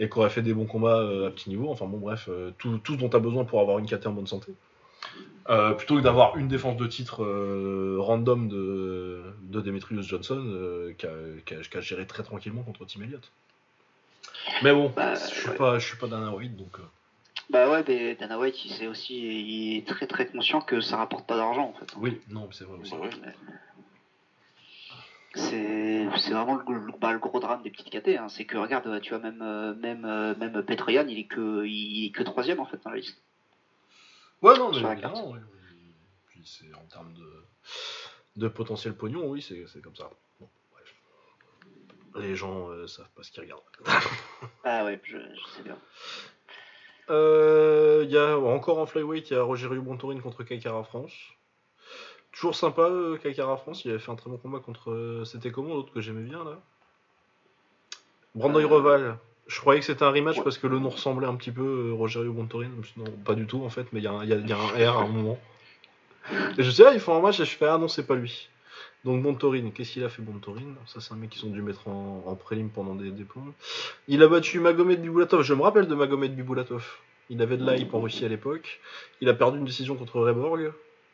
Et qui auraient fait des bons combats à petit niveau. Enfin bon, bref, tout, tout ce dont tu as besoin pour avoir une KT en bonne santé. Plutôt que d'avoir une défense de titre random de, de Demetrius Johnson qui, a, qui a- qui a géré très tranquillement contre Tim Elliott. Mais bon, Bah, je suis ouais. pas, pas White donc. Bah ouais, mais Dana White, il sait aussi, il est très très conscient que ça rapporte pas d'argent en fait. Oui, non, c'est vrai aussi. Bah ouais. C'est c'est vraiment le, le- bah, le gros drame des petites KT. Hein. C'est que regarde, tu vois même euh, même euh, même Petroyan, il est que il est que troisième en fait dans la liste. Ouais, non, mais évidemment, ouais, oui. Puis c'est en termes de, de potentiel pognon, oui, c'est c'est comme ça. Bon, bref. Les gens euh, savent pas ce qu'ils regardent. Ah ouais, je, je sais bien. Euh, Il y a encore en flyweight, il y a Rogerio Bontorin contre Kaikara France. Toujours sympa, euh, Kaikara France. Il avait fait un très bon combat contre. euh, C'était comment l'autre que j'aimais bien là? Brandon Euh, Reval. Je croyais que c'était un rematch ouais. parce que le nom ressemblait un petit peu euh, Rogerio Bontorin. Non, pas du tout en fait, mais il y, a un- il y a- il y a un R à un moment. Et je sais, ah, ils font un match et je fais ah non, c'est pas lui. Donc Bontorin, qu'est-ce qu'il a fait Bontorin Ça, c'est un mec qu'ils ont dû mettre en, en prélim pendant des, des plombs. Il a battu Magomed Biboulatov. Je me rappelle de Magomed Biboulatov. Il avait de l'hype en Russie à l'époque. Il a perdu une décision contre Reborg.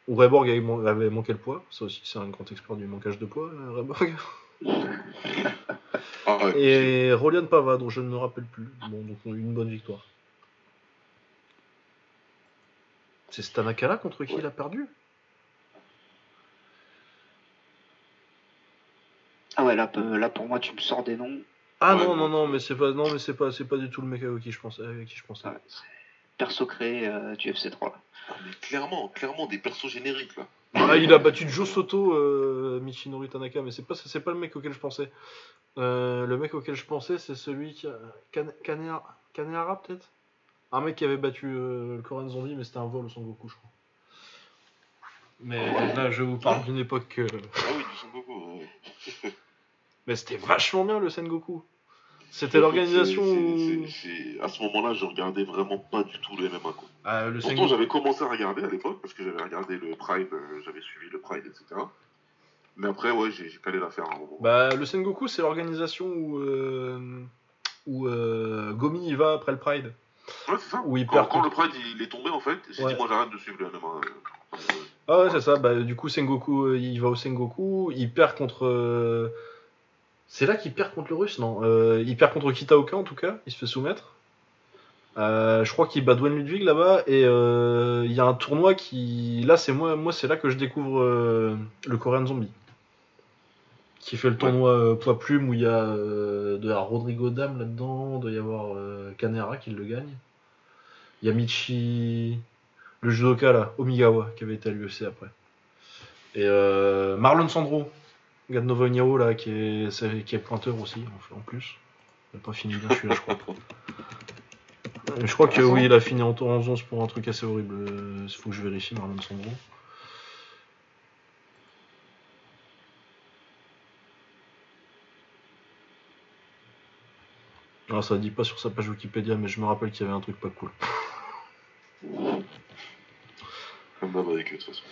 Où Reborg avait, man- avait manqué le poids. Ça aussi, c'est un grand expert du manquage de poids, euh, Reborg. Ah. Et Rolian Pava, dont je ne me rappelle plus. Bon, donc une bonne victoire. C'est Stanakala contre qui il a perdu? Ouais, là, pour moi, tu me sors des noms. Ah Ouais, non, non. non, mais c'est pas, non, mais c'est pas, c'est pas du tout le mec avec qui je pensais. Avec qui je pensais. Ouais, perso créé euh, du FC3. là. Ah, mais clairement, clairement des persos génériques là. Ah, il a battu Joe Soto, euh, Michinori Tanaka, mais c'est pas, c'est pas le mec auquel je pensais. Euh, le mec auquel je pensais, c'est celui qui a. Kane- Kanehara, Kanehara, peut-être? Un mec qui avait battu euh, le Korean Zombie, mais c'était un vol au Son Goku, je crois. Mais là, je vous parle d'une époque. euh, Ah oui, du Son Goku. ouais. Mais c'était vachement bien le Sengoku. C'était l'organisation À ce moment-là, je regardais vraiment pas du tout le MMA. Quoi. Ah, le Pourtant, Sengoku. j'avais commencé à regarder à l'époque parce que j'avais regardé le Pride, euh, j'avais suivi le Pride, etc. Mais après, ouais, j'ai j'ai calé l'affaire à un moment. Bah, le Sengoku, c'est l'organisation où. euh, où euh, Gomi y va après le Pride. ouais, c'est ça. où il quand, perd quand le Pride il est tombé, en fait, j'ai Ouais. dit, moi j'arrête de suivre le MMA. Ah ouais, c'est ça. Bah, du coup, Sengoku, il va au Sengoku, il perd contre. C'est là qu'il perd contre le russe, non Euh, Il perd contre Kitaoka en tout cas, il se fait soumettre. Euh, je crois qu'il bat Dwayne Ludwig là-bas et euh, il y a un tournoi qui là c'est moi moi c'est là que je découvre le Korean Zombie qui fait le tournoi poids plume où il y a de la Rodrigo Dam là-dedans, il doit y avoir Kanera qui le gagne. Il y a Michi le judoka là, Omigawa qui avait été à l'UFC après. Et euh, Marlon Sandro, Uniao, là qui est, qui est pointeur aussi en, plus. Il n'a pas fini bien celui-là je crois. Euh, Je crois que oui, il a fini en tour 11 pour un truc assez horrible. Il faut que je vérifie, Marlon Sandro. Alors, ça dit pas sur sa page Wikipédia, mais je me rappelle qu'il y avait un truc pas cool. Comme d'hab avec eux, de toute façon.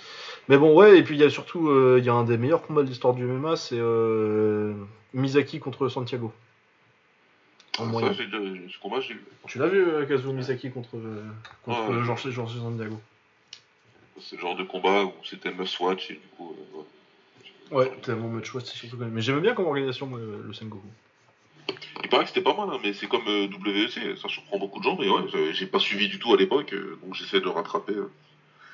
Mais bon, ouais, et puis il y a surtout euh, il y a un des meilleurs combats de l'histoire du MMA, c'est euh, Misaki contre Santiago. En Ah, ça, ce combat, j'ai vu. Tu l'as vu, euh, Kazuo Misaki contre, contre ouais. Georges Santiago C'est le genre de combat où c'était must watch et du coup, ouais. Ouais, tellement match c'est surtout quand même. Mais j'aimais bien comme organisation, moi, le Sengoku. Il paraît que c'était pas mal, hein, mais c'est comme euh, WEC, ça surprend beaucoup de gens, mais ouais, j'ai- j'ai pas suivi du tout à l'époque, euh, donc j'essaie de rattraper. euh.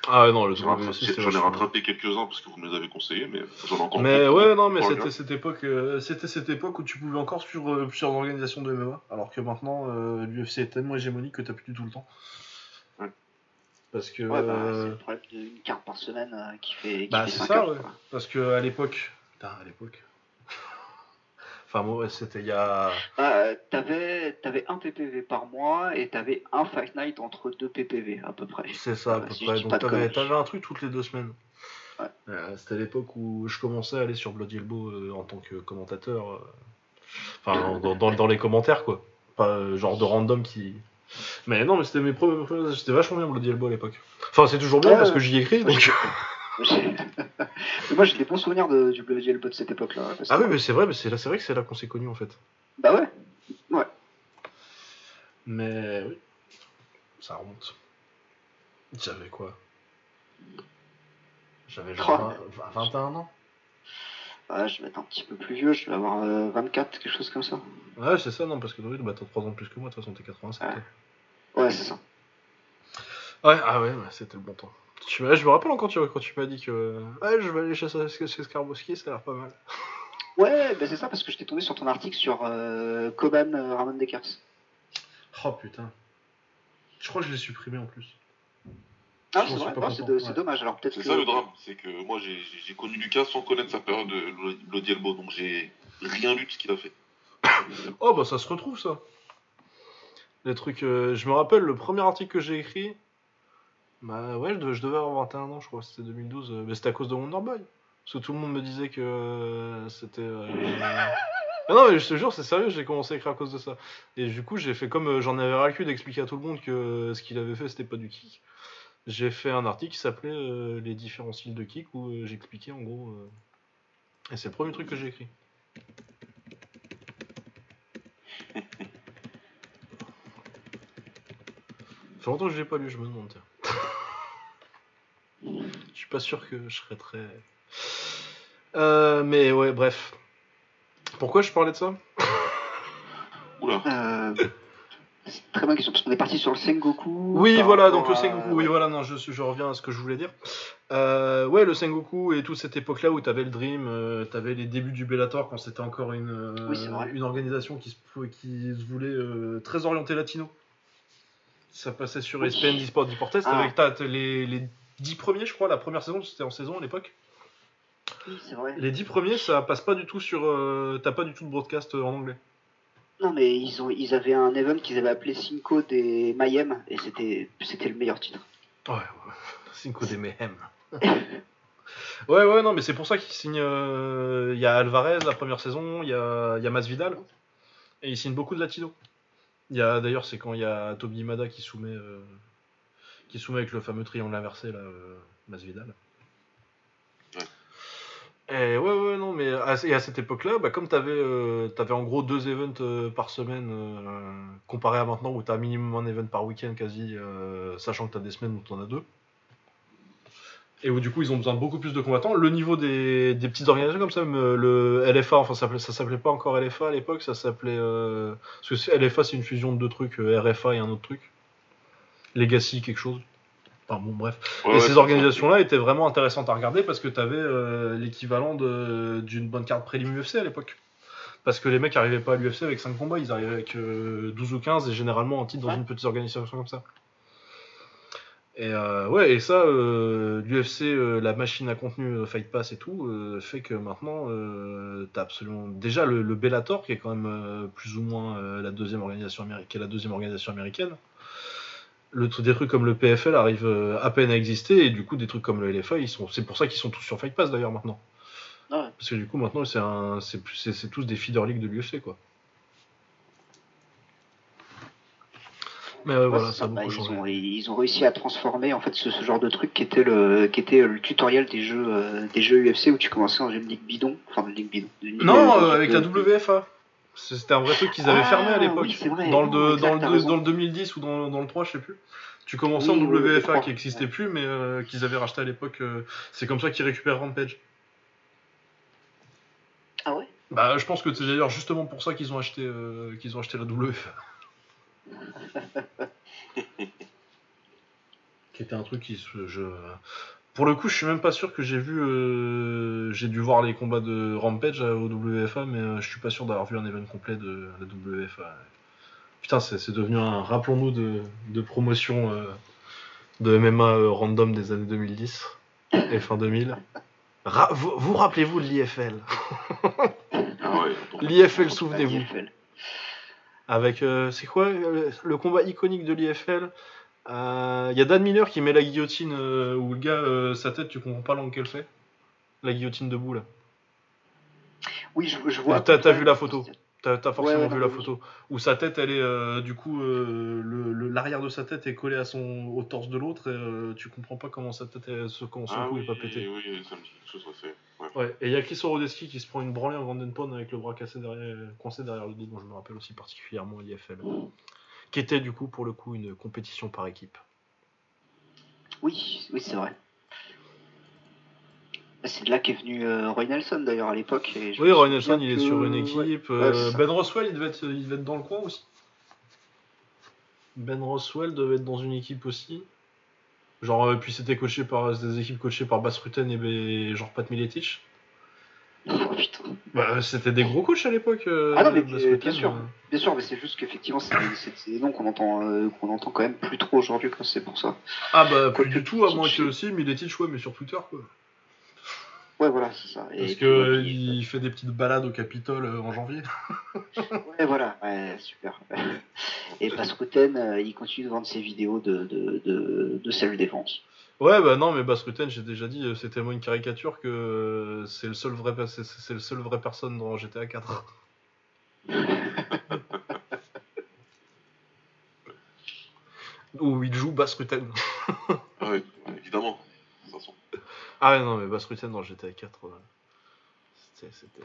Ah ouais, non, le J'en ai rattrapé- c'était J'en ai vachement- rattrapé quelques-uns parce que vous me les avez conseillés, mais j'en ai encore Mais ouais, non, mais c'était cette époque, euh, c'était cette époque où tu pouvais encore suivre euh, plusieurs organisations de MMA, alors que maintenant euh, l'UFC est tellement hégémonique que t'as plus du tout le temps. Ouais. Parce que Ouais, bah, c'est le problème d'une carte par semaine euh, qui fait, qui Bah, c'est 5 ça, heures. ouais. quoi. parce que à l'époque, putain, à l'époque. Enfin ouais, c'était il y a. Bah, euh, t'avais, t'avais un PPV par mois et t'avais un Fight Night entre deux PPV à peu près. C'est ça à Ouais, peu si près. Donc t'avais, un truc toutes les deux semaines. Ouais. Euh, c'était l'époque où je commençais à aller sur Bloody Elbow euh, en tant que commentateur. euh, Enfin, dans, dans, dans les commentaires, quoi. Pas euh, genre de random qui. Mais non, mais c'était mes premiers. C'était vachement bien Bloody Elbow à l'époque. Enfin, c'est toujours bien parce que j'y écris. Donc... mais moi j'ai des bons souvenirs de, du WGLP de cette époque-là. Ah oui, mais c'est vrai, mais c'est là, c'est vrai que c'est là qu'on s'est connus en fait. Bah ouais. Mais oui, ça remonte. J'avais quoi? J'avais genre Oh. 20 21 ans. Ah, je vais être un petit peu plus vieux, je vais avoir euh, 24, quelque chose comme ça. Ouais, c'est ça, non, parce que oui, bah, t'as 3 ans de plus que moi, de toute façon, t'es 87. Ouais. Ouais, c'est ça. Ouais, ah ouais, ouais, c'était le bon temps. Tu je me rappelle encore tu, quand tu m'as dit que ouais, je vais aller chez, chez, Skarbowski, ça a l'air pas mal. Ouais, bah c'est ça parce que j'étais tombé sur ton article sur euh, Koban euh, Ramon Dekers. Oh putain. Je crois que je l'ai supprimé en plus. Ah, c'est vrai, Ah, c'est ouais. dommage. Alors peut-être C'est que. ça le drame, c'est que moi j'ai j'ai connu Lucas sans connaître sa période de Bloody Elbow, donc j'ai rien lu de ce qu'il a fait. Oh bah ça se retrouve ça. Les trucs. euh, je me rappelle le premier article que j'ai écrit. Bah ouais, je devais, je devais avoir 21 ans, je crois, c'était 2012. euh, mais c'était à cause de Wonderboy. Parce que tout le monde me disait que euh, c'était. euh, Ah non, mais je te jure, c'est sérieux, j'ai commencé à écrire à cause de ça. Et du coup, j'ai fait comme euh, j'en avais ras le cul d'expliquer à tout le monde que ce qu'il avait fait, c'était pas du kick. J'ai fait un article qui s'appelait Les différents styles de kick où j'expliquais en gros. Et c'est le premier truc que j'ai écrit. Ça fait longtemps que je l'ai pas lu, je me demande. Je suis pas sûr que je serais très. Euh, mais ouais, bref. Pourquoi je parlais de ça? Oula, Euh, très bonne question parce qu'on est parti sur le Sengoku. Oui, voilà, donc rapport le à- Sengoku, oui, voilà, non, je, je reviens à ce que je voulais dire. Euh, ouais, le Sengoku et toute cette époque-là où t'avais le Dream, euh, t'avais les débuts du Bellator quand c'était encore une, euh, Oui, une organisation qui se, qui se voulait euh, très orientée latino. Ça passait sur Oui. ESPN d'eSport d'Iportes, Ah. avec t'as- t'as les, les 10 premiers, je crois, la première saison, c'était en saison à l'époque. Oui, c'est vrai. Les 10 premiers, ça passe pas du tout sur. euh, T'as pas du tout de broadcast euh, en anglais. Non, mais ils, ont, ils avaient un event qu'ils avaient appelé Cinco des Mayhem et c'était c'était le meilleur titre. Ouais, ouais. Cinco de Mayhem. ouais, ouais, non, mais c'est pour ça qu'il signe. euh, Il y a Alvarez la première saison, il y a, y a Masvidal, et il signe beaucoup de latinos. Il y a d'ailleurs, c'est quand il y a Toby Imada qui soumet, euh, qui avec le fameux triangle inversé là, euh, Masvidal. Et ouais, ouais, non, mais à, et à cette époque-là, bah, comme t'avais, euh, t'avais en gros deux events euh, par semaine, euh, comparé à maintenant où t'as minimum un event par week-end quasi, euh, sachant que t'as des semaines où t'en as deux. Et où du coup ils ont besoin de beaucoup plus de combattants. Le niveau des, des petites organisations comme ça, euh, le LFA, enfin ça s'appelait, pas encore LFA à l'époque, ça s'appelait. euh, parce que LFA c'est une fusion de deux trucs, euh, RFA et un autre truc. Legacy quelque chose. Enfin bon, bref. Ouais, et ouais, ces organisations-là étaient vraiment intéressantes à regarder parce que tu avais l'équivalent de- d'une bonne carte prélim UFC à l'époque. Parce que les mecs arrivaient pas à l'UFC avec 5 combats, ils arrivaient avec euh, 12 ou 15 et généralement en titre dans Ouais. une petite organisation comme ça. Et euh, ouais, et ça, euh, l'UFC, euh, la machine à contenu euh, Fight Pass et tout, euh, fait que maintenant, euh, t'as absolument. Déjà, le, le Bellator, qui est quand même euh, plus ou moins euh, la, deuxième organisation américaine, qui est la deuxième organisation américaine, le, des trucs comme le PFL arrivent euh, à peine à exister, et du coup, des trucs comme le LFA, ils sont, c'est pour ça qu'ils sont tous sur Fight Pass d'ailleurs maintenant. Ah ouais. Parce que du coup, maintenant, c'est un, c'est, plus- c'est, c'est tous des feeder leagues de l'UFC, quoi. Mais Ouais, voilà, c'est ça a Bah, ils, ont, ils ont réussi à transformer en fait ce, ce genre de truc qui était le qui était le tutoriel des jeux euh, des jeux UFC où tu commençais dans une ligue bidon, enfin une ligue bidon. une ligue, Non, euh, avec la WFA. C'était un vrai truc qu'ils avaient Ah, fermé à l'époque. oui, dans, le dans, le dans le 2010 ou dans, dans le 3, je sais plus. Tu commençais Oui, en WFA 3, qui n'existait ouais. plus, mais euh, qu'ils avaient racheté à l'époque. euh, c'est comme ça qu'ils récupèrent Rampage. Ah ouais? Bah, je pense que c'est d'ailleurs justement pour ça qu'ils ont acheté euh, qu'ils ont acheté la WFA. qui était un truc qui. Je... Pour le coup, je suis même pas sûr que j'ai vu. euh, J'ai dû voir les combats de Rampage au WFA, mais euh, je suis pas sûr d'avoir vu un event complet de la WFA. Putain, c'est c'est devenu un. Rappelons-nous de, de promotion euh, de MMA euh, random des années 2010 et fin 2000. Ra- vous vous rappelez-vous de l'IFL Ah ouais, L'IFL, souvenez-vous. Avec, euh, c'est quoi euh, le combat iconique de l'IFL Il y a Dan Miller qui met la guillotine euh, où le gars, euh, sa tête, tu comprends pas l'angle qu'elle fait. La guillotine debout là. Oui, je, je vois. T'as- t'as vu la photo T'as t'as forcément Ouais, ouais, vu non, la oui. photo. Où sa tête, elle est, euh, du coup, euh, le- le- l'arrière de sa tête est collé à son, au torse de l'autre et euh, tu comprends pas comment sa tête, est, ce- comment son ah cou oui, est pas pété. oui, ça me dit quelque chose, ouais, ouais. Ouais, et il y a Chris Orodeski qui se prend une branlée en Vanden Pond avec le bras cassé derrière, coincé derrière le dos, dont je me rappelle aussi particulièrement l'IFL. Qui était du coup, pour le coup, une compétition par équipe. Oui, oui, c'est vrai. C'est de là qu'est venu euh, Roy Nelson d'ailleurs à l'époque. Oui, Roy Nelson, il est que- sur une équipe. Ouais, euh, ben Roswell, il devait, être, il devait être dans le coin aussi. Ben Roswell devait être dans une équipe aussi. Genre, euh, puis c'était coaché par des équipes coachées par Bass Rutten et ben, genre Pat Miletich. Oh. Bah, c'était des gros coachs à l'époque. euh, Ah non, mais bien sûr. euh. Bien sûr, mais c'est juste qu'effectivement, c'est des noms qu'on entend, euh, qu'on entend quand même plus trop aujourd'hui, c'est pour ça. Ah bah, plus Quoique du tout, à moins que aussi, Miletich, ouais, mais sur Twitter, quoi. Ouais, voilà, c'est ça. Et Parce euh, puis- il fait des petites balades au Capitole euh, en janvier. Ouais, voilà, ouais, super. Et Pascouten, euh, il continue de vendre ses vidéos de, de, de, de self-défense. Ouais, bah non, mais Bass Rutten, j'ai déjà dit, euh, c'est tellement une caricature que euh, c'est le seul vrai, c'est- c'est le seul vrai personne dans GTA 4. Où il joue Bass Rutten. Ah ouais, évidemment. De toute façon. Ah ouais, non, mais Bass Rutten dans GTA 4, euh, c'était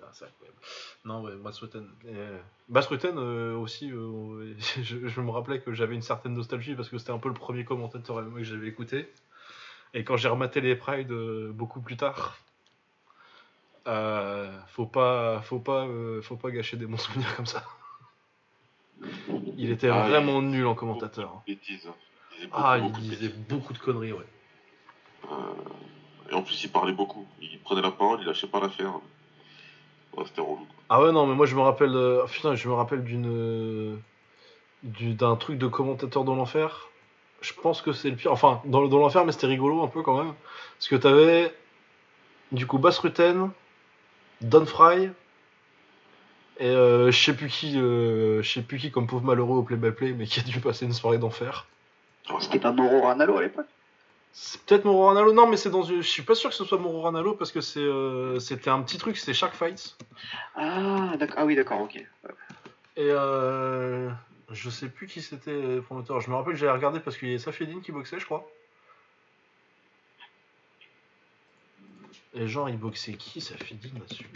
incroyable. Non, ouais, Bass Rutten. euh, Bass Rutten euh, aussi, euh, je, je me rappelais que j'avais une certaine nostalgie parce que c'était un peu le premier commentateur que j'avais écouté. Et quand j'ai rematé les Pride euh, beaucoup plus tard, euh, faut pas, faut pas, faut pas gâcher des bons souvenirs comme ça. Il était Ah, vraiment nul en commentateur. hein. Bêtises. hein. Il disait Ah, il beaucoup disait bêtises. beaucoup de conneries, ouais. Et en plus, il parlait beaucoup. Il prenait la parole, il lâchait pas l'affaire. Ouais, c'était relou. Ah ouais non mais moi je me rappelle euh, oh, putain je me rappelle d'une euh, du- d'un truc de commentateur dans l'enfer. Je pense que c'est le pire. Enfin dans, dans l'enfer mais c'était rigolo un peu quand même parce que t'avais du coup Bass Rutten, Don Fry et euh, je sais plus qui euh, je sais plus qui comme pauvre malheureux au play by play mais qui a dû passer une soirée d'enfer. C'était pas Moro Ranalo à l'époque C'est peut-être Moro Ranalo. Non, mais c'est dans. Je suis pas sûr que ce soit Moro Ranalo parce que c'est, euh, c'était un petit truc, c'était Shark Fights. Ah, d'accord. Ah oui, d'accord, ok. Et euh, je sais plus qui c'était le promoteur. Je me rappelle que j'avais regardé parce qu'il y avait Safedine qui boxait, je crois. Et genre, il boxait qui, Safedine, là-dessus?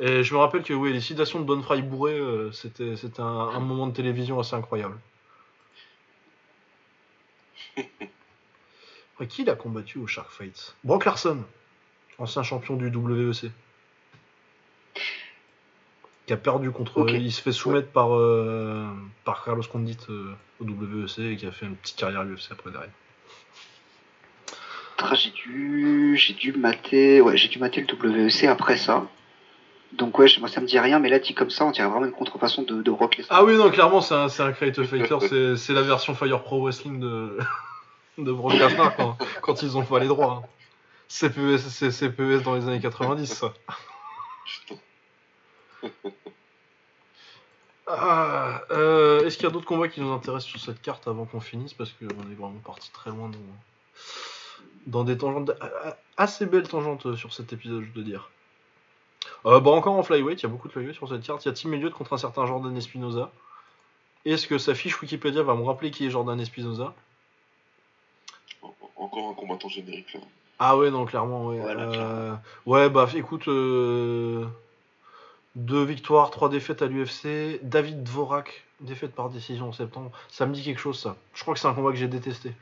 Et je me rappelle que oui, les citations de Don Fry bourré, euh, c'était, c'était un, un moment de télévision assez incroyable. Après, qui l'a combattu au Shark Fights? Brock Larson, ancien champion du WEC. qui a perdu contre. Il se fait soumettre par, euh, par Carlos Condit euh, au WEC et qui a fait une petite carrière à l'UFC après derrière. J'ai dû, j'ai dû mater, ouais, j'ai dû mater le WEC après ça. Donc ouais, moi ça me dit rien, mais là dit comme ça, on dirait vraiment une contrefaçon de, de Brock Lesnar. Ah oui, non, clairement, c'est un, un Creative Fighter, c'est- c'est la version Fire Pro Wrestling de, de Brock Lesnar quand, quand ils ont pas les droits. hein. CPES, c'est CPES dans les années 90, ça. Putain. Ah, euh, Est-ce qu'il y a d'autres combats qui nous intéressent sur cette carte avant qu'on finisse? Parce qu'on est vraiment parti très loin dans, dans des tangentes, a- assez belles tangentes euh, sur cet épisode, je dois dire. Euh, bah encore en flyweight, il y a beaucoup de flyweight sur cette carte. Il y a Tim Elliott contre un certain Jordan Espinoza. Est-ce que sa fiche Wikipédia va me rappeler qui est Jordan Espinoza? En- Encore un combattant générique là. Ah ouais, non, clairement, ouais. Voilà, Euh, ouais, bah écoute, euh, deux victoires, trois défaites à l'UFC. David Dvorak, défaite par décision en septembre. Ça me dit quelque chose, ça. Je crois que c'est un combat que j'ai détesté.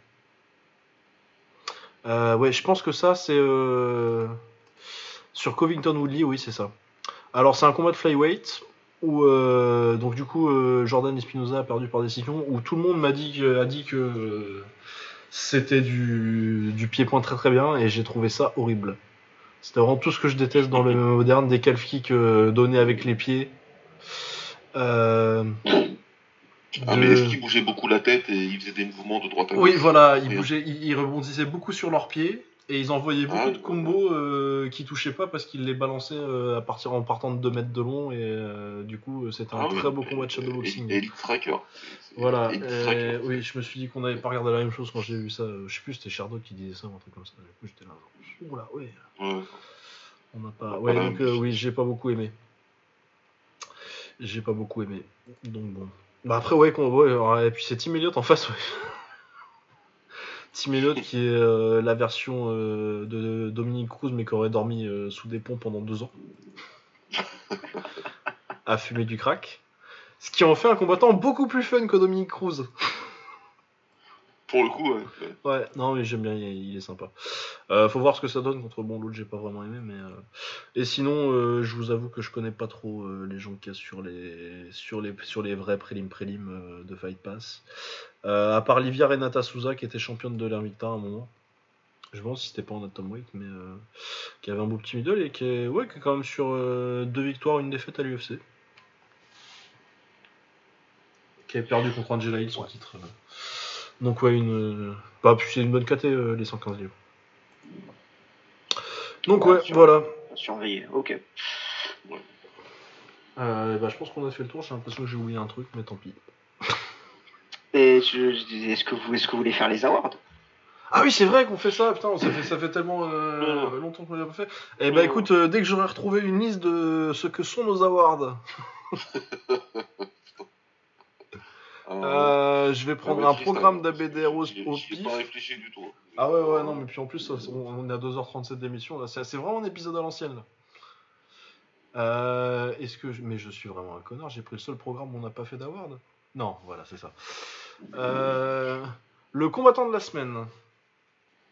Euh, ouais, je pense que ça, c'est euh, sur Covington Woodley, oui, c'est ça. Alors, c'est un combat de flyweight où, euh, donc du coup, euh, Jordan Espinoza a perdu par décision, où tout le monde m'a dit que, a dit que euh, c'était du, du pied-point très très bien, et j'ai trouvé ça horrible. C'était vraiment tout ce que je déteste dans le moderne, des calf kicks donnés avec les pieds. Euh, Ah, de- mais est-ce qu'il bougeait beaucoup la tête et il faisait des mouvements de droite à gauche Oui, voilà, ils, bougeaient, ils, ils rebondissaient beaucoup sur leurs pieds et ils envoyaient beaucoup de combos euh, qui touchaient pas parce qu'ils les balançaient euh, à partir en partant de 2 mètres de long et euh, du coup euh, c'était un Ah très beau combat de shadowboxing. Et- Elite Voilà, Elite euh, Striker. oui, je me suis dit qu'on n'avait pas regardé la même chose quand j'ai vu ça. Je sais plus, c'était Sherdog qui disait ça ou un truc comme ça. Du coup, j'étais là. genre, ouais, Ouais. on n'a pas. Ouais, voilà, donc oui, j'ai pas beaucoup aimé. J'ai pas beaucoup aimé. Donc bon. Bah après, ouais, qu'on alors, et puis c'est Tim Elliott en face, ouais. Tim Elliott qui est euh, la version euh, de Dominique Cruz, mais qui aurait dormi euh, sous des ponts pendant deux ans. à fumer du crack. Ce qui en fait un combattant beaucoup plus fun que Dominique Cruz. Pour le coup, ouais. ouais. Non, mais j'aime bien, il est, il est sympa. Euh, faut voir ce que ça donne contre bon l'autre, j'ai pas vraiment aimé, mais. euh, Et sinon, euh, je vous avoue que je connais pas trop euh, les gens qui a sur les sur les sur les vrais prélim prélim euh, de Fight Pass. Euh, à part Livia Renata Souza qui était championne de l'Invicta à un moment. Je demande si c'était pas en atomweight, mais euh, qui avait un beau petit middle et qui est ouais qui est quand même sur euh, deux victoires, une défaite à l'UFC. Qui avait perdu contre Angela Hill son titre. Donc ouais, une. Bah, puis c'est une bonne KT, euh, les 115 livres. Donc Ouais, ouais, sur- voilà. Surveiller, ok. Euh, bah, je pense qu'on a fait le tour, j'ai l'impression que j'ai oublié un truc, mais tant pis. Et je, je disais, est-ce que vous, est-ce que vous voulez faire les awards? Ah oui, c'est vrai qu'on fait ça, putain, ça fait, ça fait tellement euh, longtemps qu'on l'a pas fait. Eh bah écoute, euh, dès que j'aurai retrouvé une liste de ce que sont nos awards, Euh, euh, je vais prendre un programme ça- d'ABDR au, pif. pas réfléchi du tout. Ah ouais, ouais, non, mais puis en plus, ça- on on est à 2h37 d'émission, là, c'est c'est vraiment un épisode à l'ancienne, là. Euh, Est-ce que... je- Mais je suis vraiment un connard, j'ai pris le seul programme où on n'a pas fait d'award Non, voilà, c'est ça. Euh, Le combattant de la semaine.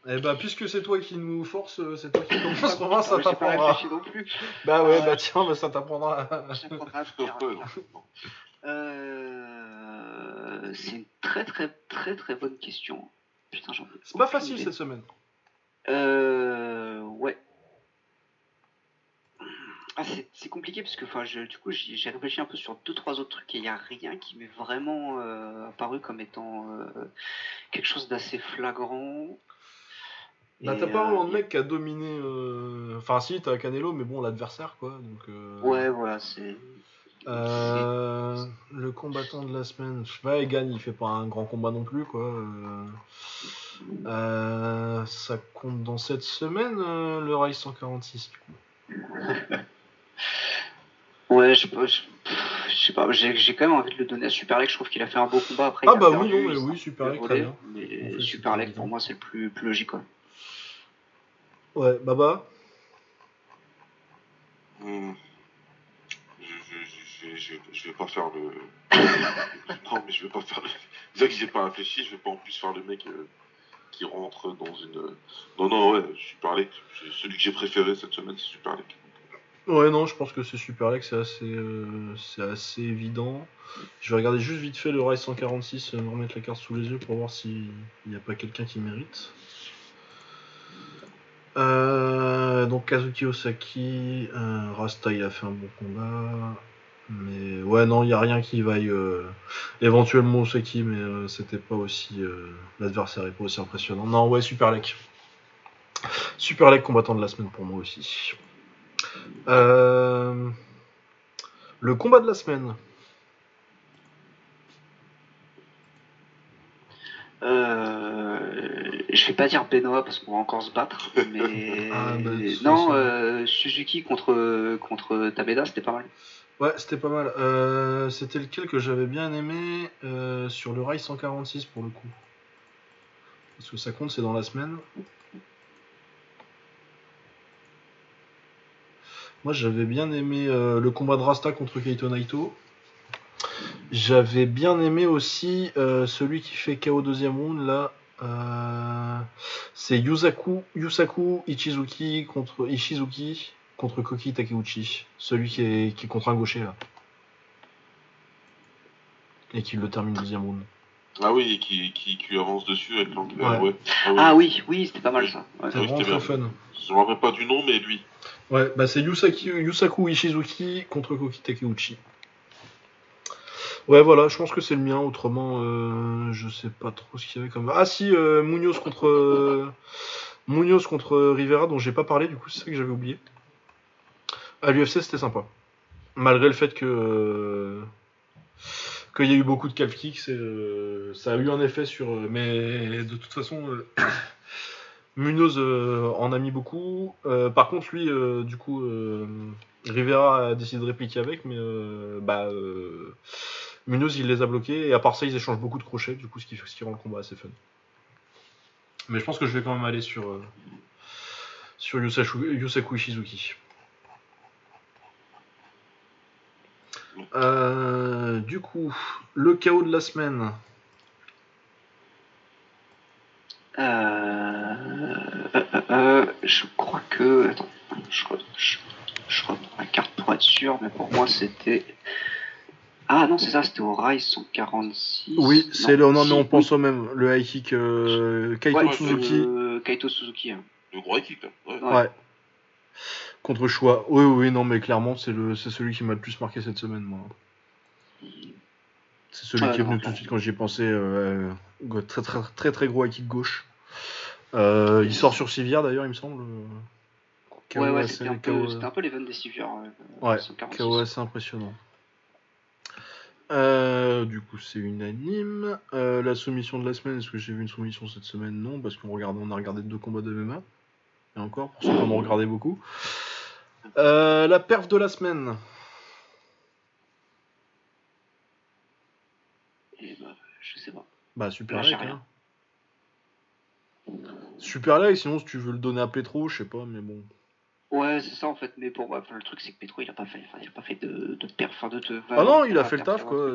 Eh bah, puisque c'est toi qui nous force, euh, c'est toi qui commence, Romain, ça Ah, pas t'apprendra. réfléchi non plus. Bah ouais, Euh, bah tiens, bah, ça t'apprendra. J'apprendrai à Ouais, faire. non, non. Euh, c'est une très très très très bonne question. Putain, j'en C'est pas facile idée. cette semaine. Euh, ouais. Ah, c'est c'est compliqué parce que enfin, je, du coup j'ai réfléchi un peu sur deux trois autres trucs et il n'y a rien qui m'est vraiment euh, apparu comme étant euh, quelque chose d'assez flagrant. Bah, t'as pas vraiment de mec qui a dominé. Enfin, si, t'as Canelo, mais bon, l'adversaire, quoi. Donc, Ouais, voilà, c'est. Euh, le combattant de la semaine, je sais pas, Egan, il fait pas un grand combat non plus, quoi. Euh, euh, ça compte dans cette semaine, euh, le Rise 146, du coup. Ouais, je sais pas, je, je sais pas, j'ai j'ai quand même envie de le donner à Super Leg, je trouve qu'il a fait un beau combat après. Ah bah oui, non, mais oui, s'est Super fait Leg, voler, très bien. Mais En fait, Super c'est Leg, pas pour moi, c'est le plus, plus logique, quoi. Ouais, Baba? Hmm. Je, je, je, vais pas faire le. non, mais je vais pas faire le. Déjà que j'ai pas réfléchi, je vais pas en plus faire le mec euh, qui rentre dans une. Non, non, ouais, Super League. c'est Celui que j'ai préféré cette semaine, c'est Super League. Ouais, non, je pense que c'est Super Lex, c'est assez, euh, c'est assez évident. Je vais regarder juste vite fait le Rise 146, euh, me remettre la carte sous les yeux pour voir s'il n'y a pas quelqu'un qui mérite. Donc Kazuki Osaki, Rasta il a fait un bon combat. Mais ouais, non, il n'y a rien qui vaille. euh, éventuellement Osaki, mais euh, c'était pas aussi. euh, L'adversaire est pas aussi impressionnant. Non, ouais, Super Lek. Super Lek combattant de la semaine pour moi aussi. Euh, Le combat de la semaine. Je vais pas dire Benoît parce qu'on va encore se battre, mais Ah, bah, c'est- non, c'est- Suzuki contre contre Tabeda, c'était pas mal. Ouais, c'était pas mal. Euh, c'était lequel que j'avais bien aimé euh, sur le rail 146 pour le coup. Parce que ça compte, c'est dans la semaine. Moi, j'avais bien aimé euh, le combat de Rasta contre Keito Naito. J'avais bien aimé aussi celui qui fait KO deuxième round là. C'est Yusaku, Yusaku Ichizuki contre Ishizuki contre Koki Takeuchi. Celui qui est, qui est contre un gaucher là. Et qui le termine deuxième round. Ah oui, et qui, qui, qui avance dessus avec l'anglais. Ouais. Ouais. Ah oui. Ah oui, oui, c'était pas mal ça. Vraiment c'était très bien. fun. Je me rappelle pas du nom, mais lui. Ouais, bah c'est Yusaki, Yusaku Ishizuki contre Koki Takeuchi. Ouais, voilà, je pense que c'est le mien. Autrement, euh, je sais pas trop ce qu'il y avait comme. Ah si, euh, Munoz contre euh, Munoz contre Rivera, dont j'ai pas parlé. Du coup, c'est ça que j'avais oublié. À l'UFC, c'était sympa. Malgré le fait que euh, qu'il y a eu beaucoup de calf kicks, euh, ça a eu un effet sur. euh, mais de toute façon. Munoz en a mis beaucoup. Par contre, lui, du coup, Rivera a décidé de répliquer avec, mais bah, Munoz il les a bloqués. Et à part ça, ils échangent beaucoup de crochets, du coup, ce qui, ce qui rend le combat assez fun. Mais je pense que je vais quand même aller sur, sur Yusaku Ishizuki. Euh, du coup, le chaos de la semaine. Euh, euh, je crois que. Attends, je, re- je, je reprends la carte pour être sûr, mais pour moi c'était. Ah non, c'est ça, c'était au Rise 146. Oui, c'est le. Non, mais on oui. pense au même. Le high kick euh, Kaito Ouais, Suzuki. euh, Kaito Suzuki. hein. Le gros kick. Ouais. Ouais. Ouais. Contre Choix. Oui, oui, non, mais clairement, c'est celui qui m'a le plus marqué cette semaine, moi. C'est celui Ouais, qui est non, venu tout de suite quand j'y ai pensé. euh, très, très, très, très gros high kick gauche. Euh, il sort sur Civière d'ailleurs, il me semble. KO Ouais, ouais, c'était un, KO, un peu l'event des Sivers. euh, Ouais, 146. KO assez impressionnant. Euh, du coup, c'est unanime. Euh, la soumission de la semaine, est-ce que j'ai vu une soumission cette semaine? Non, parce qu'on on a regardé deux combats de MMA. Et encore, pour ceux qui en ont regardé beaucoup. Euh, la perf de la semaine. Et bah, je sais pas. Bah, super like, hein. Super like, sinon si tu veux le donner à Petro, je sais pas, mais bon. Ouais, c'est ça en fait, mais pour moi, le truc c'est que Petro il a pas fait, enfin, il a pas fait de, de perf, enfin, de, de Ah non, il a fait le taf quoi.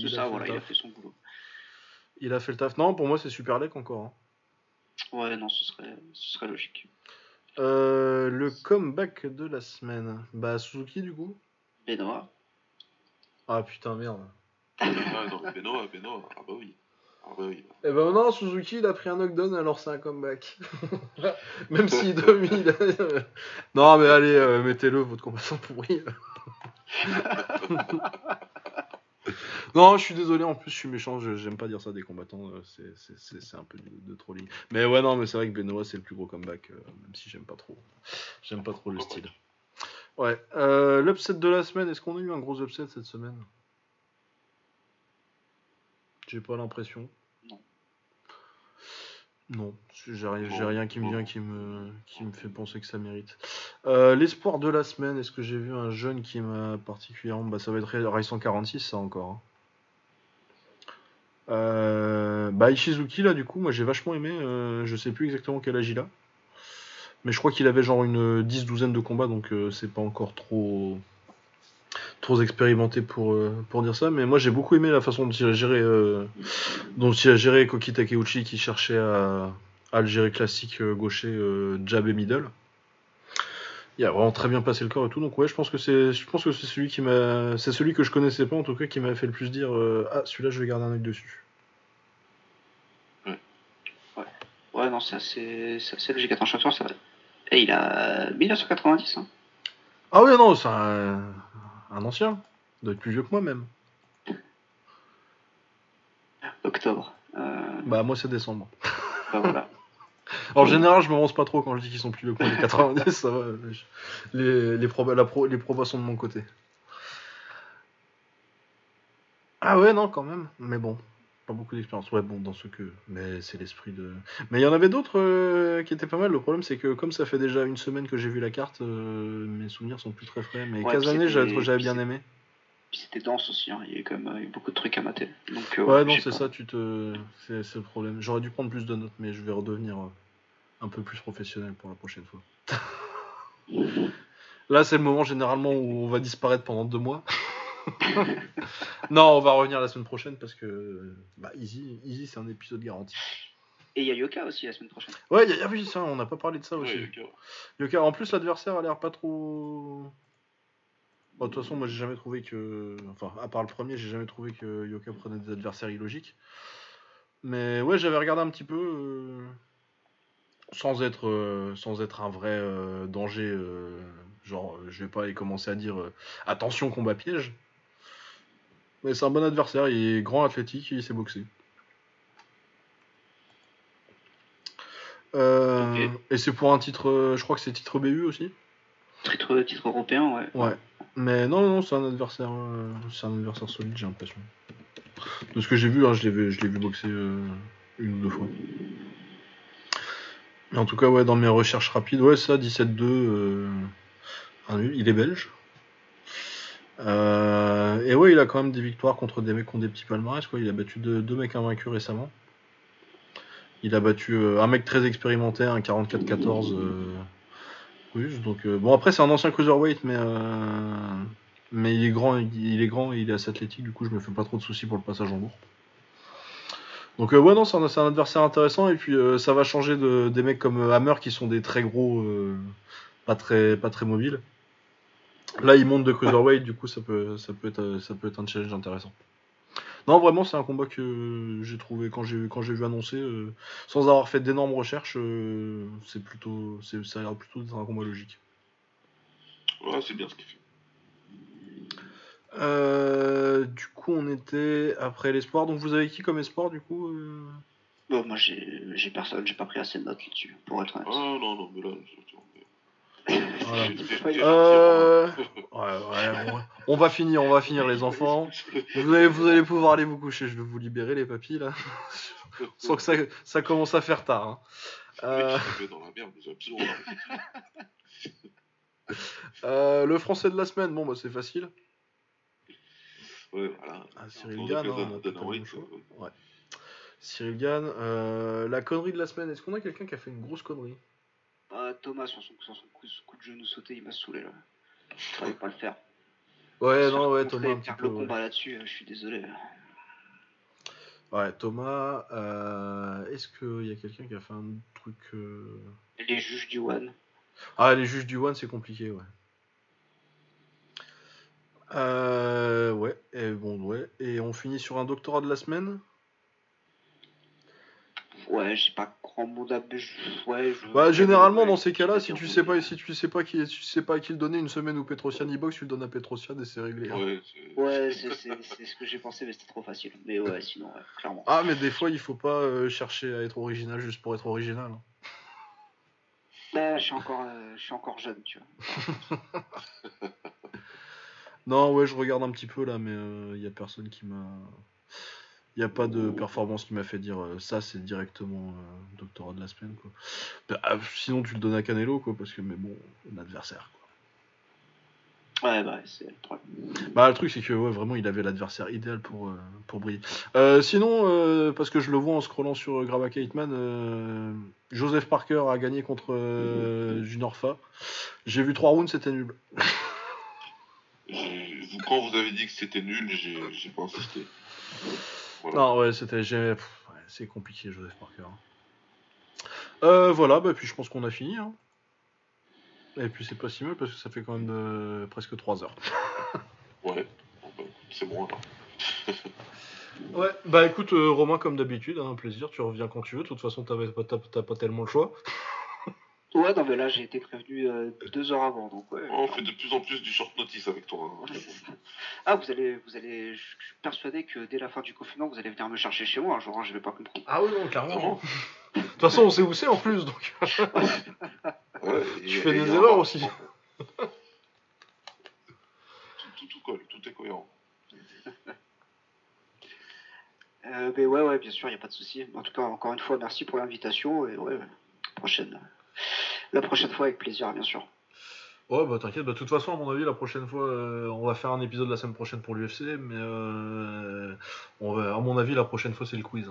C'est ça, a fait voilà, il a fait son boulot. il a fait le taf. Non, pour moi c'est super like encore. hein. Ouais, non, ce serait, ce serait logique. Euh, le comeback de la semaine. Bah, Suzuki du coup Benoît. Ah putain, merde. Ah, non, Benoît, Benoît. Ah bah oui. Ah bah oui. Eh ben non, Suzuki il a pris un knockdown alors c'est un comeback. Même si demi. il a- non mais allez, euh, mettez-le votre combattant pourri. non, je suis désolé, en plus je suis méchant, j'aime pas dire ça des combattants, euh, c'est- un peu de, de trolling. Mais ouais, non, mais c'est vrai que Benoît c'est le plus gros comeback, euh, même si j'aime pas trop. J'aime pas trop le style. Ouais, euh, l'upset de la semaine, est-ce qu'on a eu un gros upset cette semaine? J'ai pas l'impression. Non. J'ai rien, qui me vient qui me, qui me fait penser que ça mérite. Euh, L'espoir de la semaine, est-ce que j'ai vu un jeune qui m'a particulièrement. Bah, ça va être Rai 146, ça encore. hein. Euh, bah, Ishizuki, là, du coup, moi j'ai vachement aimé. euh, je sais plus exactement quel âge il a. Mais je crois qu'il avait genre une 10-douzaine de combats, donc euh, c'est pas encore trop trop expérimenté pour, euh, pour dire ça. Mais moi j'ai beaucoup aimé la façon dont il a géré, euh, dont il a géré Koki Takeuchi qui cherchait à, à le gérer classique euh, gaucher jab et middle. Il a vraiment très bien passé le corps et tout. Donc ouais, je pense que c'est, je pense que c'est celui qui m'a, c'est celui que je connaissais pas en tout cas qui m'a fait le plus dire euh, ah celui-là je vais garder un œil dessus. Ouais, non, c'est assez, c'est assez logique. Attends, ça va. Et il a 1990. Hein. Ah ouais non, c'est un, ancien, il doit être plus vieux que moi même. Octobre. Euh, Bah moi c'est décembre. bah voilà. En général, je me rance pas trop quand je dis qu'ils sont plus vieux que moi, les 90, ça va. Les, les, proba- la pro- les probas sont de mon côté. Ah ouais, non, quand même. Mais bon, pas beaucoup d'expérience. Ouais, bon, dans ce que. Mais c'est l'esprit de. Mais il y en avait d'autres euh, qui étaient pas mal. Le problème, c'est que comme ça fait déjà une semaine que j'ai vu la carte, euh, mes souvenirs sont plus très frais. Mais Ouais, Casané, puis j'avais bien aimé. Puis c'était dense aussi, hein. il y a eu quand même euh, eu beaucoup de trucs à mater. Donc, Ouais, non, c'est ça, tu te. C'est le problème. J'aurais dû prendre plus de notes, mais je vais redevenir un peu plus professionnel pour la prochaine fois. Là, c'est le moment généralement où on va disparaître pendant deux mois. non, on va revenir la semaine prochaine parce que. Bah, Easy, Easy c'est un épisode garanti. Et il y a Yoka aussi la semaine prochaine. Ouais, il y a, oui, ça, on n'a pas parlé de ça aussi. Ouais. Yoka, en plus, l'adversaire a l'air pas trop. Bon, de toute façon, moi, j'ai jamais trouvé que. Enfin, à part le premier, j'ai jamais trouvé que Yoka prenait des adversaires illogiques. Mais ouais, j'avais regardé un petit peu. euh, Sans être, euh, sans être un vrai euh, danger. euh, Genre, je vais pas aller commencer à dire euh, attention, combat piège. Mais c'est un bon adversaire, il est grand athlétique, il sait boxer. Euh. Et c'est pour un titre, euh, je crois que c'est titre BU aussi. Titre, titre européen, ouais. Ouais. Mais non, non, c'est un adversaire, euh, c'est un adversaire solide, j'ai l'impression. De ce que j'ai vu, hein, je l'ai vu, je l'ai vu boxer euh, une ou deux fois. Mais en tout cas, ouais, dans mes recherches rapides, ouais, ça, 17-2, euh, un nul. Il est belge. Euh, et ouais, il a quand même des victoires contre des mecs qui ont des petits palmarès. Quoi. Il a battu deux, mecs invaincus récemment. Il a battu euh, un mec très expérimenté, un 44-14 euh. Donc, bon, après, c'est un ancien cruiserweight, mais, mais il est grand, il est grand et il est assez athlétique. Du coup, je me fais pas trop de soucis pour le passage en bourre. Donc, ouais, non, c'est un, adversaire intéressant. Et puis, ça va changer de, des mecs comme Hammer qui sont des très gros, pas, très, pas très mobiles. Là, il monte de cruiserweight, du coup, ça peut, ça peut, être, ça peut être un challenge intéressant. Non, vraiment, c'est un combat que j'ai trouvé quand j'ai quand j'ai vu annoncer, euh, sans avoir fait d'énormes recherches, euh, c'est plutôt, c'est, ça a l'air plutôt d'être un combat logique. Ouais, c'est bien ce qu'il fait. Euh, du coup, on était après l'espoir. Donc, vous avez qui comme espoir, du coup euh? Bon, moi j'ai j'ai personne, j'ai pas pris assez de notes là-dessus, pour être honnête. Ah non, non, mais là, Voilà. Euh, Ouais, ouais, ouais. On va finir, on va finir, les enfants. Vous allez, vous allez pouvoir aller vous coucher. Je vais vous libérer, les papis, là. Sans que ça, ça commence à faire tard. hein. Euh, euh, le français de la semaine, bon, bah, c'est facile. Ouais, voilà. Ah, Cyril Gann, hein, chaud. euh, Cyril Gann. La connerie de la semaine. Est-ce qu'on a quelqu'un qui a fait une grosse connerie? Ah, Thomas, sur son, sur son coup, de genou sauté, il m'a saoulé là. Je savais pas le faire. Ouais, non, ouais, Thomas, un petit peu. le ouais. combat là-dessus, euh, je suis désolé. Ouais, Thomas. euh, Est-ce qu'il y a quelqu'un qui a fait un truc. euh, Les juges du One. Ah, les juges du One, c'est compliqué, ouais. Euh, ouais, et bon, ouais. Et on finit sur un doctorat de la semaine? Ouais, j'ai pas grand mot d'ab... je- Ouais, je... Bah, généralement, dans ces cas-là, si tu sais pas, si tu sais pas qui, tu sais pas à qui le donner une semaine où Petrosian y boxe, tu le donnes à Petrosian et c'est réglé. hein. Ouais, c'est- Ouais, ce que j'ai pensé, mais c'était trop facile. Mais ouais, sinon, ouais, clairement. Ah, mais des fois, il faut pas euh, chercher à être original juste pour être original. hein. Bah, je suis encore, euh, je suis encore jeune, tu vois. Non, ouais, je regarde un petit peu là, mais il y a personne qui m'a. Il n'y a pas de performance qui m'a fait dire euh, ça, c'est directement euh, doctorat de la semaine. Quoi. Bah, ah, sinon, tu le donnes à Canelo, quoi, parce que, mais bon, un adversaire. Quoi. Ouais, bah, c'est le problème. Bah, le truc, c'est que ouais, vraiment, il avait l'adversaire idéal pour, euh, pour briller. Euh, sinon, euh, parce que je le vois en scrollant sur euh, Grava Kateman, euh, Joseph Parker a gagné contre euh, Junior Fa. J'ai vu trois rounds, c'était nul. Quand vous avez dit que c'était nul, j'ai j'ai pas insisté. Voilà. Non, ouais, c'était. ouais, c'est compliqué, Joseph Parker. Euh, voilà, bah, puis je pense qu'on a fini. hein. Et puis c'est pas si mal parce que ça fait quand même euh, presque 3 heures. Ouais, bon, bah, c'est bon alors. Ouais, bah écoute euh, Romain comme d'habitude, hein, un plaisir, tu reviens quand tu veux, de toute façon pas- t'as t'as pas tellement le choix. Ouais, non, mais là, j'ai été prévenu euh, deux heures avant, donc ouais. On fait de plus en plus du short notice avec toi. hein. Ah, vous allez, vous allez, je suis persuadé que dès la fin du confinement, vous allez venir me chercher chez moi un jour, hein, je vais pas comprendre. Ah oui non carrément. Vraiment De toute façon on sait où c'est en plus donc. Ouais, et- Tu fais et des il y a erreurs un- aussi. tout, tout, tout colle, tout est cohérent. Euh, mais ouais, ouais, bien sûr, il n'y a pas de souci. En tout cas, encore une fois, merci pour l'invitation et ouais, prochaine, la prochaine fois avec plaisir, bien sûr. Ouais bah t'inquiète, bah, de toute façon à mon avis la prochaine fois euh, on va faire un épisode la semaine prochaine pour l'UFC mais euh, on va, à mon avis la prochaine fois c'est le quiz.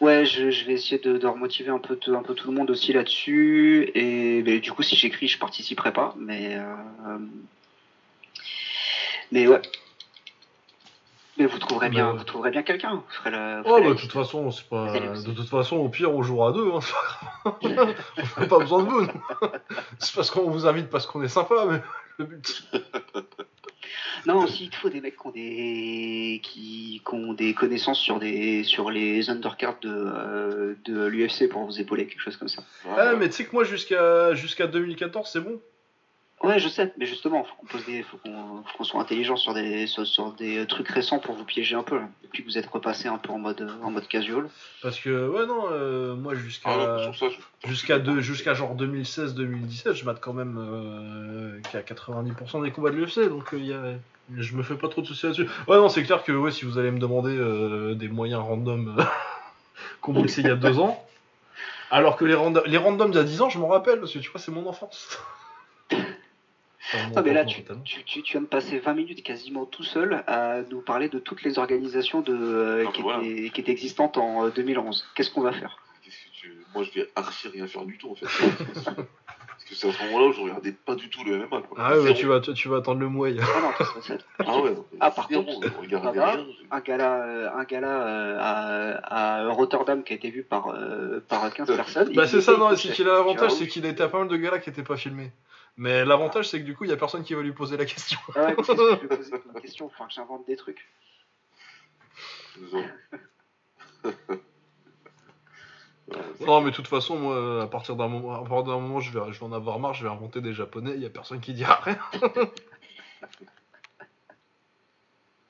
Ouais, je, je vais essayer de, de remotiver un peu, tout- un peu tout le monde aussi là-dessus. Et mais du coup, si j'écris, je participerai pas. Mais, euh, mais ouais. Mais vous trouverez bien, ouais. vous trouverez bien quelqu'un. Vous Oh bah la de toute façon c'est pas. De toute façon au pire on jouera à deux, hein, on n'a pas besoin de vous. c'est parce qu'on vous invite parce qu'on est sympa, mais le but. Non, aussi, il te faut des mecs qui ont des, qui, qui ont des connaissances sur, des, sur les undercards de, euh, de l'UFC pour vous épauler, quelque chose comme ça. Ah mais tu sais que moi jusqu'à jusqu'à 2014 c'est bon. Ouais, je sais, mais justement, faut qu'on pose des, faut qu'on, faut qu'on soit intelligent sur des, sur, sur des trucs récents pour vous piéger un peu. là. Et puis que vous êtes repassé un peu en mode, en mode casual. Parce que ouais non euh, moi jusqu'à Ah jusqu'à genre 2016-2017 je mate quand même euh, qu'à 90% des combats de l'UFC donc euh, y a- je me fais pas trop de soucis là-dessus. Ouais non c'est clair que ouais si vous allez me demander euh, des moyens random euh, qu'on boxait il y a deux ans alors que les, rando- les randoms d'il y a 10 ans je m'en rappelle parce que tu vois c'est mon enfance. Non, mais là, tu, tu, tu, tu viens de passer 20 minutes quasiment tout seul à nous parler de toutes les organisations de, euh, Ah, qui, voilà. étaient, qui étaient existantes en euh, 2011. Qu'est-ce qu'on va faire? Qu'est-ce que tu... Moi, je vais archi rien faire du tout, en fait. Parce que c'est à ce moment-là où je regardais pas du tout le MMA. Quoi. Ah ouais bah, Zéro. tu vas tu vas attendre le mouet. Ah non, ça, Ah ouais, non, Ah, par contre, rien. un gala, euh, un gala euh, à, à Rotterdam qui a été vu par, euh, par 15 personnes. Bah c'est ça, non, c'est qu'il a l'avantage, c'est qu'il était à pas mal de gars là qui étaient pas filmés. Mais l'avantage, c'est que du coup, il y a personne qui va lui poser la question. Ah ouais, que je vais poser question Enfin, que j'invente des trucs. Non, mais de toute façon, moi, à partir d'un moment, à partir d'un moment, je vais, je vais en avoir marre, je vais inventer des japonais, il y a personne qui dira rien.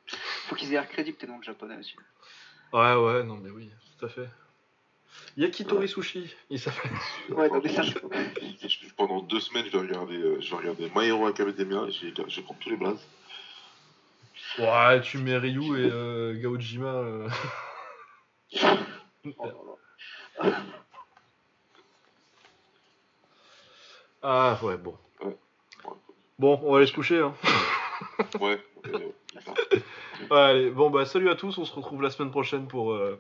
Faut qu'ils aient l'air crédibles tes noms de japonais aussi. Ouais, ouais, non, mais oui, tout à fait. Yakitori Sushi, il s'appelle. Ouais, non, mais ça, je... Je- Pendant deux semaines, je vais regarder, euh, je vais regarder My Hero Academia et je prendre tous les blazes. Ouais, tu mets Ryu et euh, Gaojima. euh. Oh. Ah, ouais, bon. Ouais. Bon, on va aller se coucher, hein. Ouais, ok, ouais, allez, bon bah salut à tous, on se retrouve la semaine prochaine pour, euh,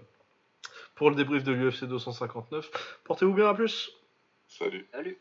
pour le débrief de l'UFC 259. Portez-vous bien, à plus Salut. Salut.